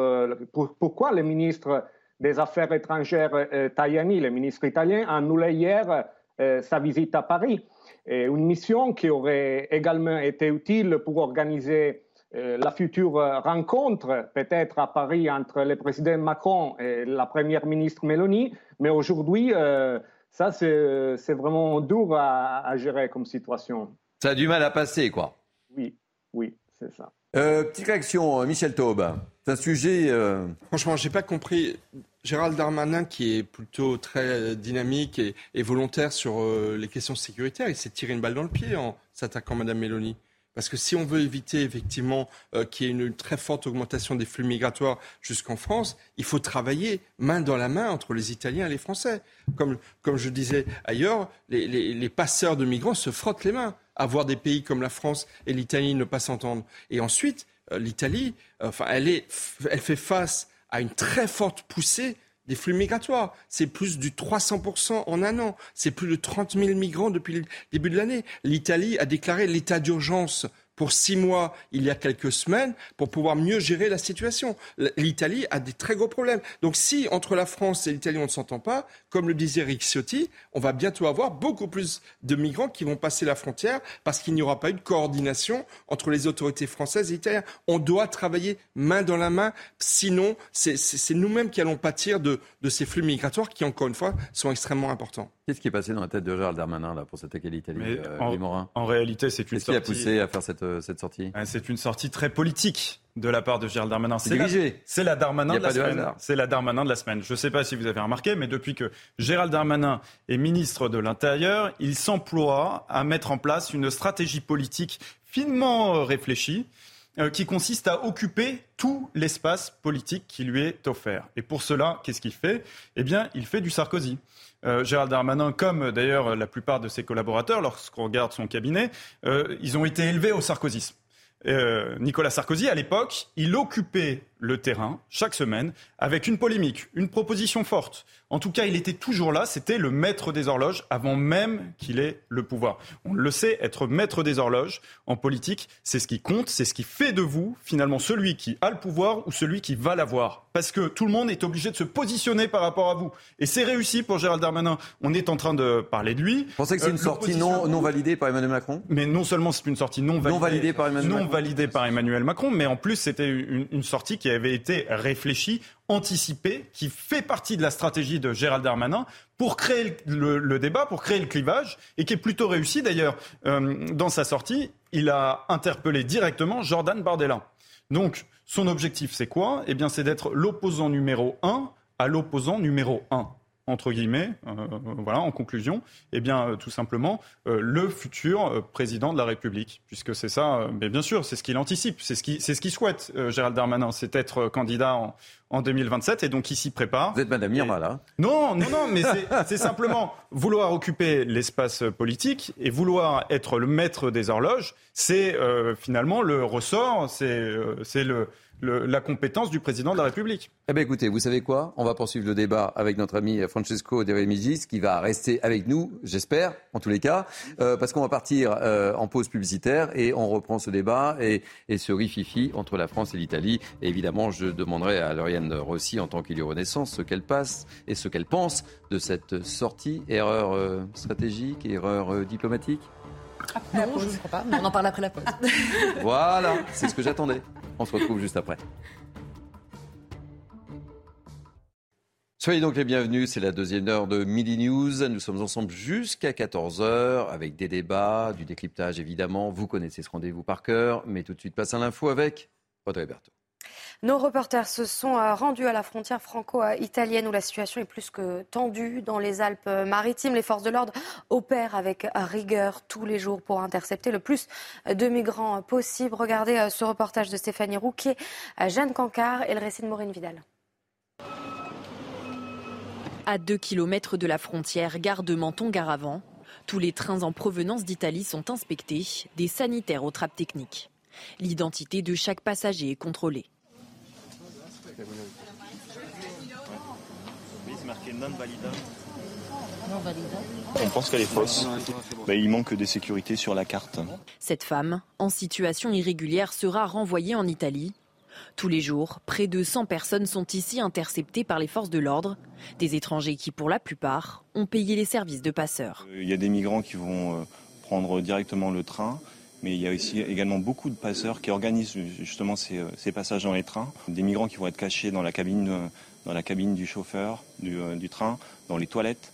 pourquoi le ministre des Affaires étrangères Tajani, le ministre italien, a annulé hier sa visite à Paris une mission qui aurait également été utile pour organiser euh, la future rencontre, peut-être à Paris, entre le président Macron et la première ministre Mélanie. Mais aujourd'hui, euh, ça, c'est vraiment dur à, gérer comme situation. Ça a du mal à passer, quoi. Oui, oui, c'est ça. Euh, petite réaction, Michel Taube. C'est un sujet. Franchement, j'ai pas compris. Gérald Darmanin, qui est plutôt très dynamique et, volontaire sur euh, les questions sécuritaires, il s'est tiré une balle dans le pied en s'attaquant à Mme Mélanie. Parce que si on veut éviter effectivement euh, qu'il y ait une très forte augmentation des flux migratoires jusqu'en France, il faut travailler main dans la main entre les Italiens et les Français. Comme, comme je disais ailleurs, les, les, passeurs de migrants se frottent les mains à voir des pays comme la France et l'Italie ne pas s'entendre. Et ensuite, euh, l'Italie, enfin, elle, est, elle fait face à une très forte poussée des flux migratoires. C'est plus du 300% en un an. C'est plus de 30 000 migrants depuis le début de l'année. L'Italie a déclaré l'état d'urgence pour six mois il y a quelques semaines pour pouvoir mieux gérer la situation. L'Italie a des très gros problèmes. Donc si entre la France et l'Italie on ne s'entend pas, comme le disait Rick Ciotti, on va bientôt avoir beaucoup plus de migrants qui vont passer la frontière parce qu'il n'y aura pas eu de coordination entre les autorités françaises et italiennes. On doit travailler main dans la main, sinon c'est nous-mêmes qui allons pâtir de, de ces flux migratoires qui, encore une fois, sont extrêmement importants. Qu'est-ce qui est passé dans la tête de Gérald Darmanin là, pour s'attaquer l'Italie, euh, en, en, réalité, c'est une sortie... Qu'est-ce qui a poussé à faire cette, euh, cette sortie? C'est une sortie très politique de la part de Gérald Darmanin. C'est la, c'est la Darmanin de la semaine. C'est la Darmanin de la semaine. Je ne sais pas si vous avez remarqué, mais depuis que Gérald Darmanin est ministre de l'Intérieur, il s'emploie à mettre en place une stratégie politique finement euh, réfléchie qui consiste à occuper tout l'espace politique qui lui est offert. Et pour cela, qu'est-ce qu'il fait? Eh bien, il fait du Sarkozy. Euh, Gérald Darmanin, comme d'ailleurs la plupart de ses collaborateurs, lorsqu'on regarde son cabinet, euh, ils ont été élevés au sarkozysme. Euh, Nicolas Sarkozy, à l'époque, il occupait le terrain chaque semaine avec une polémique, une proposition forte. En tout cas, il était toujours là, c'était le maître des horloges avant même qu'il ait le pouvoir. On le sait, être maître des horloges en politique, c'est ce qui compte, c'est ce qui fait de vous finalement celui qui a le pouvoir ou celui qui va l'avoir. Parce que tout le monde est obligé de se positionner par rapport à vous. Et c'est réussi pour Gérald Darmanin. On est en train de parler de lui. Vous pensez que c'est une euh, sortie non, non validée par Emmanuel Macron? Mais non seulement c'est une sortie non validée, non validée par Emmanuel non Macron. validée par Emmanuel Macron, mais en plus c'était une, une sortie qui avait été réfléchi, anticipé, qui fait partie de la stratégie de Gérald Darmanin pour créer le, débat, pour créer le clivage, et qui est plutôt réussi d'ailleurs. Euh, dans sa sortie, il a interpellé directement Jordan Bardella. Donc, son objectif, c'est quoi? Eh bien, c'est d'être l'opposant numéro 1 à l'opposant numéro 1 entre guillemets, euh, voilà, en conclusion, eh bien, euh, tout simplement, euh, le futur président de la République, puisque c'est ça, mais bien sûr, c'est ce qu'il anticipe, c'est ce qu'il ce qu'il souhaite, Gérald Darmanin, c'est être candidat en, en, 2027, et donc il s'y prépare. Vous êtes Madame Irma, là Non, non, non, mais c'est simplement vouloir occuper l'espace politique et vouloir être le maître des horloges, c'est finalement le ressort, c'est le la compétence du président de la République. Eh bien écoutez, vous savez quoi? On va poursuivre le débat avec notre ami Francesco De Remigis qui va rester avec nous, j'espère, en tous les cas, euh, parce qu'on va partir euh, en pause publicitaire et on reprend ce débat et, et ce rififi entre la France et l'Italie. Évidemment, je demanderai à Lauriane Rossi, en tant qu'élu Renaissance, ce qu'elle passe et ce qu'elle pense de cette sortie. Erreur euh, stratégique, erreur diplomatique? Non, je ne crois pas, mais on en parle après la pause. voilà, c'est ce que j'attendais. On se retrouve juste après. Soyez donc les bienvenus, c'est la deuxième heure de Midi News. Nous sommes ensemble jusqu'à 14h avec des débats, du décryptage évidemment. Vous connaissez ce rendez-vous par cœur, mais tout de suite passe à l'info avec Audrey Berthaud. Nos reporters se sont euh, rendus à la frontière franco-italienne où la situation est plus que tendue. Dans les Alpes-Maritimes, les forces de l'ordre opèrent avec rigueur tous les jours pour intercepter le plus de migrants possible. Regardez euh, ce reportage de Stéphanie Rouquier, Jeanne Cancard et le récit de Maureen Vidal. À 2 km de la frontière, gare de Menton-Garavant, tous les trains en provenance d'Italie sont inspectés, des sanitaires aux trappes techniques. L'identité de chaque passager est contrôlée. On pense qu'elle est fausse. Mais il manque des sécurités sur la carte. Cette femme, en situation irrégulière, sera renvoyée en Italie. Tous les jours, près de 100 personnes sont ici interceptées par les forces de l'ordre, des étrangers qui, pour la plupart, ont payé les services de passeurs. Il y a des migrants qui vont euh, prendre directement le train, mais il y a aussi également beaucoup de passeurs qui organisent justement ces, ces passages dans les trains. Des migrants qui vont être cachés dans la cabine, euh, dans la cabine du chauffeur du, euh, train, dans les toilettes,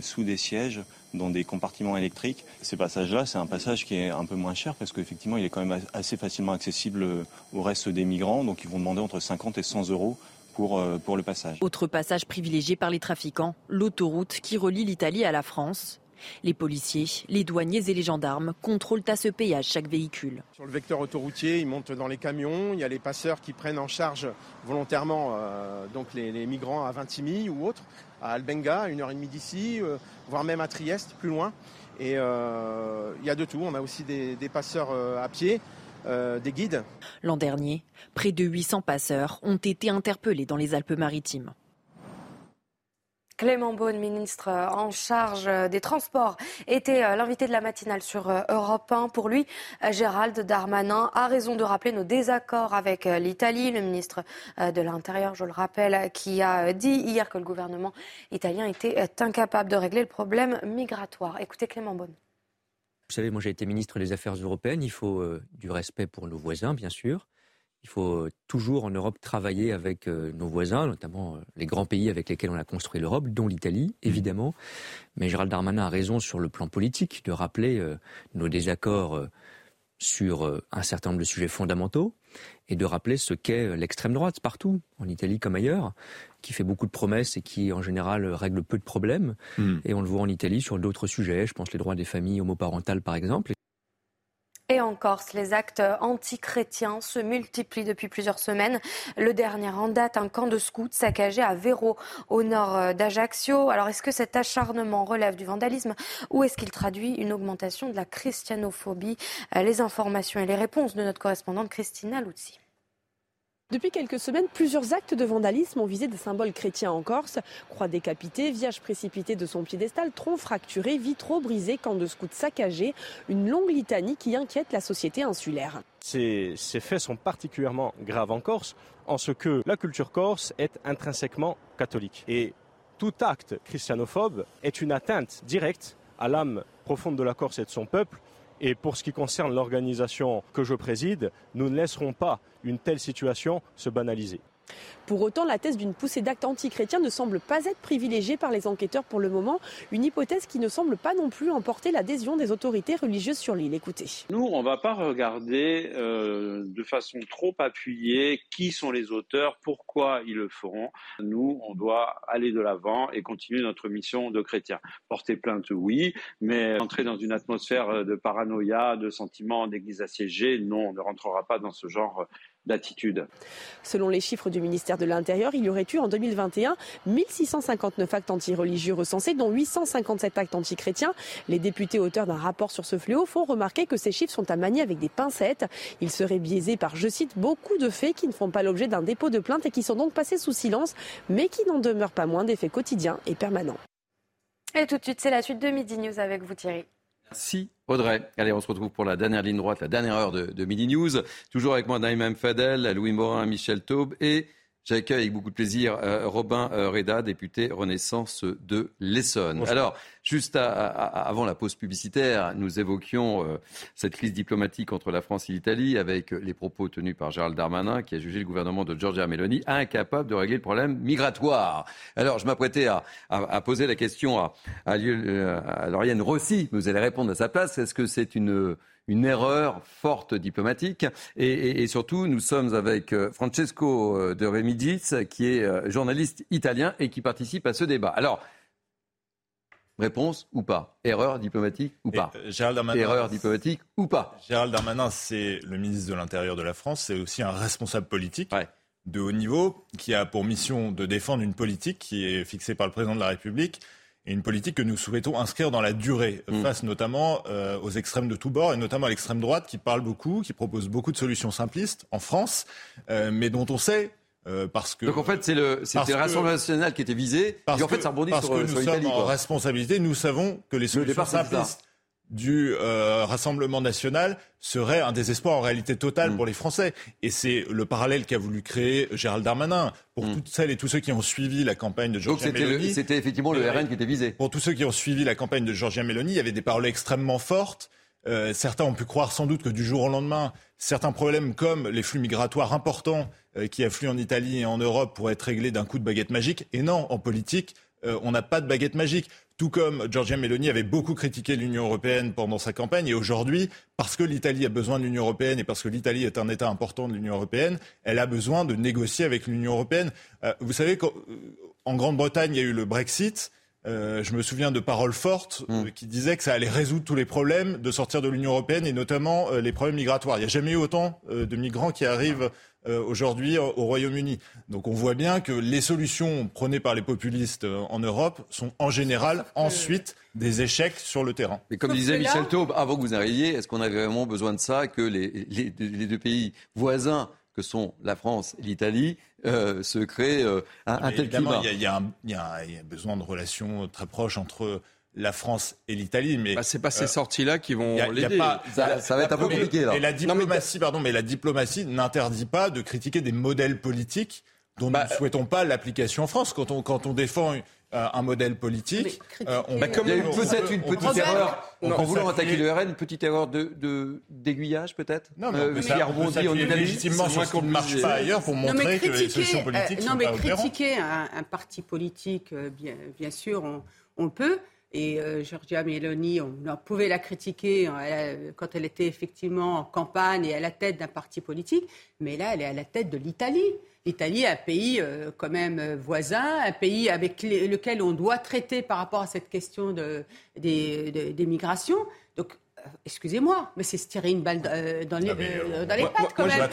sous des sièges dans des compartiments électriques. Ces passages-là, c'est un passage qui est un peu moins cher parce qu'effectivement, il est quand même assez facilement accessible au reste des migrants. Donc, ils vont demander entre 50 et 100 euros pour, pour le passage. Autre passage privilégié par les trafiquants, l'autoroute qui relie l'Italie à la France. Les policiers, les douaniers et les gendarmes contrôlent à ce péage chaque véhicule. Sur le vecteur autoroutier, ils montent dans les camions. Il y a les passeurs qui prennent en charge volontairement euh, donc les, les, migrants à Vintimille ou autres, à Albenga, à une heure et demie d'ici, euh, voire même à Trieste, plus loin. Et euh, il y a de tout. On a aussi des, des passeurs à pied. Euh, des guides. L'an dernier, près de 800 passeurs ont été interpellés dans les Alpes-Maritimes. Clément Beaune, ministre en charge des Transports, était l'invité de la matinale sur Europe 1. Pour lui, Gérald Darmanin a raison de rappeler nos désaccords avec l'Italie. Le ministre de l'Intérieur, je le rappelle, qui a dit hier que le gouvernement italien était incapable de régler le problème migratoire. Écoutez Clément Beaune. Vous savez, moi j'ai été ministre des Affaires européennes. Il faut euh, du respect pour nos voisins, bien sûr. Il faut toujours en Europe travailler avec euh, nos voisins, notamment euh, les grands pays avec lesquels on a construit l'Europe, dont l'Italie, évidemment. Mais Gérald Darmanin a raison sur le plan politique de rappeler euh, nos désaccords sur un certain nombre de sujets fondamentaux et de rappeler ce qu'est l'extrême droite partout, en Italie comme ailleurs, qui fait beaucoup de promesses et qui en général règle peu de problèmes. Mm. Et on le voit en Italie sur d'autres sujets, je pense les droits des familles homoparentales par exemple. Et en Corse, les actes antichrétiens se multiplient depuis plusieurs semaines. Le dernier en date, un camp de scouts saccagé à Véro, au nord d'Ajaccio. Alors, est-ce que cet acharnement relève du vandalisme ou est-ce qu'il traduit une augmentation de la christianophobie? Les informations et les réponses de notre correspondante Christina Luzzi. Depuis quelques semaines, plusieurs actes de vandalisme ont visé des symboles chrétiens en Corse. Croix décapitée, vierge précipitée de son piédestal, tronc fracturé, vitraux brisés, camp de scouts saccagés. Une longue litanie qui inquiète la société insulaire. Ces, ces faits sont particulièrement graves en Corse, en ce que la culture corse est intrinsèquement catholique. Et tout acte christianophobe est une atteinte directe à l'âme profonde de la Corse et de son peuple. Et pour ce qui concerne l'organisation que je préside, nous ne laisserons pas une telle situation se banaliser. Pour autant, la thèse d'une poussée d'actes antichrétiens ne semble pas être privilégiée par les enquêteurs pour le moment, une hypothèse qui ne semble pas non plus emporter l'adhésion des autorités religieuses sur l'île. Écoutez. Nous, on ne va pas regarder euh, de façon trop appuyée qui sont les auteurs, pourquoi ils le feront. Nous, on doit aller de l'avant et continuer notre mission de chrétien. Porter plainte, oui, mais entrer dans une atmosphère de paranoïa, de sentiments d'église assiégée, non, on ne rentrera pas dans ce genre d'attitude. Selon les chiffres du ministère de l'Intérieur, il y aurait eu en 2021 1659 actes antireligieux recensés, dont 857 actes antichrétiens. Les députés auteurs d'un rapport sur ce fléau font remarquer que ces chiffres sont à manier avec des pincettes. Ils seraient biaisés par, je cite, beaucoup de faits qui ne font pas l'objet d'un dépôt de plainte et qui sont donc passés sous silence, mais qui n'en demeurent pas moins des faits quotidiens et permanents. Et tout de suite, c'est la suite de Midi News avec vous Thierry. Merci Audrey. Allez, on se retrouve pour la dernière ligne droite, la dernière heure de, de Midi News. Toujours avec moi Naïm Fadel, Louis Morin, Michel Taube et J'accueille avec beaucoup de plaisir euh, Robin euh, Reda, député Renaissance de l'Essonne. Alors, juste avant la pause publicitaire, nous évoquions euh, cette crise diplomatique entre la France et l'Italie avec les propos tenus par Gérald Darmanin qui a jugé le gouvernement de Giorgia Meloni incapable de régler le problème migratoire. Alors, je m'apprêtais à, poser la question à, à, à Lauriane Rossi, vous allez répondre à sa place. Est-ce que c'est une une erreur forte diplomatique. Et, surtout, nous sommes avec euh, Francesco euh, de Remigis, qui est euh, journaliste italien et qui participe à ce débat. Alors, Réponse ou pas? Erreur diplomatique ou pas? Erreur diplomatique ou pas? Gérald Darmanin, c'est le ministre de l'Intérieur de la France, c'est aussi un responsable politique de haut niveau qui a pour mission de défendre une politique qui est fixée par le président de la République et une politique que nous souhaitons inscrire dans la durée, mm. face notamment euh, aux extrêmes de tous bords, et notamment à l'extrême droite qui parle beaucoup, qui propose beaucoup de solutions simplistes en France, euh, mais dont on sait euh, parce que, Donc en fait, c'est le, c'était le Rassemblement national qui était visé. Parce et en fait, ça rebondit parce sur, que nous sommes en responsabilité. Nous savons que les solutions simplistes du euh, Rassemblement national serait un désespoir en réalité total mm. pour les Français. Et c'est le parallèle qu'a voulu créer Gérald Darmanin. Pour mm. toutes celles et tous ceux qui ont suivi la campagne de Giorgia Meloni. C'était effectivement le RN qui était visé. Pour tous ceux qui ont suivi la campagne de Giorgia Meloni, il y avait des paroles extrêmement fortes. Euh, certains ont pu croire sans doute que du jour au lendemain, certains problèmes comme les flux migratoires importants euh, qui affluent en Italie et en Europe pourraient être réglés d'un coup de baguette magique. Et non, en politique, on n'a pas de baguette magique. Tout comme Giorgia Meloni avait beaucoup critiqué l'Union européenne pendant sa campagne, et aujourd'hui, parce que l'Italie a besoin de l'Union européenne et parce que l'Italie est un État important de l'Union européenne, elle a besoin de négocier avec l'Union européenne. Euh, vous savez qu'en euh, Grande-Bretagne, il y a eu le Brexit. Euh, je me souviens de paroles fortes mm. qui disaient que ça allait résoudre tous les problèmes de sortir de l'Union européenne et notamment les problèmes migratoires. Il n'y a jamais eu autant de migrants qui arrivent aujourd'hui au Royaume-Uni. Donc on voit bien que les solutions prônées par les populistes euh, en Europe sont en général ensuite des échecs sur le terrain. Mais comme disait Michel Taube, avant que vous arriviez, est-ce qu'on avait vraiment besoin de ça, que les, deux pays voisins que sont la France et l'Italie, euh, se créent un, tel climat? Il y, a, il y, a, besoin de relations très proches entre la France et l'Italie. Mais bah, c'est pas ces euh, sorties-là qui vont l'aider. Ça, ça, va être un peu compliqué. Là. Et la diplomatie, pardon, mais la diplomatie n'interdit pas de critiquer des modèles politiques dont nous bah, ne souhaitons pas l'application en France. Quand on, quand on défend euh, un modèle politique. Euh, on, bah, comme il y a peut-être une petite erreur, en voulant attaquer le RN, une petite erreur de, d'aiguillage peut-être Non, mais, euh, ça, rebondit, on est légitimement sur ce qui ne marche pas ailleurs pour montrer que les solutions politiques euh, non, mais critiquer un, un, parti politique, bien, bien sûr, on, on peut. Et euh, Giorgia Meloni, on, pouvait la critiquer euh, quand elle était effectivement en campagne et à la tête d'un parti politique, mais là, elle est à la tête de l'Italie. L'Italie est un pays euh, quand même voisin, un pays avec lequel on doit traiter par rapport à cette question de, des, migrations. Donc, excusez-moi, mais c'est se tirer une balle dans les, dans les pattes quand même.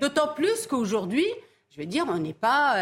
D'autant plus, plus qu'aujourd'hui, je vais dire, on n'est pas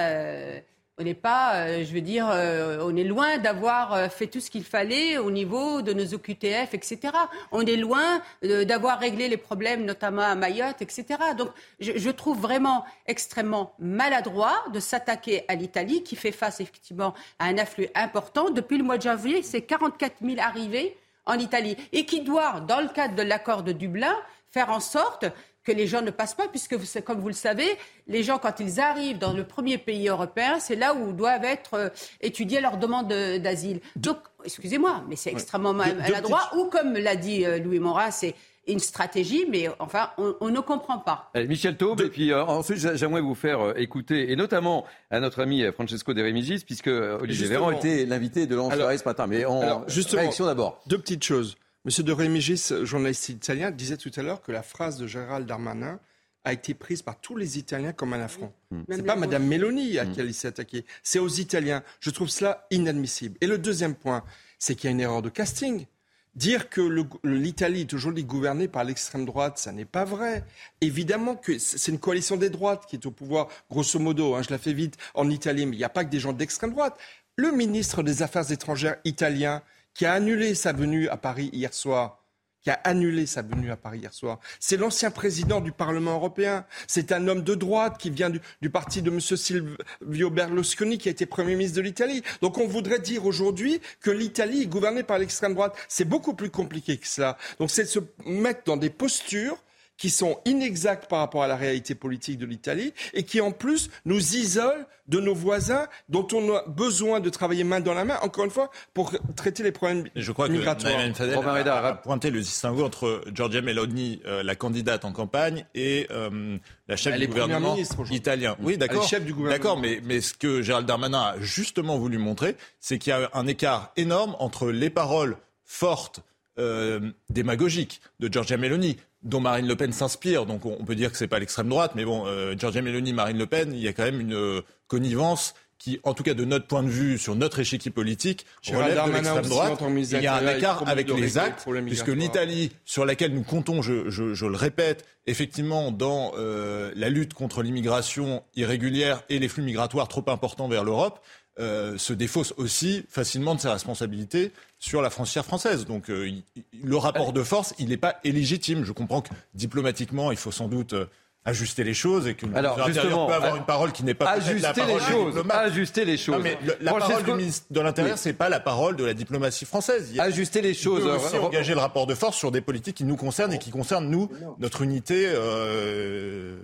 on n'est pas, euh, je veux dire, euh, on est loin d'avoir euh, fait tout ce qu'il fallait au niveau de nos OQTF, etc. On est loin d'avoir réglé les problèmes, notamment à Mayotte, etc. Donc, je, trouve vraiment extrêmement maladroit de s'attaquer à l'Italie, qui fait face effectivement à un afflux important. Depuis le mois de janvier, c'est 44 000 arrivées en Italie et qui doit, dans le cadre de l'accord de Dublin, faire en sorte que les gens ne passent pas, puisque, comme vous le savez, les gens, quand ils arrivent dans le premier pays européen, c'est là où doivent être euh, étudiées leurs demandes d'asile. Donc, excusez-moi, mais c'est extrêmement maladroit, ou comme l'a dit euh, Louis Morin, c'est une stratégie, mais enfin, on, ne comprend pas. Michel Taube, et puis euh, ensuite, j'aimerais vous faire écouter, et notamment à notre ami Francesco De Remigis, puisque Olivier Véran était l'invité de l'Anse ce matin. Mais en alors, réaction d'abord. Deux petites choses. Monsieur de Remigis, journaliste italien, disait tout à l'heure que la phrase de Gérald Darmanin a été prise par tous les Italiens comme un affront. Hmm. Ce n'est pas Madame Meloni à qui il s'est attaqué, c'est aux Italiens. Je trouve cela inadmissible. Et le deuxième point, c'est qu'il y a une erreur de casting. Dire que l'Italie est aujourd'hui gouvernée par l'extrême droite, ça n'est pas vrai. Évidemment que c'est une coalition des droites qui est au pouvoir, grosso modo, hein, je la fais vite, en Italie, mais il n'y a pas que des gens d'extrême droite. Le ministre des Affaires étrangères italien, qui a annulé sa venue à Paris hier soir, qui a annulé sa venue à Paris hier soir. C'est l'ancien président du Parlement européen. C'est un homme de droite qui vient du, parti de M. Silvio Berlusconi, qui a été Premier ministre de l'Italie. Donc on voudrait dire aujourd'hui que l'Italie est gouvernée par l'extrême droite. C'est beaucoup plus compliqué que cela. Donc c'est de se mettre dans des postures qui sont inexacts par rapport à la réalité politique de l'Italie et qui en plus nous isolent de nos voisins dont on a besoin de travailler main dans la main, encore une fois, pour traiter les problèmes Je crois migratoires. que Fadel a, a pointé le distinguo entre Giorgia Meloni, euh, la candidate en campagne, et euh, la chef Elle du gouvernement italien. Oui, d'accord. chef du gouvernement. D'accord, mais, mais ce que Gérald Darmanin a justement voulu montrer, c'est qu'il y a un écart énorme entre les paroles fortes, euh, démagogiques de Giorgia Meloni, dont Marine Le Pen s'inspire. Donc on peut dire que c'est pas l'extrême droite, mais bon, euh, Giorgia Meloni, Marine Le Pen, il y a quand même une euh, connivence qui, en tout cas de notre point de vue, sur notre échiquier politique, Gérald relève de l'extrême droite. Il y a un écart avec les actes, puisque l'Italie, sur laquelle nous comptons, je, je- je le répète, effectivement, dans euh, la lutte contre l'immigration irrégulière et les flux migratoires trop importants vers l'Europe, euh, se défausse aussi facilement de ses responsabilités sur la frontière française. Donc euh, il- le rapport de force, il n'est pas illégitime. Je comprends que diplomatiquement, il faut sans doute euh, ajuster les choses et que le Alors, justement, peut avoir a- une parole qui n'est pas la ajuster les parole choses, diplomates. ajuster les choses. Non, mais le- la Francesco- parole du ministre de l'Intérieur, Oui. c'est pas la parole de la diplomatie française. Il y a- Ajuster les il choses. peut aussi Re- engager le rapport de force sur des politiques qui nous concernent et qui concernent nous, notre unité euh,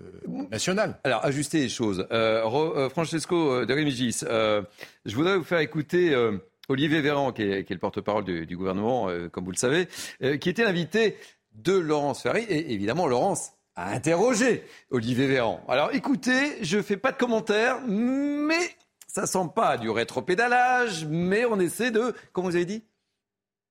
nationale. Alors, ajuster les choses. Euh, Ro- euh, Francesco euh, de Remigis, euh, je voudrais vous faire écouter euh, Olivier Véran, qui est, qui est le porte-parole du, du gouvernement, euh, comme vous le savez, euh, qui était l'invité de Laurence Ferry. Et évidemment, Laurence a interrogé Olivier Véran. Alors, écoutez, je fais pas de commentaires, mais ça sent pas du rétropédalage, mais on essaie de, comment vous avez dit?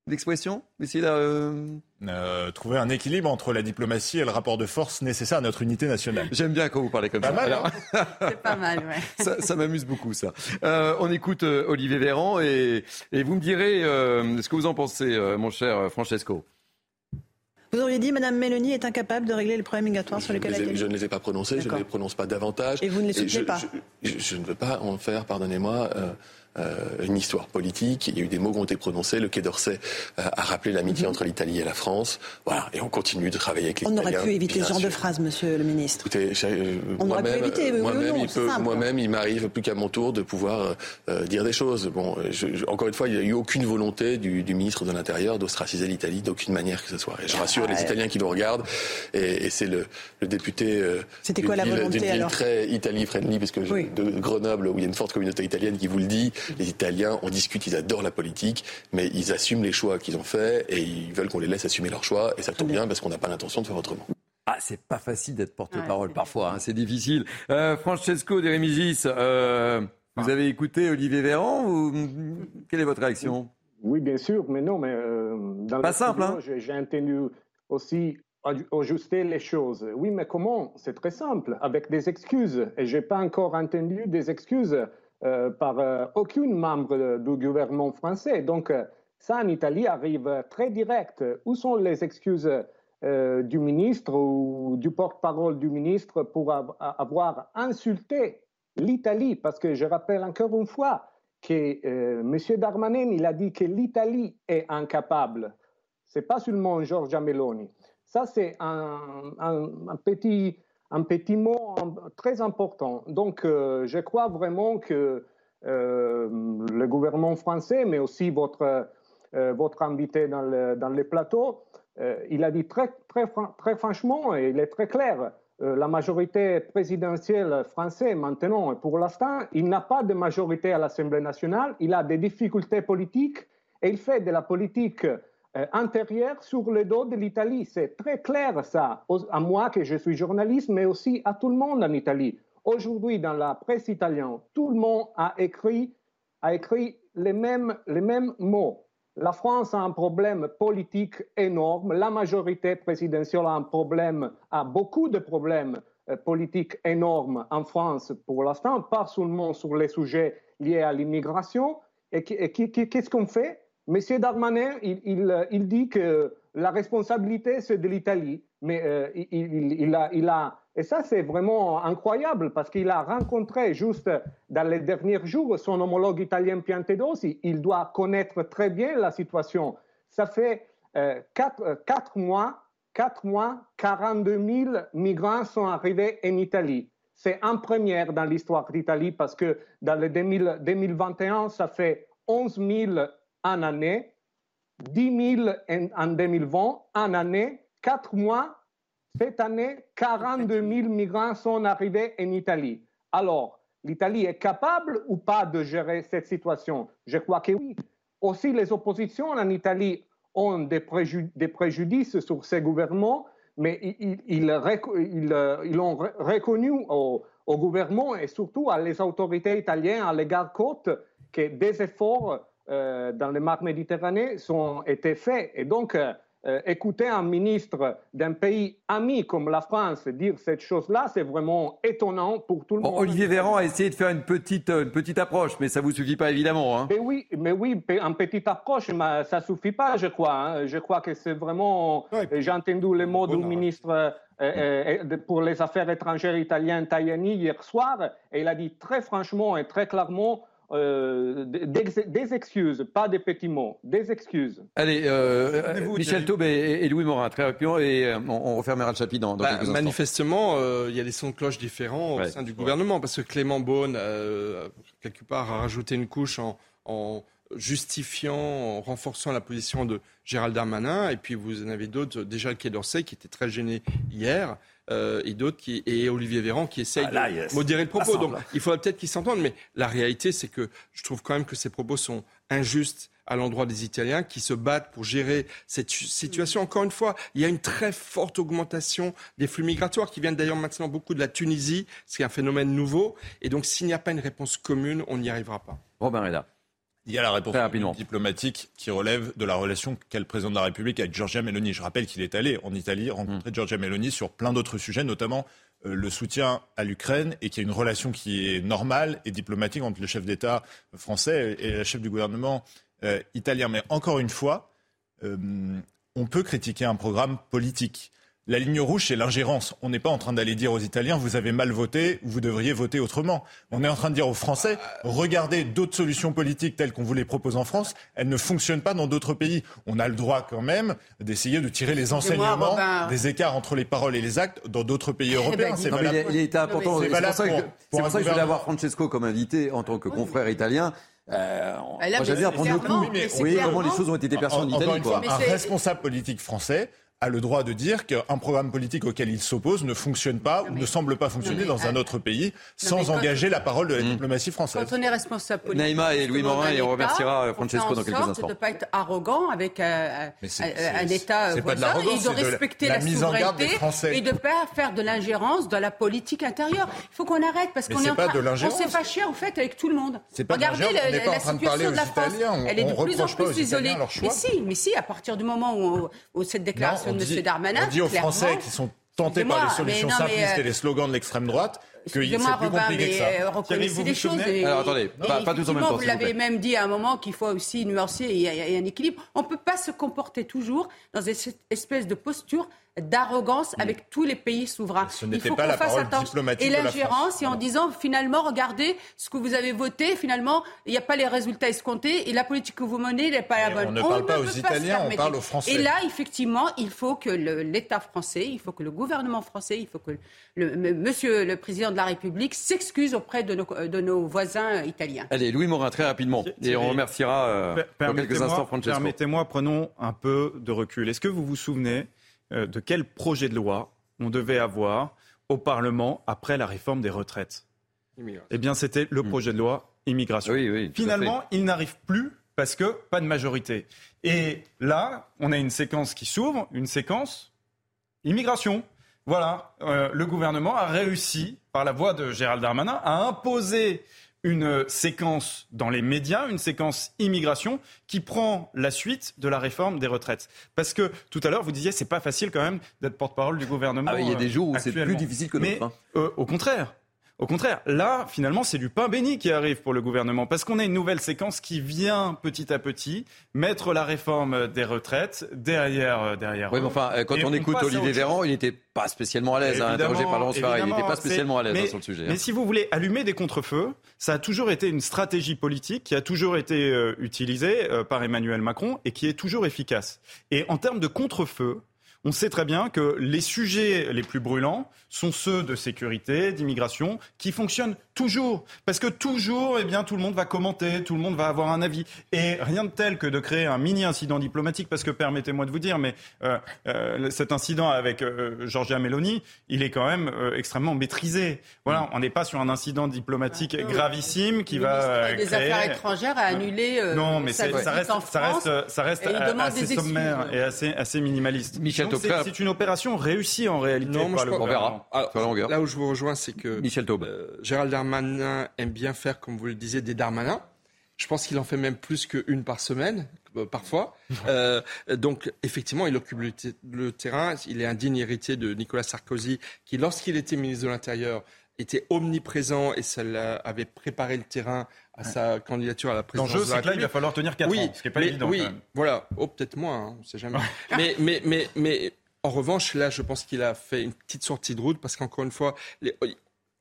L'expression? Essayer de... euh, Euh, trouver un équilibre entre la diplomatie et le rapport de force nécessaire à notre unité nationale. J'aime bien quand vous parlez comme Pas ça. mal, Alors- C'est pas mal, ouais. ça, ça m'amuse beaucoup, ça. Euh, on écoute euh, Olivier Véran et, et vous me direz euh, ce que vous en pensez, euh, mon cher Francesco. Vous auriez dit Madame Mélanie est incapable de régler les problèmes migratoires sur lesquels elle je ne les ai pas prononcés, je ne les prononce pas davantage. Et vous ne les soutenez je, pas. je, je- je ne veux pas en faire, pardonnez-moi, euh, une histoire politique. Il y a eu des mots qui ont été prononcés. Le Quai d'Orsay euh, a rappelé l'amitié entre l'Italie et la France. Voilà, et on continue de travailler avec les On Italiens. aurait pu éviter ce genre de phrase, Monsieur le Ministre. Écoutez, euh, On aurait pu moi-même, éviter, oui, oui ou moi-même, non, il moi-même, m'arrive plus qu'à mon tour de pouvoir euh, euh, dire des choses. Bon, euh, je- je- encore une fois, il n'y a eu aucune volonté du, du ministre de l'Intérieur d'ostraciser l'Italie d'aucune manière que ce soit. Et je rassure les Italiens qui nous regardent. Et, et c'est le, le député euh, C'était quoi la ville- volonté, d'une ville alors? très Italie-friendly, parce que je- Oui. de Grenoble, où il y a une forte communauté italienne qui vous le dit. Les Italiens, on discute, ils adorent la politique, mais ils assument les choix qu'ils ont faits et ils veulent qu'on les laisse assumer leurs choix. Et ça tombe bien parce qu'on n'a pas l'intention de faire autrement. Ah, c'est pas facile d'être porte-parole parfois, hein, c'est difficile. Euh, Francesco de Remigis, euh, vous avez écouté Olivier Véran ou quelle est votre réaction? Oui, bien sûr, mais non, mais euh, dans Pas le simple, studio, hein j'ai- entendu aussi aju- ajuster les choses. Oui, mais comment? C'est très simple, avec des excuses. Et j'ai pas encore entendu des excuses euh, par euh, aucun membre du gouvernement français. Donc, euh, ça en Italie arrive très direct. Où sont les excuses euh, du ministre ou du porte-parole du ministre pour av- avoir insulté l'Italie? Parce que je rappelle encore une fois, que euh, M. Darmanin, il a dit que l'Italie est incapable. C'est pas seulement Giorgia Meloni. Ça, c'est un petit, un petit mot très important. Donc, euh, je crois vraiment que euh, le gouvernement français, mais aussi votre, euh, votre invité dans le, dans le plateau, euh, il a dit très, très, très franchement, et il est très clair, la majorité présidentielle française maintenant, et pour l'instant, il n'a pas de majorité à l'Assemblée nationale, il a des difficultés politiques et il fait de la politique intérieure sur le dos de l'Italie. C'est très clair ça, à moi que je suis journaliste, mais aussi à tout le monde en Italie. Aujourd'hui, dans la presse italienne, tout le monde a écrit, les, mêmes, mots. La France a un problème politique énorme. La majorité présidentielle a a beaucoup de problèmes euh, politiques énormes en France pour l'instant, pas seulement sur les sujets liés à l'immigration. Et qu'est-ce qu'on fait? Monsieur Darmanin, euh, il dit que la responsabilité, c'est de l'Italie. Mais euh, il, a, Et ça, c'est vraiment incroyable parce qu'il a rencontré juste dans les derniers jours son homologue italien Piantedosi. Il doit connaître très bien la situation. Ça fait euh, quatre, euh, mois, quatre mois, 42 000 migrants sont arrivés en Italie. C'est en première dans l'histoire d'Italie parce que dans le 2000 2021, ça fait 11 000 en année, 10 000 en, en 2020, en année, quatre mois, Cette année, 42 000 migrants sont arrivés en Italie. Alors, l'Italie est capable ou pas de gérer cette situation? Je crois que oui. Aussi, les oppositions en Italie ont des, préjudices sur ces gouvernements, mais ils, ils, ont reconnu au, au, gouvernement et surtout à les autorités italiennes à l'égard côte que des efforts euh, dans les mers Méditerranée ont été faits. Et donc, euh, euh, écouter un ministre d'un pays ami comme la France dire cette chose-là, c'est vraiment étonnant pour tout le monde. Olivier Véran a essayé de faire une petite, une petite approche, mais ça ne vous suffit pas évidemment. Hein. Mais oui, mais oui, une petite approche, mais ça ne suffit pas, je crois. Hein. Je crois que c'est vraiment. J'ai entendu les mots du ministre. Euh, euh, pour les affaires étrangères italien Tajani hier soir, et il a dit très franchement et très clairement euh, des, excuses, pas des petits mots, des excuses. Allez, euh, Michel Taube et, Louis Morin, très rapidement, et euh, on, refermera le chapitre dans, dans bah, Manifestement, il y a des sons de cloche différents au sein du gouvernement, parce que Clément Beaune, quelque part, a rajouté une couche en, en justifiant, en renforçant la position de Gérald Darmanin, et puis vous en avez d'autres, déjà le Quai d'Orsay, qui était très gêné hier. Euh, et d'autres qui et Olivier Véran qui essaye ah, de modérer le propos. Donc il faudrait peut-être qu'ils s'entendent, mais la réalité c'est que je trouve quand même que ces propos sont injustes à l'endroit des Italiens qui se battent pour gérer cette situation. Encore une fois, il y a une très forte augmentation des flux migratoires qui viennent d'ailleurs maintenant beaucoup de la Tunisie, ce qui est un phénomène nouveau. Et donc s'il n'y a pas une réponse commune, on n'y arrivera pas. Robin Reda. Il y a la réponse diplomatique qui relève de la relation qu'a le président de la République avec Giorgia Meloni. Je rappelle qu'il est allé en Italie rencontrer mm. Giorgia Meloni sur plein d'autres sujets, notamment euh, le soutien à l'Ukraine et qu'il y a une relation qui est normale et diplomatique entre le chef d'État français et la chef du gouvernement euh, italien. Mais encore une fois, euh, on peut critiquer un programme politique. La ligne rouge, c'est l'ingérence. On n'est pas en train d'aller dire aux Italiens, vous avez mal voté, vous devriez voter autrement. On est en train de dire aux Français, regardez d'autres solutions politiques telles qu'on vous les propose en France, elles ne fonctionnent pas dans d'autres pays. On a le droit quand même d'essayer de tirer les enseignements des écarts entre les paroles et les actes dans d'autres pays eh ben, européens. C'est il, est important. C'est pour ça que, pour ça que je voulais avoir Francesco comme invité en tant que confrère italien. Euh, on va dire prendre le coup. Oui, comment les choses ont été perçues en, Italie. Un responsable politique français a le droit de dire qu'un programme politique auquel il s'oppose ne fonctionne pas ou ne semble pas fonctionner dans un autre pays sans engager la parole de la diplomatie française. Quand on est responsable politique, Naïma et Louis Morin, et on remerciera Francesco dans quelques instants. de ne pas être arrogant avec un, État voisin et de respecter la, souveraineté et de ne pas faire de l'ingérence dans la politique intérieure. Il faut qu'on arrête parce qu'on est en train, on s'est fâché en fait avec tout le monde. Regardez la, situation de la France, elle est de plus en plus isolée. Mais si, mais si, à partir du moment où cette déclaration on dit, On dit aux Français qui sont tentés par les solutions simplistes et les slogans de l'extrême droite que c'est plus compliqué que ça. Euh, reconnaissez des choses. Alors attendez, pas, pas tout en même temps. Vous l'avez même dit à un moment qu'il faut aussi nuancer et il y a un équilibre. On ne peut pas se comporter toujours dans cette espèce de posture d'arrogance avec tous les pays souverains. Ce n'était pas la parole diplomatique Et l'ingérence, et en disant finalement, regardez ce que vous avez voté, finalement, il n'y a pas les résultats escomptés et la politique que vous menez n'est pas la bonne. On ne parle pas aux Italiens, on parle aux Français. Et là, effectivement, il faut que l'État français, il faut que le gouvernement français, il faut que le, monsieur le président de la République s'excuse auprès de nos, de nos, voisins italiens. Allez, Louis Morin, très rapidement. Et on remerciera euh, dans quelques instants Francesco. Permettez-moi, prenons un peu de recul. Est-ce que vous vous souvenez euh, de quel projet de loi on devait avoir au Parlement après la réforme des retraites? Eh bien, c'était le hmm. projet de loi immigration. Finalement, il n'arrive plus parce que pas de majorité. Et là, on a une séquence qui s'ouvre, une séquence immigration. Voilà, euh, le gouvernement a réussi, par la voix de Gérald Darmanin, à imposer une séquence dans les médias, une séquence immigration qui prend la suite de la réforme des retraites. Parce que tout à l'heure, vous disiez, c'est pas facile quand même d'être porte-parole du gouvernement. Ah il y a des jours où c'est plus difficile que d'autres. Mais hein. euh, au contraire, au contraire, là, finalement, c'est du pain béni qui arrive pour le gouvernement, parce qu'on a une nouvelle séquence qui vient petit à petit mettre la réforme des retraites derrière. Euh, derrière oui, mais enfin, euh, quand on, écoute Olivier Véran, il n'était pas spécialement à l'aise, hein, interrogé par Laurence Ferrari, il n'était pas spécialement à l'aise hein, sur le sujet. Mais hein. si vous voulez allumer des contre-feux, ça a toujours été une stratégie politique qui a toujours été euh, utilisée par Emmanuel Macron et qui est toujours efficace. Et en termes de contre-feu, on sait très bien que les sujets les plus brûlants sont ceux de sécurité, d'immigration, qui fonctionnent Toujours. Parce que toujours, eh bien, tout le monde va commenter, tout le monde va avoir un avis. Et rien de tel que de créer un mini incident diplomatique, parce que permettez-moi de vous dire, mais euh, euh, cet incident avec euh, Giorgia Meloni, il est quand même euh, extrêmement maîtrisé. Voilà, Mm. on n'est pas sur un incident diplomatique Ah, gravissime qui le va ministre euh, des créer... Affaires étrangères a annulé euh, non, mais ça visite reste, en ça France reste, ça reste et il a- demande assez sommaire et assez, assez minimaliste. Michel Donc, c'est- une opération réussie en réalité. Non, moi, je crois-. Alors, Sur la longueur. Là où je vous rejoins, c'est que Michel Taube. euh, Gérald Darmanin aime bien faire, comme vous le disiez, des Darmanins. Je pense qu'il en fait même plus qu'une par semaine, euh, parfois. Euh, donc, effectivement, il occupe le, terrain. Il est un digne héritier de Nicolas Sarkozy, qui, lorsqu'il était ministre de l'Intérieur, était omniprésent et ça avait préparé le terrain à sa candidature à la présidence L'enjeu, c'est que là, il va falloir tenir 4 oui, ans, ce qui n'est pas mais- évident. Oui, quand même. voilà. Oh, peut-être moins, hein, on ne sait jamais. mais, mais, mais, mais en revanche, là, je pense qu'il a fait une petite sortie de route parce qu'encore une fois, les-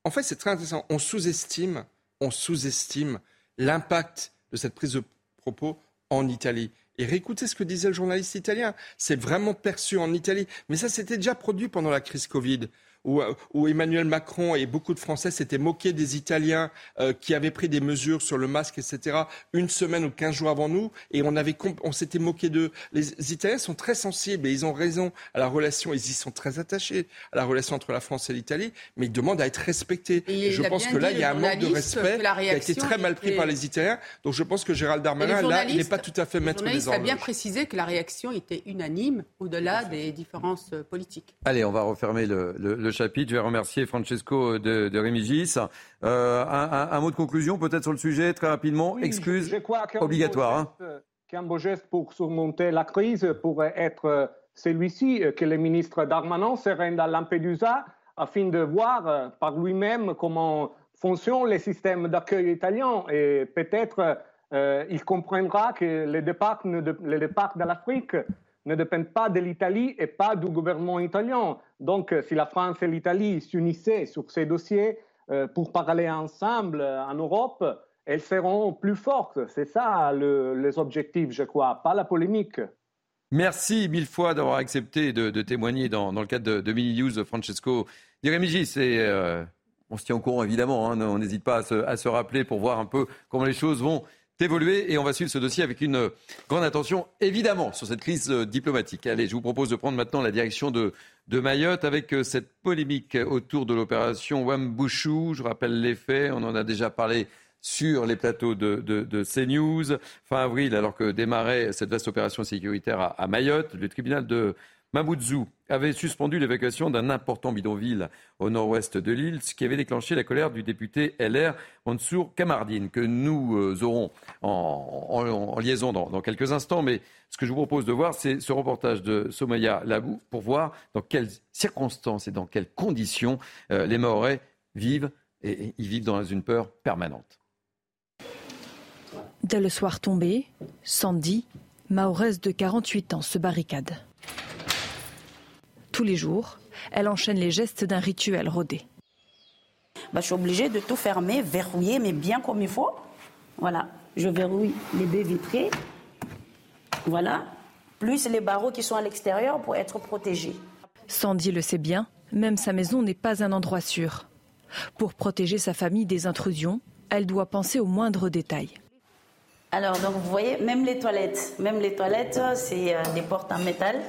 en fait, c'est très intéressant. On sous-estime, on sous-estime l'impact de cette prise de propos en Italie. Et réécoutez ce que disait le journaliste italien. C'est vraiment perçu en Italie. Mais ça, c'était déjà produit pendant la crise Covid. Où, où Emmanuel Macron et beaucoup de Français s'étaient moqués des Italiens euh, qui avaient pris des mesures sur le masque, etc., une semaine ou quinze jours avant nous, et on, avait comp- on s'était moqué d'eux. Les Italiens sont très sensibles et ils ont raison à la relation, ils y sont très attachés à la relation entre la France et l'Italie, mais ils demandent à être respectés. Et Et je pense que là, il y a un manque de respect qui a été très mal pris par les Italiens. Donc je pense que Gérald Darmanin, là, il n'est pas tout à fait maître des journaliste a bien précisé que la réaction était unanime au-delà des différences euh, politiques. Allez, on va refermer le, le- le chapitre. Je vais remercier Francesco de, de Remigis. Euh, un, un- un mot de conclusion peut-être sur le sujet, très rapidement. Oui, Excuse je crois qu'un obligatoire. hein. beau geste- qu'un beau geste pour surmonter la crise pourrait être euh, celui-ci, euh, que le ministre Darmanin se rende à Lampedusa afin de voir par lui-même comment fonctionne le système d'accueil italien et peut-être euh, il comprendra que les départs, ne de- les départs de l'Afrique ne dépendent pas de l'Italie et pas du gouvernement italien. Donc, euh, si la France et l'Italie s'unissaient sur ces dossiers euh, pour parler ensemble euh, en Europe, elles seront plus fortes. C'est ça le- les objectifs, je crois, pas la polémique. Merci mille fois d'avoir accepté de, témoigner dans, le cadre de, de Mini News, Francesco Di Remigis. Et, euh, on se tient au courant, évidemment. hein. on n'hésite pas à se rappeler pour voir un peu comment les choses vont évoluer. Et on va suivre ce dossier avec une grande attention, évidemment, sur cette crise euh, diplomatique. Allez, je vous propose de prendre maintenant la direction de, Mayotte avec euh, cette polémique autour de l'opération Wambushu. Je rappelle les faits, on en a déjà parlé sur les plateaux de, de, CNews. Fin avril, alors que démarrait cette vaste opération sécuritaire à Mayotte, le tribunal de Mamoudzou avait suspendu l'évacuation d'un important bidonville au nord-ouest de l'île, ce qui avait déclenché la colère du député LR Mansour Kamardine, que nous euh, aurons en, liaison dans, quelques instants. Mais ce que je vous propose de voir, c'est ce reportage de Somaya Labou pour voir dans quelles circonstances et dans quelles conditions euh, les Mahorais vivent et, ils vivent dans une peur permanente. Dès le soir tombé, Sandy, mahoraise de 48 ans, se barricade. Tous les jours, elle enchaîne les gestes d'un rituel rodé. Bah, je suis obligée de tout fermer, verrouiller, mais bien comme il faut. Voilà, je verrouille les baies vitrées. Voilà, plus les barreaux qui sont à l'extérieur pour être protégés. Sandy le sait bien, même sa maison n'est pas un endroit sûr. Pour protéger sa famille des intrusions, elle doit penser aux moindres détails. Alors, donc vous voyez, même les toilettes, même les toilettes, c'est euh, des portes en métal.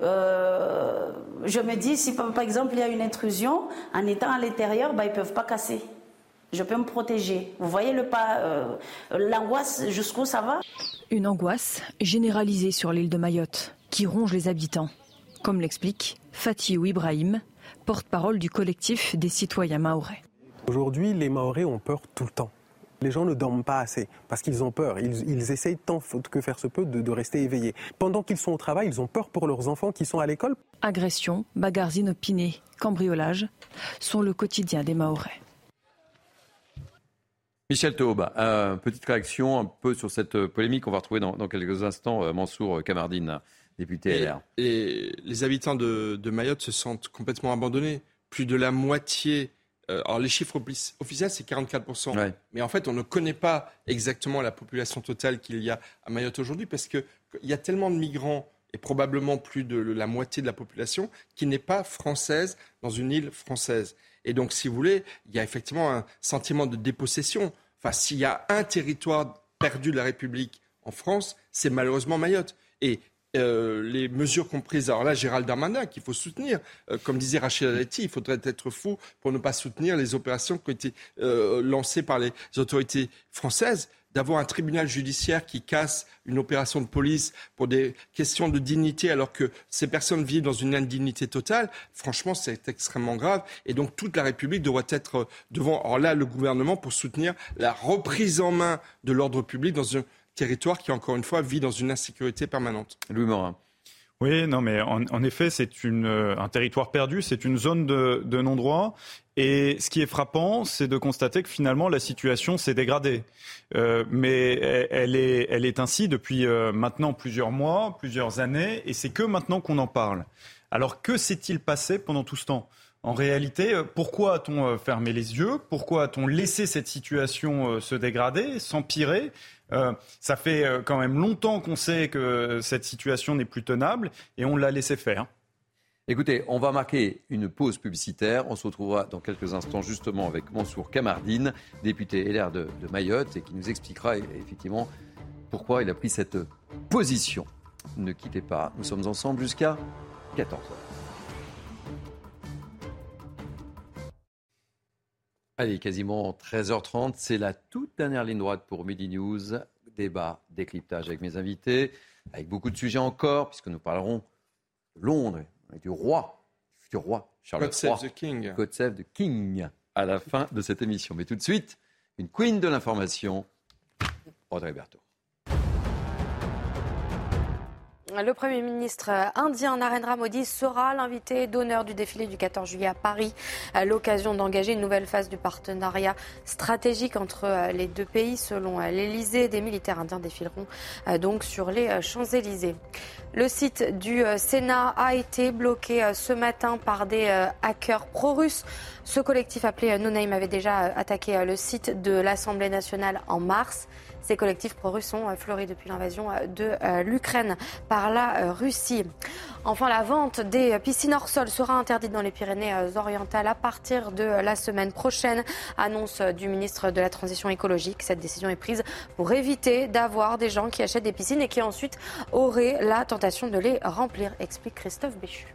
Euh, je me dis, si par exemple il y a une intrusion, en étant à l'intérieur, bah, ils ne peuvent pas casser. Je peux me protéger. Vous voyez le pas, euh, l'angoisse jusqu'où ça va? Une angoisse généralisée sur l'île de Mayotte, qui ronge les habitants, comme l'explique Fatiou Ibrahim, porte-parole du collectif des citoyens mahorais. Aujourd'hui, les Mahorais ont peur tout le temps. Les gens ne dorment pas assez parce qu'ils ont peur. Ils, ils essayent tant que faire se peut de, de rester éveillés. Pendant qu'ils sont au travail, ils ont peur pour leurs enfants qui sont à l'école. Agressions, bagarres inopinées, cambriolages sont le quotidien des Mahorais. Michel Taube, euh, petite réaction un peu sur cette euh, polémique. On va retrouver dans, dans quelques instants euh, Mansour Kamardine, député Et, LR. et les habitants de, de Mayotte se sentent complètement abandonnés. Plus de la moitié. Euh, alors les chiffres offici- officiels, c'est 44%. Ouais. Mais en fait, on ne connaît pas exactement la population totale qu'il y a à Mayotte aujourd'hui parce qu'il y a tellement de migrants et probablement plus de la moitié de la population qui n'est pas française dans une île française. Et donc, si vous voulez, il y a effectivement un sentiment de dépossession. Enfin, s'il y a un territoire perdu de la République en France, c'est malheureusement Mayotte. Et euh, les mesures comprises. Alors là, Gérald Darmanin, qu'il faut soutenir. Euh, comme disait Rachid Aleti, il faudrait être fou pour ne pas soutenir les opérations qui ont été euh, lancées par les autorités françaises d'avoir un tribunal judiciaire qui casse une opération de police pour des questions de dignité alors que ces personnes vivent dans une indignité totale, franchement, c'est extrêmement grave. Et donc toute la République devrait être devant, alors là, le gouvernement pour soutenir la reprise en main de l'ordre public dans un territoire qui, encore une fois, vit dans une insécurité permanente. Louis Morin. Oui, non, mais en, effet, c'est euh, un territoire perdu, c'est une zone de, non-droit. Et ce qui est frappant, c'est de constater que finalement la situation s'est dégradée. Euh, mais elle est, elle est ainsi depuis euh, maintenant plusieurs mois, plusieurs années, et c'est que maintenant qu'on en parle. Alors que s'est-il passé pendant tout ce temps? En réalité, pourquoi a-t-on fermé les yeux? Pourquoi a-t-on laissé cette situation se dégrader, s'empirer? Euh, ça fait euh, quand même longtemps qu'on sait que cette situation n'est plus tenable et on l'a laissé faire. Écoutez, on va marquer une pause publicitaire. On se retrouvera dans quelques instants justement avec Mansour Kamardine, député LR de, de Mayotte, et qui nous expliquera effectivement pourquoi il a pris cette position. Ne quittez pas, nous sommes ensemble jusqu'à 14h. Allez, quasiment 13h30, c'est la toute dernière ligne droite pour Midi News. Débat, décryptage avec mes invités, avec beaucoup de sujets encore, puisque nous parlerons de Londres, du roi, du roi Charles God Save the King. God Save the King, à la fin de cette émission. Mais tout de suite, une queen de l'information, Audrey Berthaud. Le Premier ministre indien Narendra Modi sera l'invité d'honneur du défilé du 14 juillet à Paris, à l'occasion d'engager une nouvelle phase du partenariat stratégique entre euh, les deux pays. Selon euh, l'Elysée, des militaires indiens défileront euh, donc sur les Champs-Élysées. Le site du Sénat a été bloqué ce matin par des hackers pro-russes. Ce collectif appelé No avait déjà attaqué le site de l'Assemblée nationale en mars. Ces collectifs pro-russes ont euh, fleuri depuis l'invasion euh, de euh, l'Ukraine par la Russie. Enfin, la vente des piscines hors sol sera interdite dans les Pyrénées-Orientales à partir de la semaine prochaine, annonce du ministre de la Transition écologique. Cette décision est prise pour éviter d'avoir des gens qui achètent des piscines et qui ensuite auraient la tentation de les remplir, explique Christophe Béchu.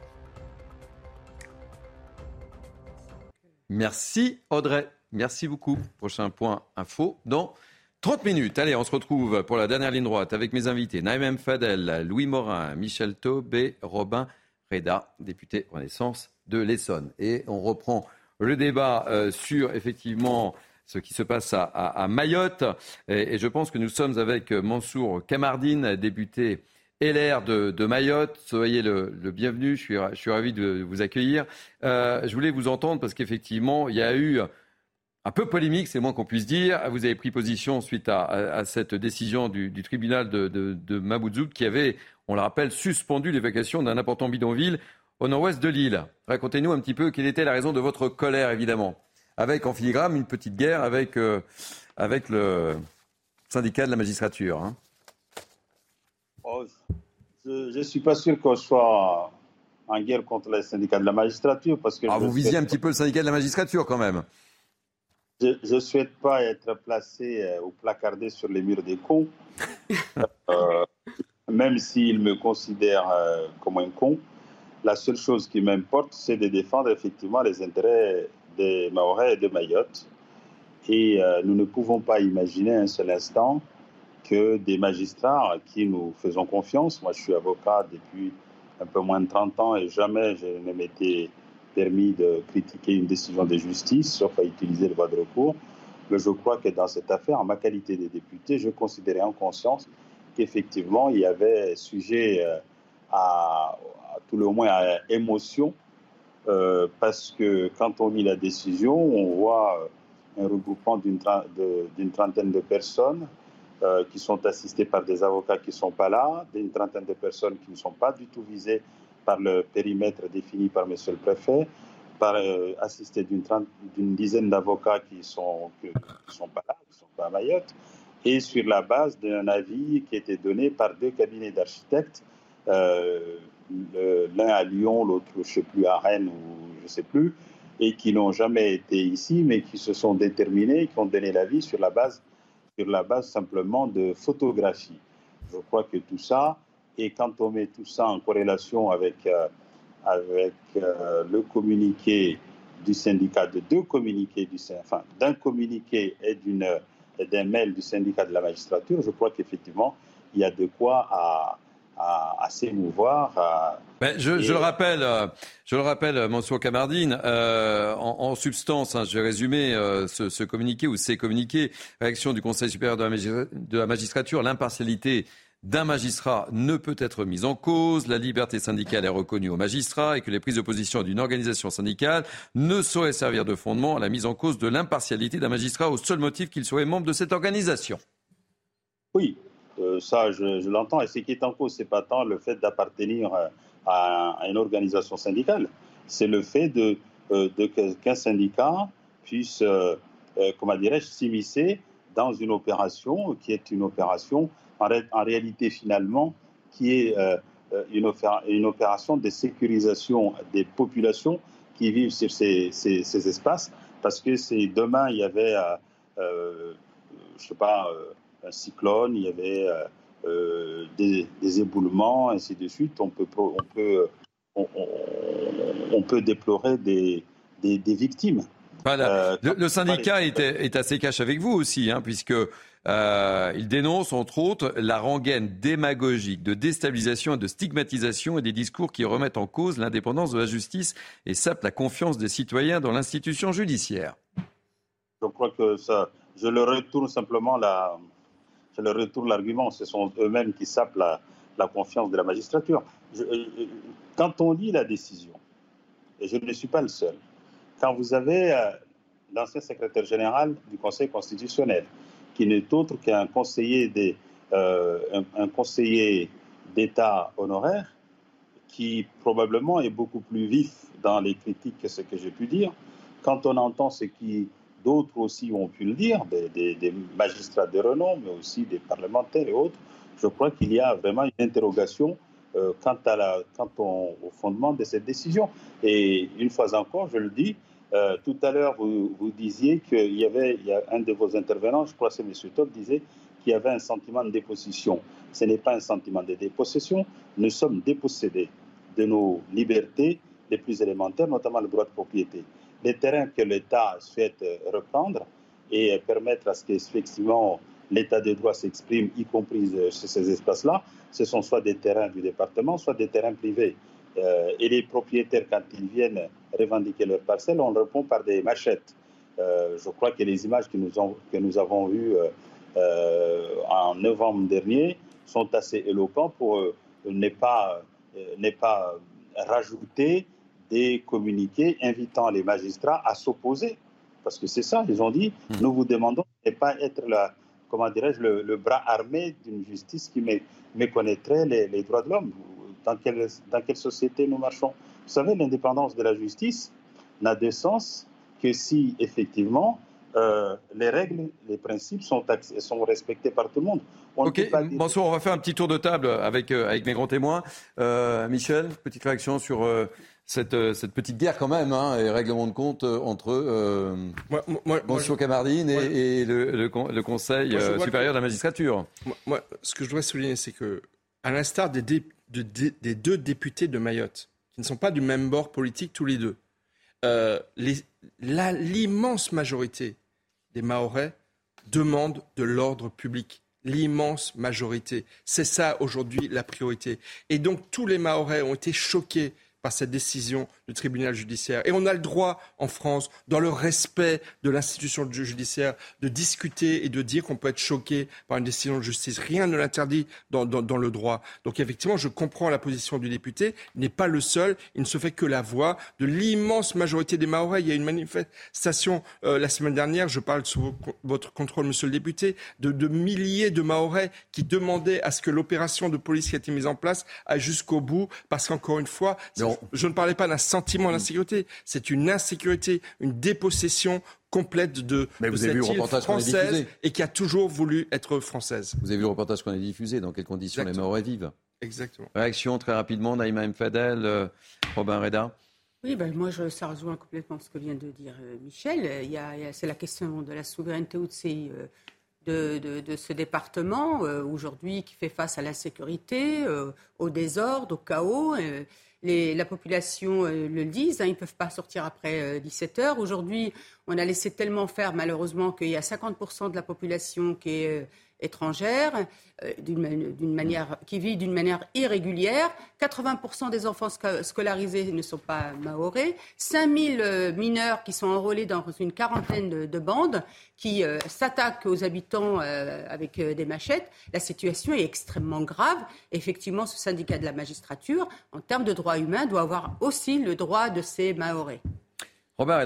Merci Audrey. Merci beaucoup. Prochain point info dans 30 minutes. Allez, on se retrouve pour la dernière ligne droite avec mes invités Naïm Fadel, Louis Morin, Michel Taube et Robin Reda, député Renaissance de l'Essonne. Et on reprend le débat euh, sur effectivement ce qui se passe à, Mayotte. Et, je pense que nous sommes avec Mansour Kamardine, député LR de, Mayotte. Soyez le, bienvenu, je suis, je suis, ravi de vous accueillir. Euh, je voulais vous entendre parce qu'effectivement, il y a eu un peu polémique, c'est moins qu'on puisse dire. Vous avez pris position suite à, cette décision du, tribunal de, de, qui avait, on le rappelle, suspendu l'évacuation d'un important bidonville au nord-ouest de l'île. Racontez-nous un petit peu quelle était la raison de votre colère, évidemment. Avec en filigrane une petite guerre avec, euh, avec le syndicat de la magistrature. Hein. Oh, je ne suis pas sûr qu'on soit en guerre contre le syndicat de la magistrature. Parce que ah, vous visiez un petit peu le syndicat de la magistrature quand même. Je ne souhaite pas être placé euh, ou placardé sur les murs des cons, euh, même s'ils me considèrent euh, comme un con. La seule chose qui m'importe, c'est de défendre effectivement les intérêts des Maorais et de Mayotte. Et nous ne pouvons pas imaginer un seul instant que des magistrats à qui nous faisons confiance, moi je suis avocat depuis un peu moins de 30 ans et jamais je ne m'étais permis de critiquer une décision de justice, sauf à utiliser le droit de recours. Mais je crois que dans cette affaire, en ma qualité de député, je considérais en conscience qu'effectivement, il y avait sujet euh, à, tout le moins à émotion, euh, parce que quand on lit la décision, on voit euh, un regroupement d'une trentaine de personnes qui sont assistées par des avocats qui ne sont pas là, d'une trentaine de personnes qui ne sont pas du tout visées par le périmètre défini par M. le préfet, par, euh, assisté d'une dizaine d'avocats qui sont, sont pas là, qui sont pas à Mayotte, et sur la base d'un avis qui été donné par deux cabinets d'architectes l'un à Lyon, l'autre, je ne sais plus, à Rennes ou je ne sais plus, et qui n'ont jamais été ici, mais qui se sont déterminés, qui ont donné la vie sur la base, sur la base simplement de photographie. Je crois que tout ça, et quand on met tout ça en corrélation avec, euh, avec euh, le communiqué du syndicat, de deux communiqués, du, enfin d'un communiqué et d'un mail du syndicat de la magistrature, je crois qu'effectivement, il y a de quoi à, à, s'émouvoir. Ben, je, le rappelle, euh, je le rappelle, Mansour euh, en, substance, hein, je vais résumer euh, ce, communiqué ou ces communiqués. Réaction du Conseil supérieur de la, magistrature, l'impartialité d'un magistrat ne peut être mise en cause, la liberté syndicale est reconnue aux magistrats et que les prises de position d'une organisation syndicale ne sauraient servir de fondement à la mise en cause de l'impartialité d'un magistrat au seul motif qu'il serait membre de cette organisation. Oui, euh, ça, je, l'entends. Et ce qui est en cause, c'est pas tant le fait d'appartenir euh, à, une organisation syndicale, c'est le fait de, euh, qu'un syndicat puisse, comment dirais-je, s'immiscer dans une opération qui est une opération en, réalité finalement qui est une, une, opération de sécurisation des populations qui vivent sur ces, ces, espaces, parce que c'est demain il y avait, je sais pas un cyclone, il y avait euh, euh, des, éboulements, ainsi de suite. On peut, on peut, on, peut déplorer des, des, victimes. Euh, le, syndicat est, est, assez cash avec vous aussi, hein, puisque il dénonce entre autres la rengaine démagogique de déstabilisation et de stigmatisation et des discours qui remettent en cause l'indépendance de la justice et sapent la confiance des citoyens dans l'institution judiciaire. Je crois que ça, je le retourne simplement la, je leur retourne l'argument, ce sont eux-mêmes qui sapent la, confiance de la magistrature. Euh, euh, quand on lit la décision, et je ne suis pas le seul, quand vous avez euh, l'ancien secrétaire général du Conseil constitutionnel, qui n'est autre qu'un conseiller un, conseiller d'État honoraire, qui probablement est beaucoup plus vif dans les critiques que ce que j'ai pu dire, quand on entend ce qui D'autres aussi ont pu le dire, des, magistrats de renom, mais aussi des parlementaires et autres. Je crois qu'il y a vraiment une interrogation euh, quant, à la, au fondement de cette décision. Et une fois encore, je le dis, euh, tout à l'heure, vous, disiez qu'il y avait, il y a un de vos intervenants, je crois que c'est M. Top, disait qu'il y avait un sentiment de dépossession. Ce n'est pas un sentiment de dépossession. Nous sommes dépossédés de nos libertés les plus élémentaires, notamment le droit de propriété les terrains que l'État souhaite reprendre et permettre à ce qu'effectivement l'État de droit s'exprime, y compris sur ces espaces-là, ce sont soit des terrains du département, soit des terrains privés. Euh, et les propriétaires, quand ils viennent revendiquer leurs parcelles, on répond par des machettes. Euh, je crois que les images que nous, que nous avons vues euh, en novembre dernier sont assez éloquentes pour ne pas, rajouter des communiqués invitant les magistrats à s'opposer. Parce que c'est ça, ils ont dit, hmm. nous vous demandons de ne pas être la, comment dirais-je, le, bras armé d'une justice qui méconnaîtrait les, les droits de l'homme. Dans quelle, dans quelle société nous marchons Vous savez, l'indépendance de la justice n'a de sens que si, effectivement, euh, les règles, les principes sont, sont respectés par tout le monde. ok, bonsoir, on va faire un petit tour de table avec, euh, avec mes grands témoins. Euh, Michel, petite réaction sur cette, cette, petite guerre quand même, hein, et règlement de compte entre euh, Monsieur Camardine et, le, le, Conseil supérieur de la magistrature. Moi, ce que je dois souligner, c'est que, à l'instar des, deux députés de Mayotte, qui ne sont pas du même bord politique tous les deux, l'immense majorité des Mahorais demandent de l'ordre public. L'immense majorité. C'est ça aujourd'hui la priorité. Et donc tous les Mahorais ont été choqués par cette décision du tribunal judiciaire. Et on a le droit en France, dans le respect de l'institution judiciaire, de discuter et de dire qu'on peut être choqué par une décision de justice. Rien ne l'interdit dans, le droit. Donc effectivement, je comprends la position du député. Il n'est pas le seul. Il ne se fait que la voix de l'immense majorité des Mahorais. Il y a une manifestation euh, la semaine dernière, je parle sous votre contrôle, monsieur le député, de, de milliers de Mahorais qui demandaient à ce que l'opération de police qui a été mise en place aille jusqu'au bout, parce qu'encore une fois, je ne parlais pas d'un sentiment d'insécurité, c'est une insécurité, une dépossession complète de, Mais vous avez vu le reportage française et qui a toujours voulu être française. Vous avez vu le reportage qu'on a diffusé, dans quelles conditions les Maorais vivent Exactement. Réaction très rapidement, Naïma Mfadel, euh, Robin Reda. Oui, ben moi, je, ça rejoint complètement ce que vient de dire euh, Michel. Il y a, c'est la question de la souveraineté ou de, de, de, de, ce département, aujourd'hui, qui fait face à l'insécurité, au désordre, au chaos la population euh, le disent, hein, ils ne peuvent pas sortir après 17 euh, heures. Aujourd'hui, on a laissé tellement faire, malheureusement, qu'il y a 50% de la population qui est euh, étrangère, euh, d'une manière, qui vit d'une manière irrégulière. 80% des enfants scolarisés ne sont pas maorais. 5000 euh, mineurs qui sont enrôlés dans une quarantaine de, bandes qui euh, s'attaquent aux habitants avec des machettes. La situation est extrêmement grave. Effectivement, ce syndicat de la magistrature, en termes de droits humains, doit avoir aussi le droit de ces maorais. Robert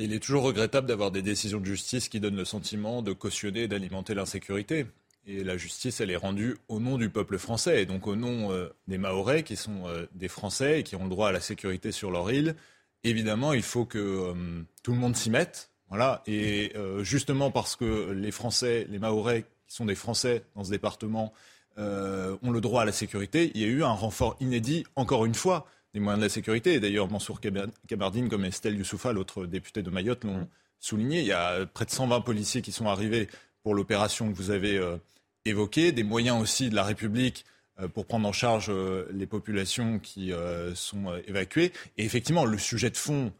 Il est toujours regrettable d'avoir des décisions de justice qui donnent le sentiment de cautionner et d'alimenter l'insécurité. Et la justice, elle est rendue au nom du peuple français, et donc au nom euh, des Mahorais, qui sont euh, des Français et qui ont le droit à la sécurité sur leur île. Évidemment, il faut que euh, tout le monde s'y mette. Voilà. Et justement parce que les Français, les Mahorais, qui sont des Français dans ce département, ont le droit à la sécurité, il y a eu un renfort inédit, encore une fois, des moyens de la sécurité. Et d'ailleurs, Mansour Kabardine, comme Estelle Youssoufa, l'autre député de Mayotte, l'ont souligné. Il y a près de 120 policiers qui sont arrivés pour l'opération que vous avez euh, évoquée, des moyens aussi de la République euh, pour prendre en charge euh, les populations qui sont évacuées. Et effectivement, le sujet de fond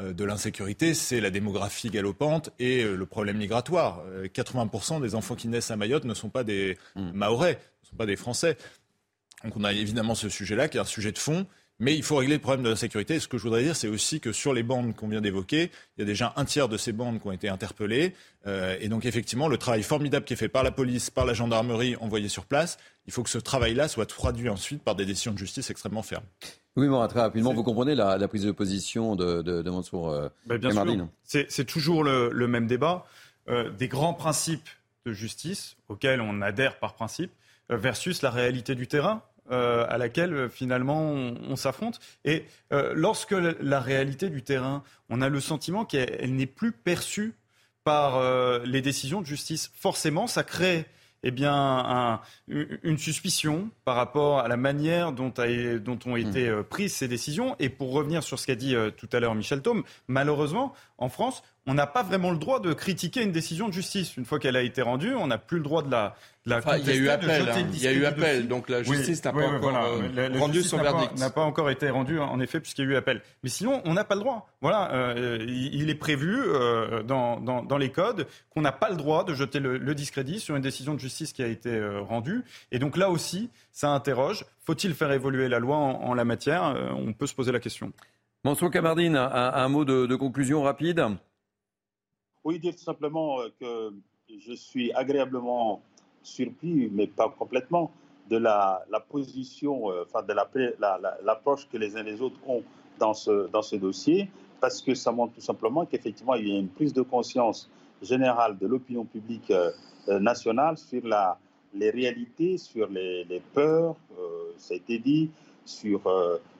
de l'insécurité, c'est la démographie galopante et le problème migratoire. 80% des enfants qui naissent à Mayotte ne sont pas des mmh. Mahorais, ne sont pas des Français. Donc on a évidemment ce sujet-là qui est un sujet de fond mais il faut régler le problème de la sécurité. Et ce que je voudrais dire, c'est aussi que sur les bandes qu'on vient d'évoquer, il y a déjà un tiers de ces bandes qui ont été interpellées. Euh, et donc, effectivement, le travail formidable qui est fait par la police, par la gendarmerie envoyée sur place, il faut que ce travail-là soit traduit ensuite par des décisions de justice extrêmement fermes. Oui, bon, très rapidement, vous comprenez la, prise de position de, de, de Mansour euh, ben, Bien sûr. C'est toujours le, même débat. Euh, des grands principes de justice auxquels on adhère par principe versus la réalité du terrain. Euh, à laquelle euh, finalement on, s'affronte. Et euh, lorsque la réalité du terrain, on a le sentiment qu'elle n'est plus perçue par les décisions de justice, forcément, ça crée eh bien, une suspicion par rapport à la manière dont, dont ont été mmh. prises ces décisions. Et pour revenir sur ce qu'a dit tout à l'heure Michel Thaume, malheureusement, en France, on n'a pas vraiment le droit de critiquer une décision de justice. Une fois qu'elle a été rendue, on n'a plus le droit de la, de la Il y a eu appel. Hein. Il y a eu appel. Donc la justice n'a pas encore euh, rendu son verdict. N'a pas encore été rendu, en effet, puisqu'il y a eu appel. Mais sinon, on n'a pas le droit. Voilà, euh, il est prévu euh, dans, dans, dans, les codes qu'on n'a pas le droit de jeter le, le, discrédit sur une décision de justice qui a été rendue. Et donc là aussi, ça interroge. Faut-il faire évoluer la loi en, en la matière? On peut se poser la question. Mansour Kamardine, un, mot de, conclusion rapide. Oui, dire tout simplement euh, que je suis agréablement surpris, mais pas complètement, de la, position, euh, enfin de l'approche que les uns et les autres ont dans ce, dans ce dossier, parce que ça montre tout simplement qu'effectivement, il y a une prise de conscience générale de l'opinion publique euh, nationale sur la, les réalités, sur les, peurs, ça a été dit, sur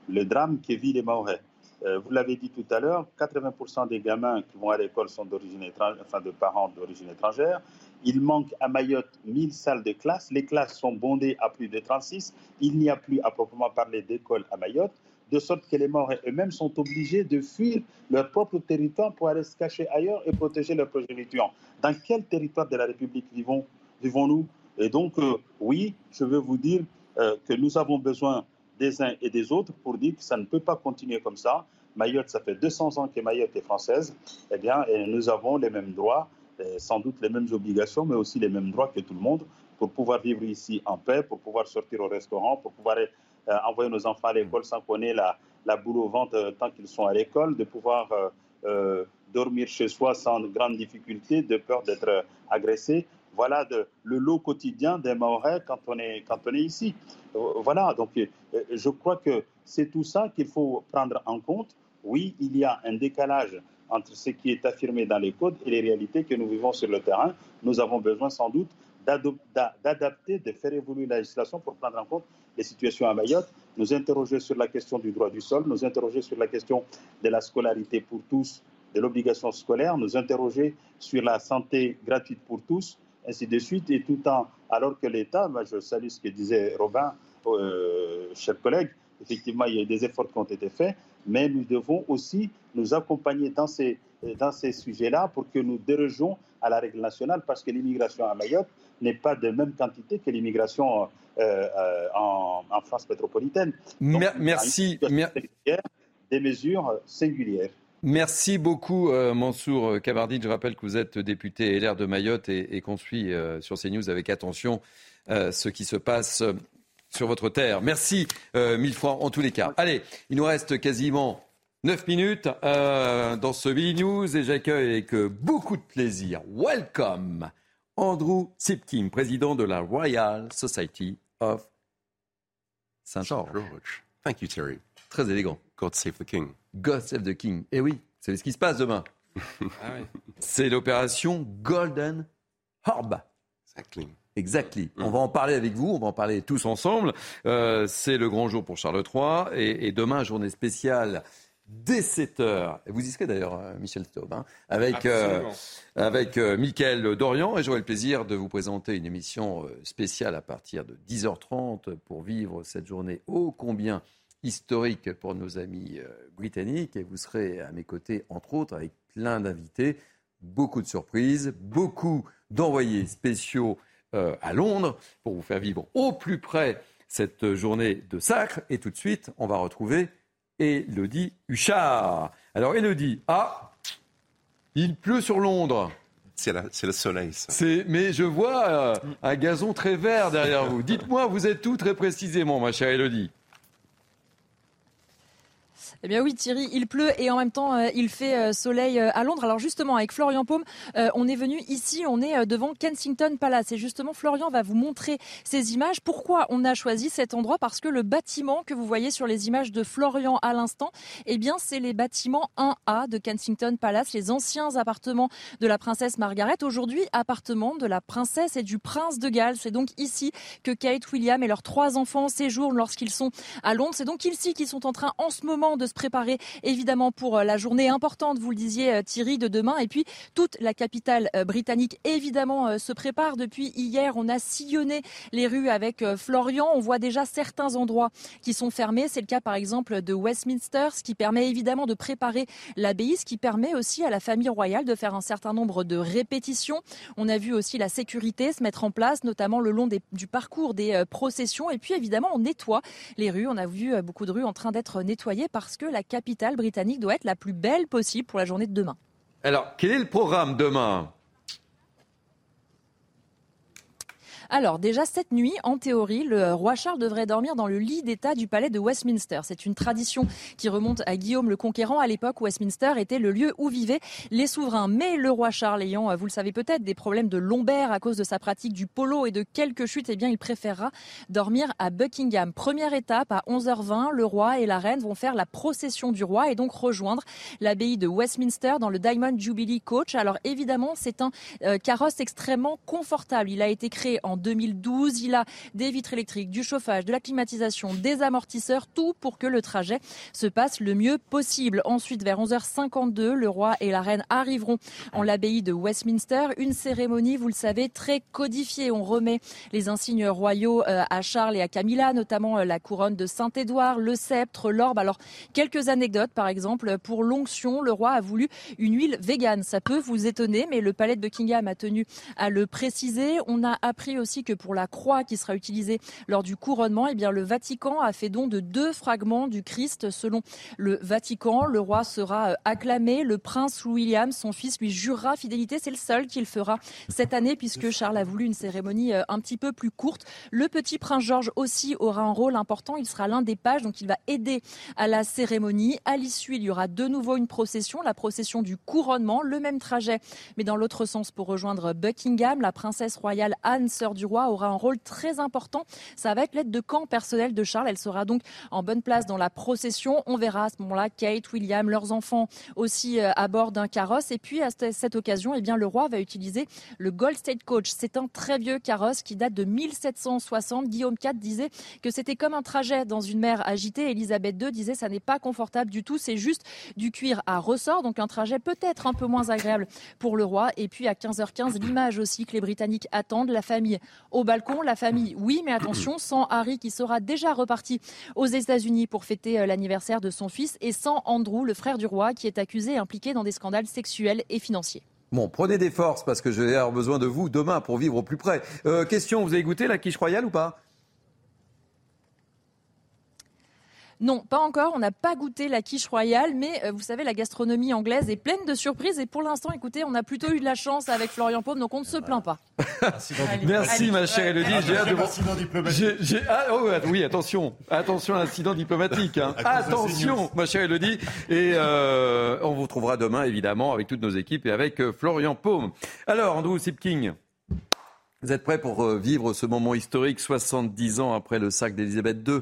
le drame que vit les Maorais. Euh, vous l'avez dit tout à l'heure, 80% des gamins qui vont à l'école sont d'origine étrangère, enfin de parents d'origine étrangère. Il manque à Mayotte 1000 salles de classe. Les classes sont bondées à plus de 36. Il n'y a plus à proprement parler d'école à Mayotte, de sorte que les morts eux-mêmes sont obligés de fuir leur propre territoire pour aller se cacher ailleurs et protéger leurs progéniture. Dans quel territoire de la République vivons, vivons-nous? Et donc, euh, oui, je veux vous dire euh, que nous avons besoin des uns et des autres pour dire que ça ne peut pas continuer comme ça. Mayotte, ça fait 200 ans que Mayotte est française. Eh bien, nous avons les mêmes droits, sans doute les mêmes obligations, mais aussi les mêmes droits que tout le monde pour pouvoir vivre ici en paix, pour pouvoir sortir au restaurant, pour pouvoir euh, envoyer nos enfants à l'école sans qu'on ait la, la boule au ventre euh, tant qu'ils sont à l'école, de pouvoir euh, dormir chez soi sans grande difficulté, de peur d'être agressé voilà le lot quotidien des Maorais quand on est, quand on est ici. Euh, voilà, donc euh, je crois que c'est tout ça qu'il faut prendre en compte. Oui, il y a un décalage entre ce qui est affirmé dans les codes et les réalités que nous vivons sur le terrain. Nous avons besoin sans doute d'adapter, de faire évoluer la législation pour prendre en compte les situations à Mayotte, nous interroger sur la question du droit du sol, nous interroger sur la question de la scolarité pour tous, de l'obligation scolaire, nous interroger sur la santé gratuite pour tous, ainsi de suite, et tout en, alors que l'État, je salue ce que disait Robin, euh, chers collègues, effectivement, il y a des efforts qui ont été faits, mais nous devons aussi nous accompagner dans ces, dans ces sujets-là pour que nous dérogeons à la règle nationale, parce que l'immigration à Mayotte n'est pas de même quantité que l'immigration euh, euh, en, France métropolitaine. merci. Des mesures singulières. Merci beaucoup euh, Mansour Kabardine. Je rappelle que vous êtes député LR de Mayotte et, qu'on suit sur CNews avec attention ce qui se passe sur votre terre. Merci mille fois en tous les cas. Allez, il nous reste quasiment 9 minutes dans ce Billy News et j'accueille avec beaucoup de plaisir. Welcome Andrew Sipkin, président de la Royal Society of Saint George. Thank you, Terry. Très élégant. God save the King. God save the King. Eh oui, c'est ce qui se passe demain. ah oui. C'est l'opération Golden Orb. Exactly. Exactly. On va en parler avec vous, on va en parler tous ensemble. Euh, c'est le grand jour pour Charles III et, et demain, journée spéciale dès 7h. Vous y serez d'ailleurs, euh, Michel Staub, hein, avec, euh, avec euh, Mickaël Dorian. Et j'aurai le plaisir de vous présenter une émission spéciale à partir de 10h30 pour vivre cette journée ô combien historique pour nos amis britanniques. Et vous serez à mes côtés, entre autres, avec plein d'invités, beaucoup de surprises, beaucoup d'envoyés spéciaux à Londres pour vous faire vivre au plus près cette journée de sacre. Et tout de suite, on va retrouver Elodie Huchard. Alors Elodie, ah, il pleut sur Londres. C'est le soleil. Ça. Mais je vois euh, un gazon très vert derrière vous. Dites-moi, vous êtes tout très précisément, ma chère Elodie eh bien oui, Thierry, il pleut et en même temps euh, il fait euh, soleil euh, à Londres. Alors justement, avec Florian Paume, on est venu ici, on est devant Kensington Palace et justement Florian va vous montrer ces images. Pourquoi on a choisi cet endroit? Parce que le bâtiment que vous voyez sur les images de Florian à l'instant, eh bien c'est les bâtiments 1A de Kensington Palace, les anciens appartements de la princesse Margaret. Aujourd'hui, appartement de la princesse et du prince de Galles. C'est donc ici que Kate, William et leurs trois enfants séjournent lorsqu'ils sont à Londres. C'est donc ici qu'ils sont en train en ce moment de se préparer évidemment pour euh, la journée importante, vous le disiez euh, Thierry, de demain. Et puis toute la capitale euh, britannique évidemment se prépare. Depuis hier, on a sillonné les rues avec Florian. On voit déjà certains endroits qui sont fermés. C'est le cas par exemple de Westminster, ce qui permet évidemment de préparer l'abbaye, ce qui permet aussi à la famille royale de faire un certain nombre de répétitions. On a vu aussi la sécurité se mettre en place, notamment le long du parcours des processions. Et puis évidemment, on nettoie les rues. On a vu beaucoup de rues en train d'être nettoyées parce que la capitale britannique doit être la plus belle possible pour la journée de demain. Alors, quel est le programme demain? Alors déjà cette nuit, en théorie, le roi Charles devrait dormir dans le lit d'État du palais de Westminster. C'est une tradition qui remonte à Guillaume le Conquérant à l'époque où Westminster était le lieu où vivaient les souverains. Mais le roi Charles ayant, vous le savez peut-être, des problèmes de lombaire à cause de sa pratique du polo et de quelques chutes, eh bien il préférera dormir à Buckingham. Première étape à 11h20, le roi et la reine vont faire la procession du roi et donc rejoindre l'abbaye de Westminster dans le Diamond Jubilee Coach. Alors évidemment, c'est un euh, carrosse extrêmement confortable. Il a été créé en 2012. Il a des vitres électriques, du chauffage, de la climatisation, des amortisseurs, tout pour que le trajet se passe le mieux possible. Ensuite, vers 11h52, le roi et la reine arriveront en l'abbaye de Westminster. Une cérémonie, vous le savez, très codifiée. On remet les insignes royaux euh, à Charles et à Camilla, notamment euh, la couronne de Saint-Édouard, le sceptre, l'orbe. Alors, quelques anecdotes, par exemple, pour l'onction, le roi a voulu une huile végane. Ça peut vous étonner, mais le palais de Buckingham a tenu à le préciser. On a appris aussi aussi que pour la croix qui sera utilisée lors du couronnement, eh bien, le Vatican a fait don de deux fragments du Christ. Selon le Vatican, le roi sera euh, acclamé. Le prince William, son fils, lui jurera fidélité. C'est le seul qu'il fera cette année puisque Charles a voulu une cérémonie euh, un petit peu plus courte. Le petit prince George aussi aura un rôle important. Il sera l'un des pages, donc il va aider à la cérémonie. À l'issue, il y aura de nouveau une procession, la procession du couronnement, le même trajet, mais dans l'autre sens pour rejoindre Buckingham. La princesse royale Anne, sœur du roi aura un rôle très important. Ça va être l'aide de camp personnel de Charles. Elle sera donc en bonne place dans la procession. On verra à ce moment-là Kate, William, leurs enfants aussi euh, à bord d'un carrosse. Et puis à cette occasion, eh bien, le roi va utiliser le Gold State Coach. C'est un très vieux carrosse qui date de 1760. Guillaume IV disait que c'était comme un trajet dans une mer agitée. Elisabeth II disait ça n'est pas confortable du tout, c'est juste du cuir à ressort, donc un trajet peut-être un peu moins agréable pour le roi. Et puis à 15h15, l'image aussi que les Britanniques attendent, la famille au balcon, la famille oui, mais attention, sans Harry qui sera déjà reparti aux États-Unis pour fêter euh, l'anniversaire de son fils et sans Andrew, le frère du roi, qui est accusé et impliqué dans des scandales sexuels et financiers. Bon, prenez des forces parce que je vais avoir besoin de vous demain pour vivre au plus près. Euh, question, vous avez goûté la quiche royale ou pas? Non, pas encore. On n'a pas goûté la quiche royale, mais euh, vous savez, la gastronomie anglaise est pleine de surprises. Et pour l'instant, écoutez, on a plutôt eu de la chance avec Florian Paume, donc on ne se plaint pas. Merci, ma chère Elodie. J'ai hâte de. Ah, oh, oui, attention, attention à l'incident diplomatique. hein. Attention, ma chère Elodie. Et euh, on vous retrouvera demain, évidemment, avec toutes nos équipes et avec euh, Florian Paume. Alors, Andrew Sipking, vous êtes prêts pour vivre ce moment historique, 70 ans après le sac d'Élisabeth II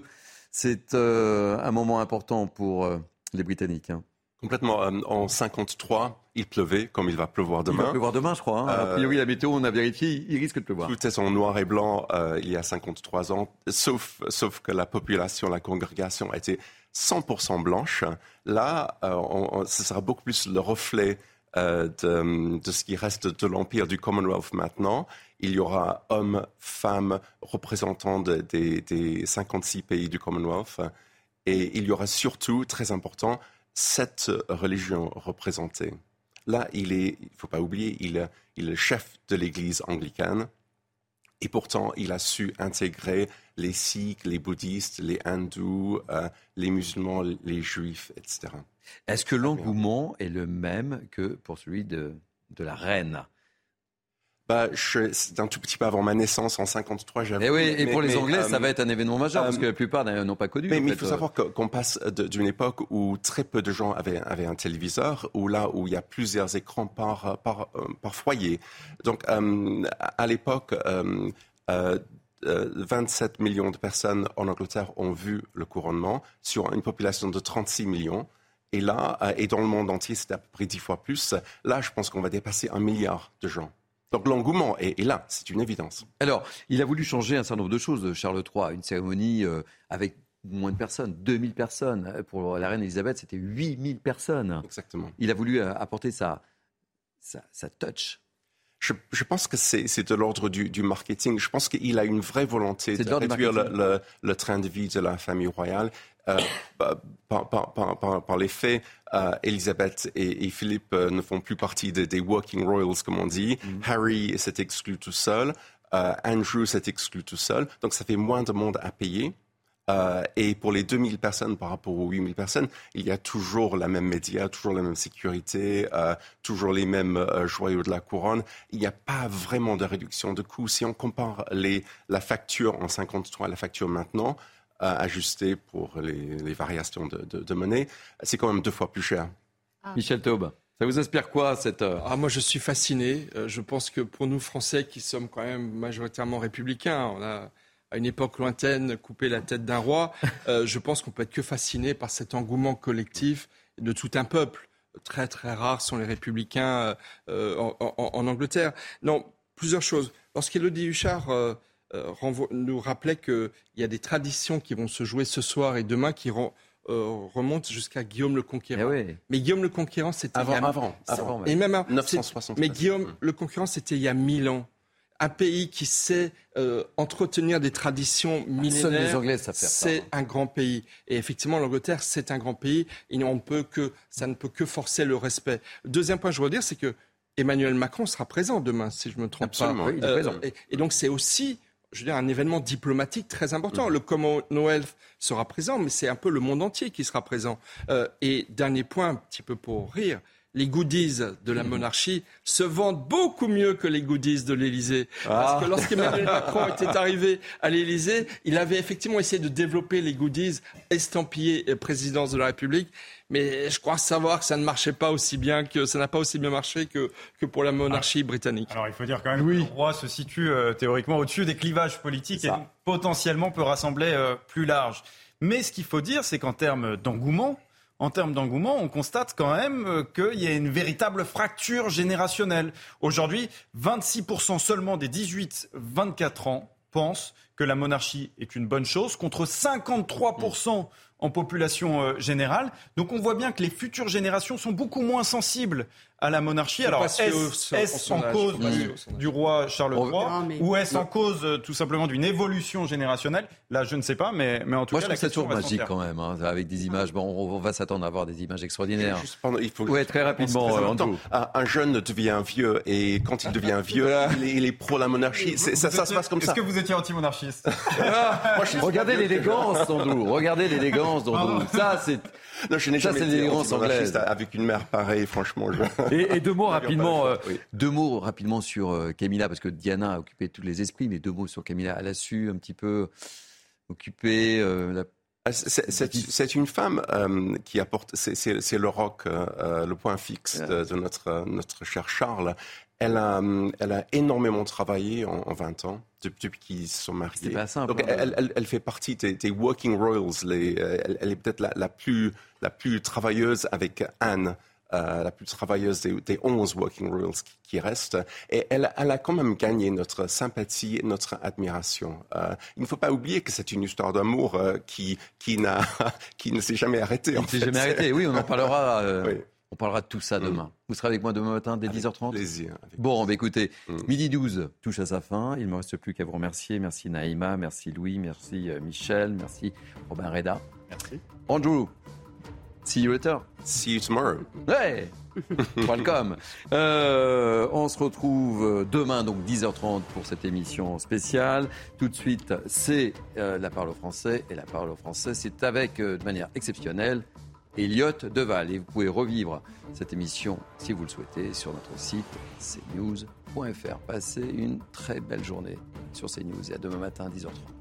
C'est euh, un moment important pour euh, les Britanniques. hein. Complètement. Euh, En 53, il pleuvait, comme il va pleuvoir Il demain. va pleuvoir demain, je crois. hein. A priori, la météo, on a vérifié, il risque de pleuvoir. Tout est en noir et blanc euh, il y a 53 ans, sauf, sauf que la population, la congrégation était 100% blanche. Là, euh, on- on- ce sera beaucoup plus le reflet de, de ce qui reste de l'empire du Commonwealth maintenant. Il y aura hommes, femmes, représentants de- des, des 56 pays du Commonwealth. Et il y aura surtout, très important, sept religions représentées. Là, il est, il faut pas oublier, il est, il est le chef de l'Église anglicane. Et pourtant, il a su intégrer les sikhs, les bouddhistes, les hindous, euh, les musulmans, les juifs, etc. Est-ce que l'engouement est le même que pour celui de, de la reine? Bah, c'est un tout petit peu avant ma naissance en 53, j'avoue. Eh oui, et Mais- pour les Anglais, euh, ça va être un événement majeur, parce euh, que la plupart n'ont pas connu. Mais, il faut euh. savoir qu'on passe d'une époque où très peu de gens avaient, avaient un téléviseur, ou là où il y a plusieurs écrans par, par, euh, par foyer. Donc, euh, à l'époque, euh, euh, euh, 27 millions de personnes en Angleterre ont vu le couronnement sur une population de 36 millions. Et là, euh, et dans le monde entier, c'est à peu près 10 fois plus. Là, je pense qu'on va dépasser un milliard de gens. Donc l'engouement est, est là, c'est une évidence. Alors, il a voulu changer un certain nombre de choses, Charles III. Une cérémonie euh, avec moins de personnes, 2000 personnes. Pour la reine Elisabeth, c'était 8000 personnes. Exactement. Il a voulu euh, apporter sa, sa, sa touch. Je, je pense que c'est de l'ordre du, du marketing. Je pense qu'il a une vraie volonté de réduire le, marketing. le- le train de vie de la famille royale. Euh, par, par- par- par- par les faits, euh, Elisabeth et, et Philippe euh, ne font plus partie des- des working royals, comme on dit. Mm. Harry s'est exclu tout seul. Euh, Andrew s'est exclu tout seul. Donc ça fait moins de monde à payer. Euh, et pour les 2000 personnes par rapport aux 8000 personnes, il y a toujours la même média, toujours la même sécurité, euh, toujours les mêmes euh, joyaux de la couronne. Il n'y a pas vraiment de réduction de coûts. Si on compare les, la facture en 53 à la facture maintenant, euh, ajustée pour les, les variations de, de- de monnaie, c'est quand même deux fois plus cher. Michel Taube, ça vous inspire quoi cette... Ah, moi, je suis fasciné. Euh, je pense que pour nous, Français, qui sommes quand même majoritairement républicains, on a, à une époque lointaine, coupé la tête d'un roi. Euh, je pense qu'on peut être que fasciné par cet engouement collectif de tout un peuple. Très, très rares sont les républicains euh, en, en- en Angleterre. Non, plusieurs choses. Lorsqu'Élodie Huchard euh, euh, nous rappelait qu'il y a des traditions qui vont se jouer ce soir et demain qui ren- euh, remontent jusqu'à Guillaume le Conquérant. Mais Guillaume le Conquérant, c'était Avant- il y a- avant, avant, et même avant- 973. Mais Guillaume le Conquérant, c'était il y a mille ans. Un pays qui sait euh, entretenir des traditions millénaires. Faire ça. C'est un grand pays. Et effectivement, l'Angleterre, c'est un grand pays. Et on ne peut que, ça ne peut que forcer le respect. Deuxième point, je veux dire, c'est que Emmanuel Macron sera présent demain, si je me trompe Absolument, pas. oui, il est présent. et, et donc, c'est aussi, je veux dire, un événement diplomatique très important. Le Commonwealth sera présent, mais c'est un peu le monde entier qui sera présent. Euh, et dernier point, un petit peu pour rire, les goodies de la monarchie se vendent beaucoup mieux que les goodies de l'Élysée. Parce Ah. que lorsqu'Emmanuel Macron était arrivé à l'Élysée, il avait effectivement essayé de développer les goodies estampillés euh, présidence de la République. Mais je crois savoir que ça ne marchait pas aussi bien que ça n'a pas aussi bien marché que, que pour la monarchie britannique. Alors il faut dire quand même que le roi se situe euh, théoriquement au-dessus des clivages politiques et donc, potentiellement peut rassembler euh, plus large. Mais ce qu'il faut dire, c'est qu'en termes d'engouement, en termes d'engouement, on constate quand même euh, qu'il y a une véritable fracture générationnelle. Aujourd'hui, 26% seulement des 18-24 ans pensent que la monarchie est une bonne chose, contre 53% en population euh, générale. Donc on voit bien que les futures générations sont beaucoup moins sensibles à la monarchie. Alors est-ce en cause du, roi Charles Non, III mais- ou est-ce en cause euh, tout simplement d'une évolution générationnelle? Là, je ne sais pas, mais, mais en tout Moi, cas, je la trouve ça toujours magique quand même, hein, avec des images. Bon, on, on va s'attendre à avoir des images extraordinaires. Juste pendant- il faut Ouais, très rapidement, Très euh. Un, un jeune devient vieux et quand il devient vieux, il est, il est pro la monarchie. Ça, Vous ça se passe comme ça. Est-ce que vous étiez anti-monarchiste? Regardez l'élégance d'Andrew. Regardez l'élégance d'Andrew. Ça, c'est. Non, je n'ai Ça, jamais c'est été anti-monarchiste. Avec une mère pareille, franchement. Je... Et, et deux mots rapidement, euh, oui. deux mots rapidement sur euh, Camilla, parce que Diana a occupé tous les esprits, mais deux mots sur Camilla. Elle a su un petit peu occuper euh, la Ah, c'est- une femme euh, qui apporte, c'est- le rock, euh, le point fixe de, de notre, notre cher Charles. Elle a, elle a énormément travaillé en, en 20 ans, depuis, qu'ils se sont mariés. Pas simple, Donc, hein. elle, elle, elle fait partie des, des Working Royals. Les, euh, elle, elle est peut-être la, la, plus, la plus travailleuse avec Anne. euh, la plus travailleuse des, des 11 Working Royals qui, qui restent. Et elle, elle a quand même gagné notre sympathie, notre admiration. Euh, il ne faut pas oublier que c'est une histoire d'amour euh, qui, qui, qui ne s'est jamais arrêtée. Il s'est jamais arrêté. Oui, on en parlera. Oui. On parlera de tout ça demain. Vous serez avec moi demain matin dès 10h30 plaisir. Bon, bah, écoutez, midi 12 touche à sa fin. Il ne me reste plus qu'à vous remercier. Merci Naïma, merci Louis, merci euh, Michel, merci Robin Reda. Merci. Andrew, see you later. See you tomorrow. Ouais Welcome. Euh, on se retrouve demain, donc 10h30 pour cette émission spéciale. Tout de suite, c'est euh, la parole au français. Et la parole au français, c'est avec, euh, de manière exceptionnelle, Elliot Deval. Et vous pouvez revivre cette émission, si vous le souhaitez, sur notre site cnews.fr. Passez une très belle journée sur CNews et à demain matin, 10h30.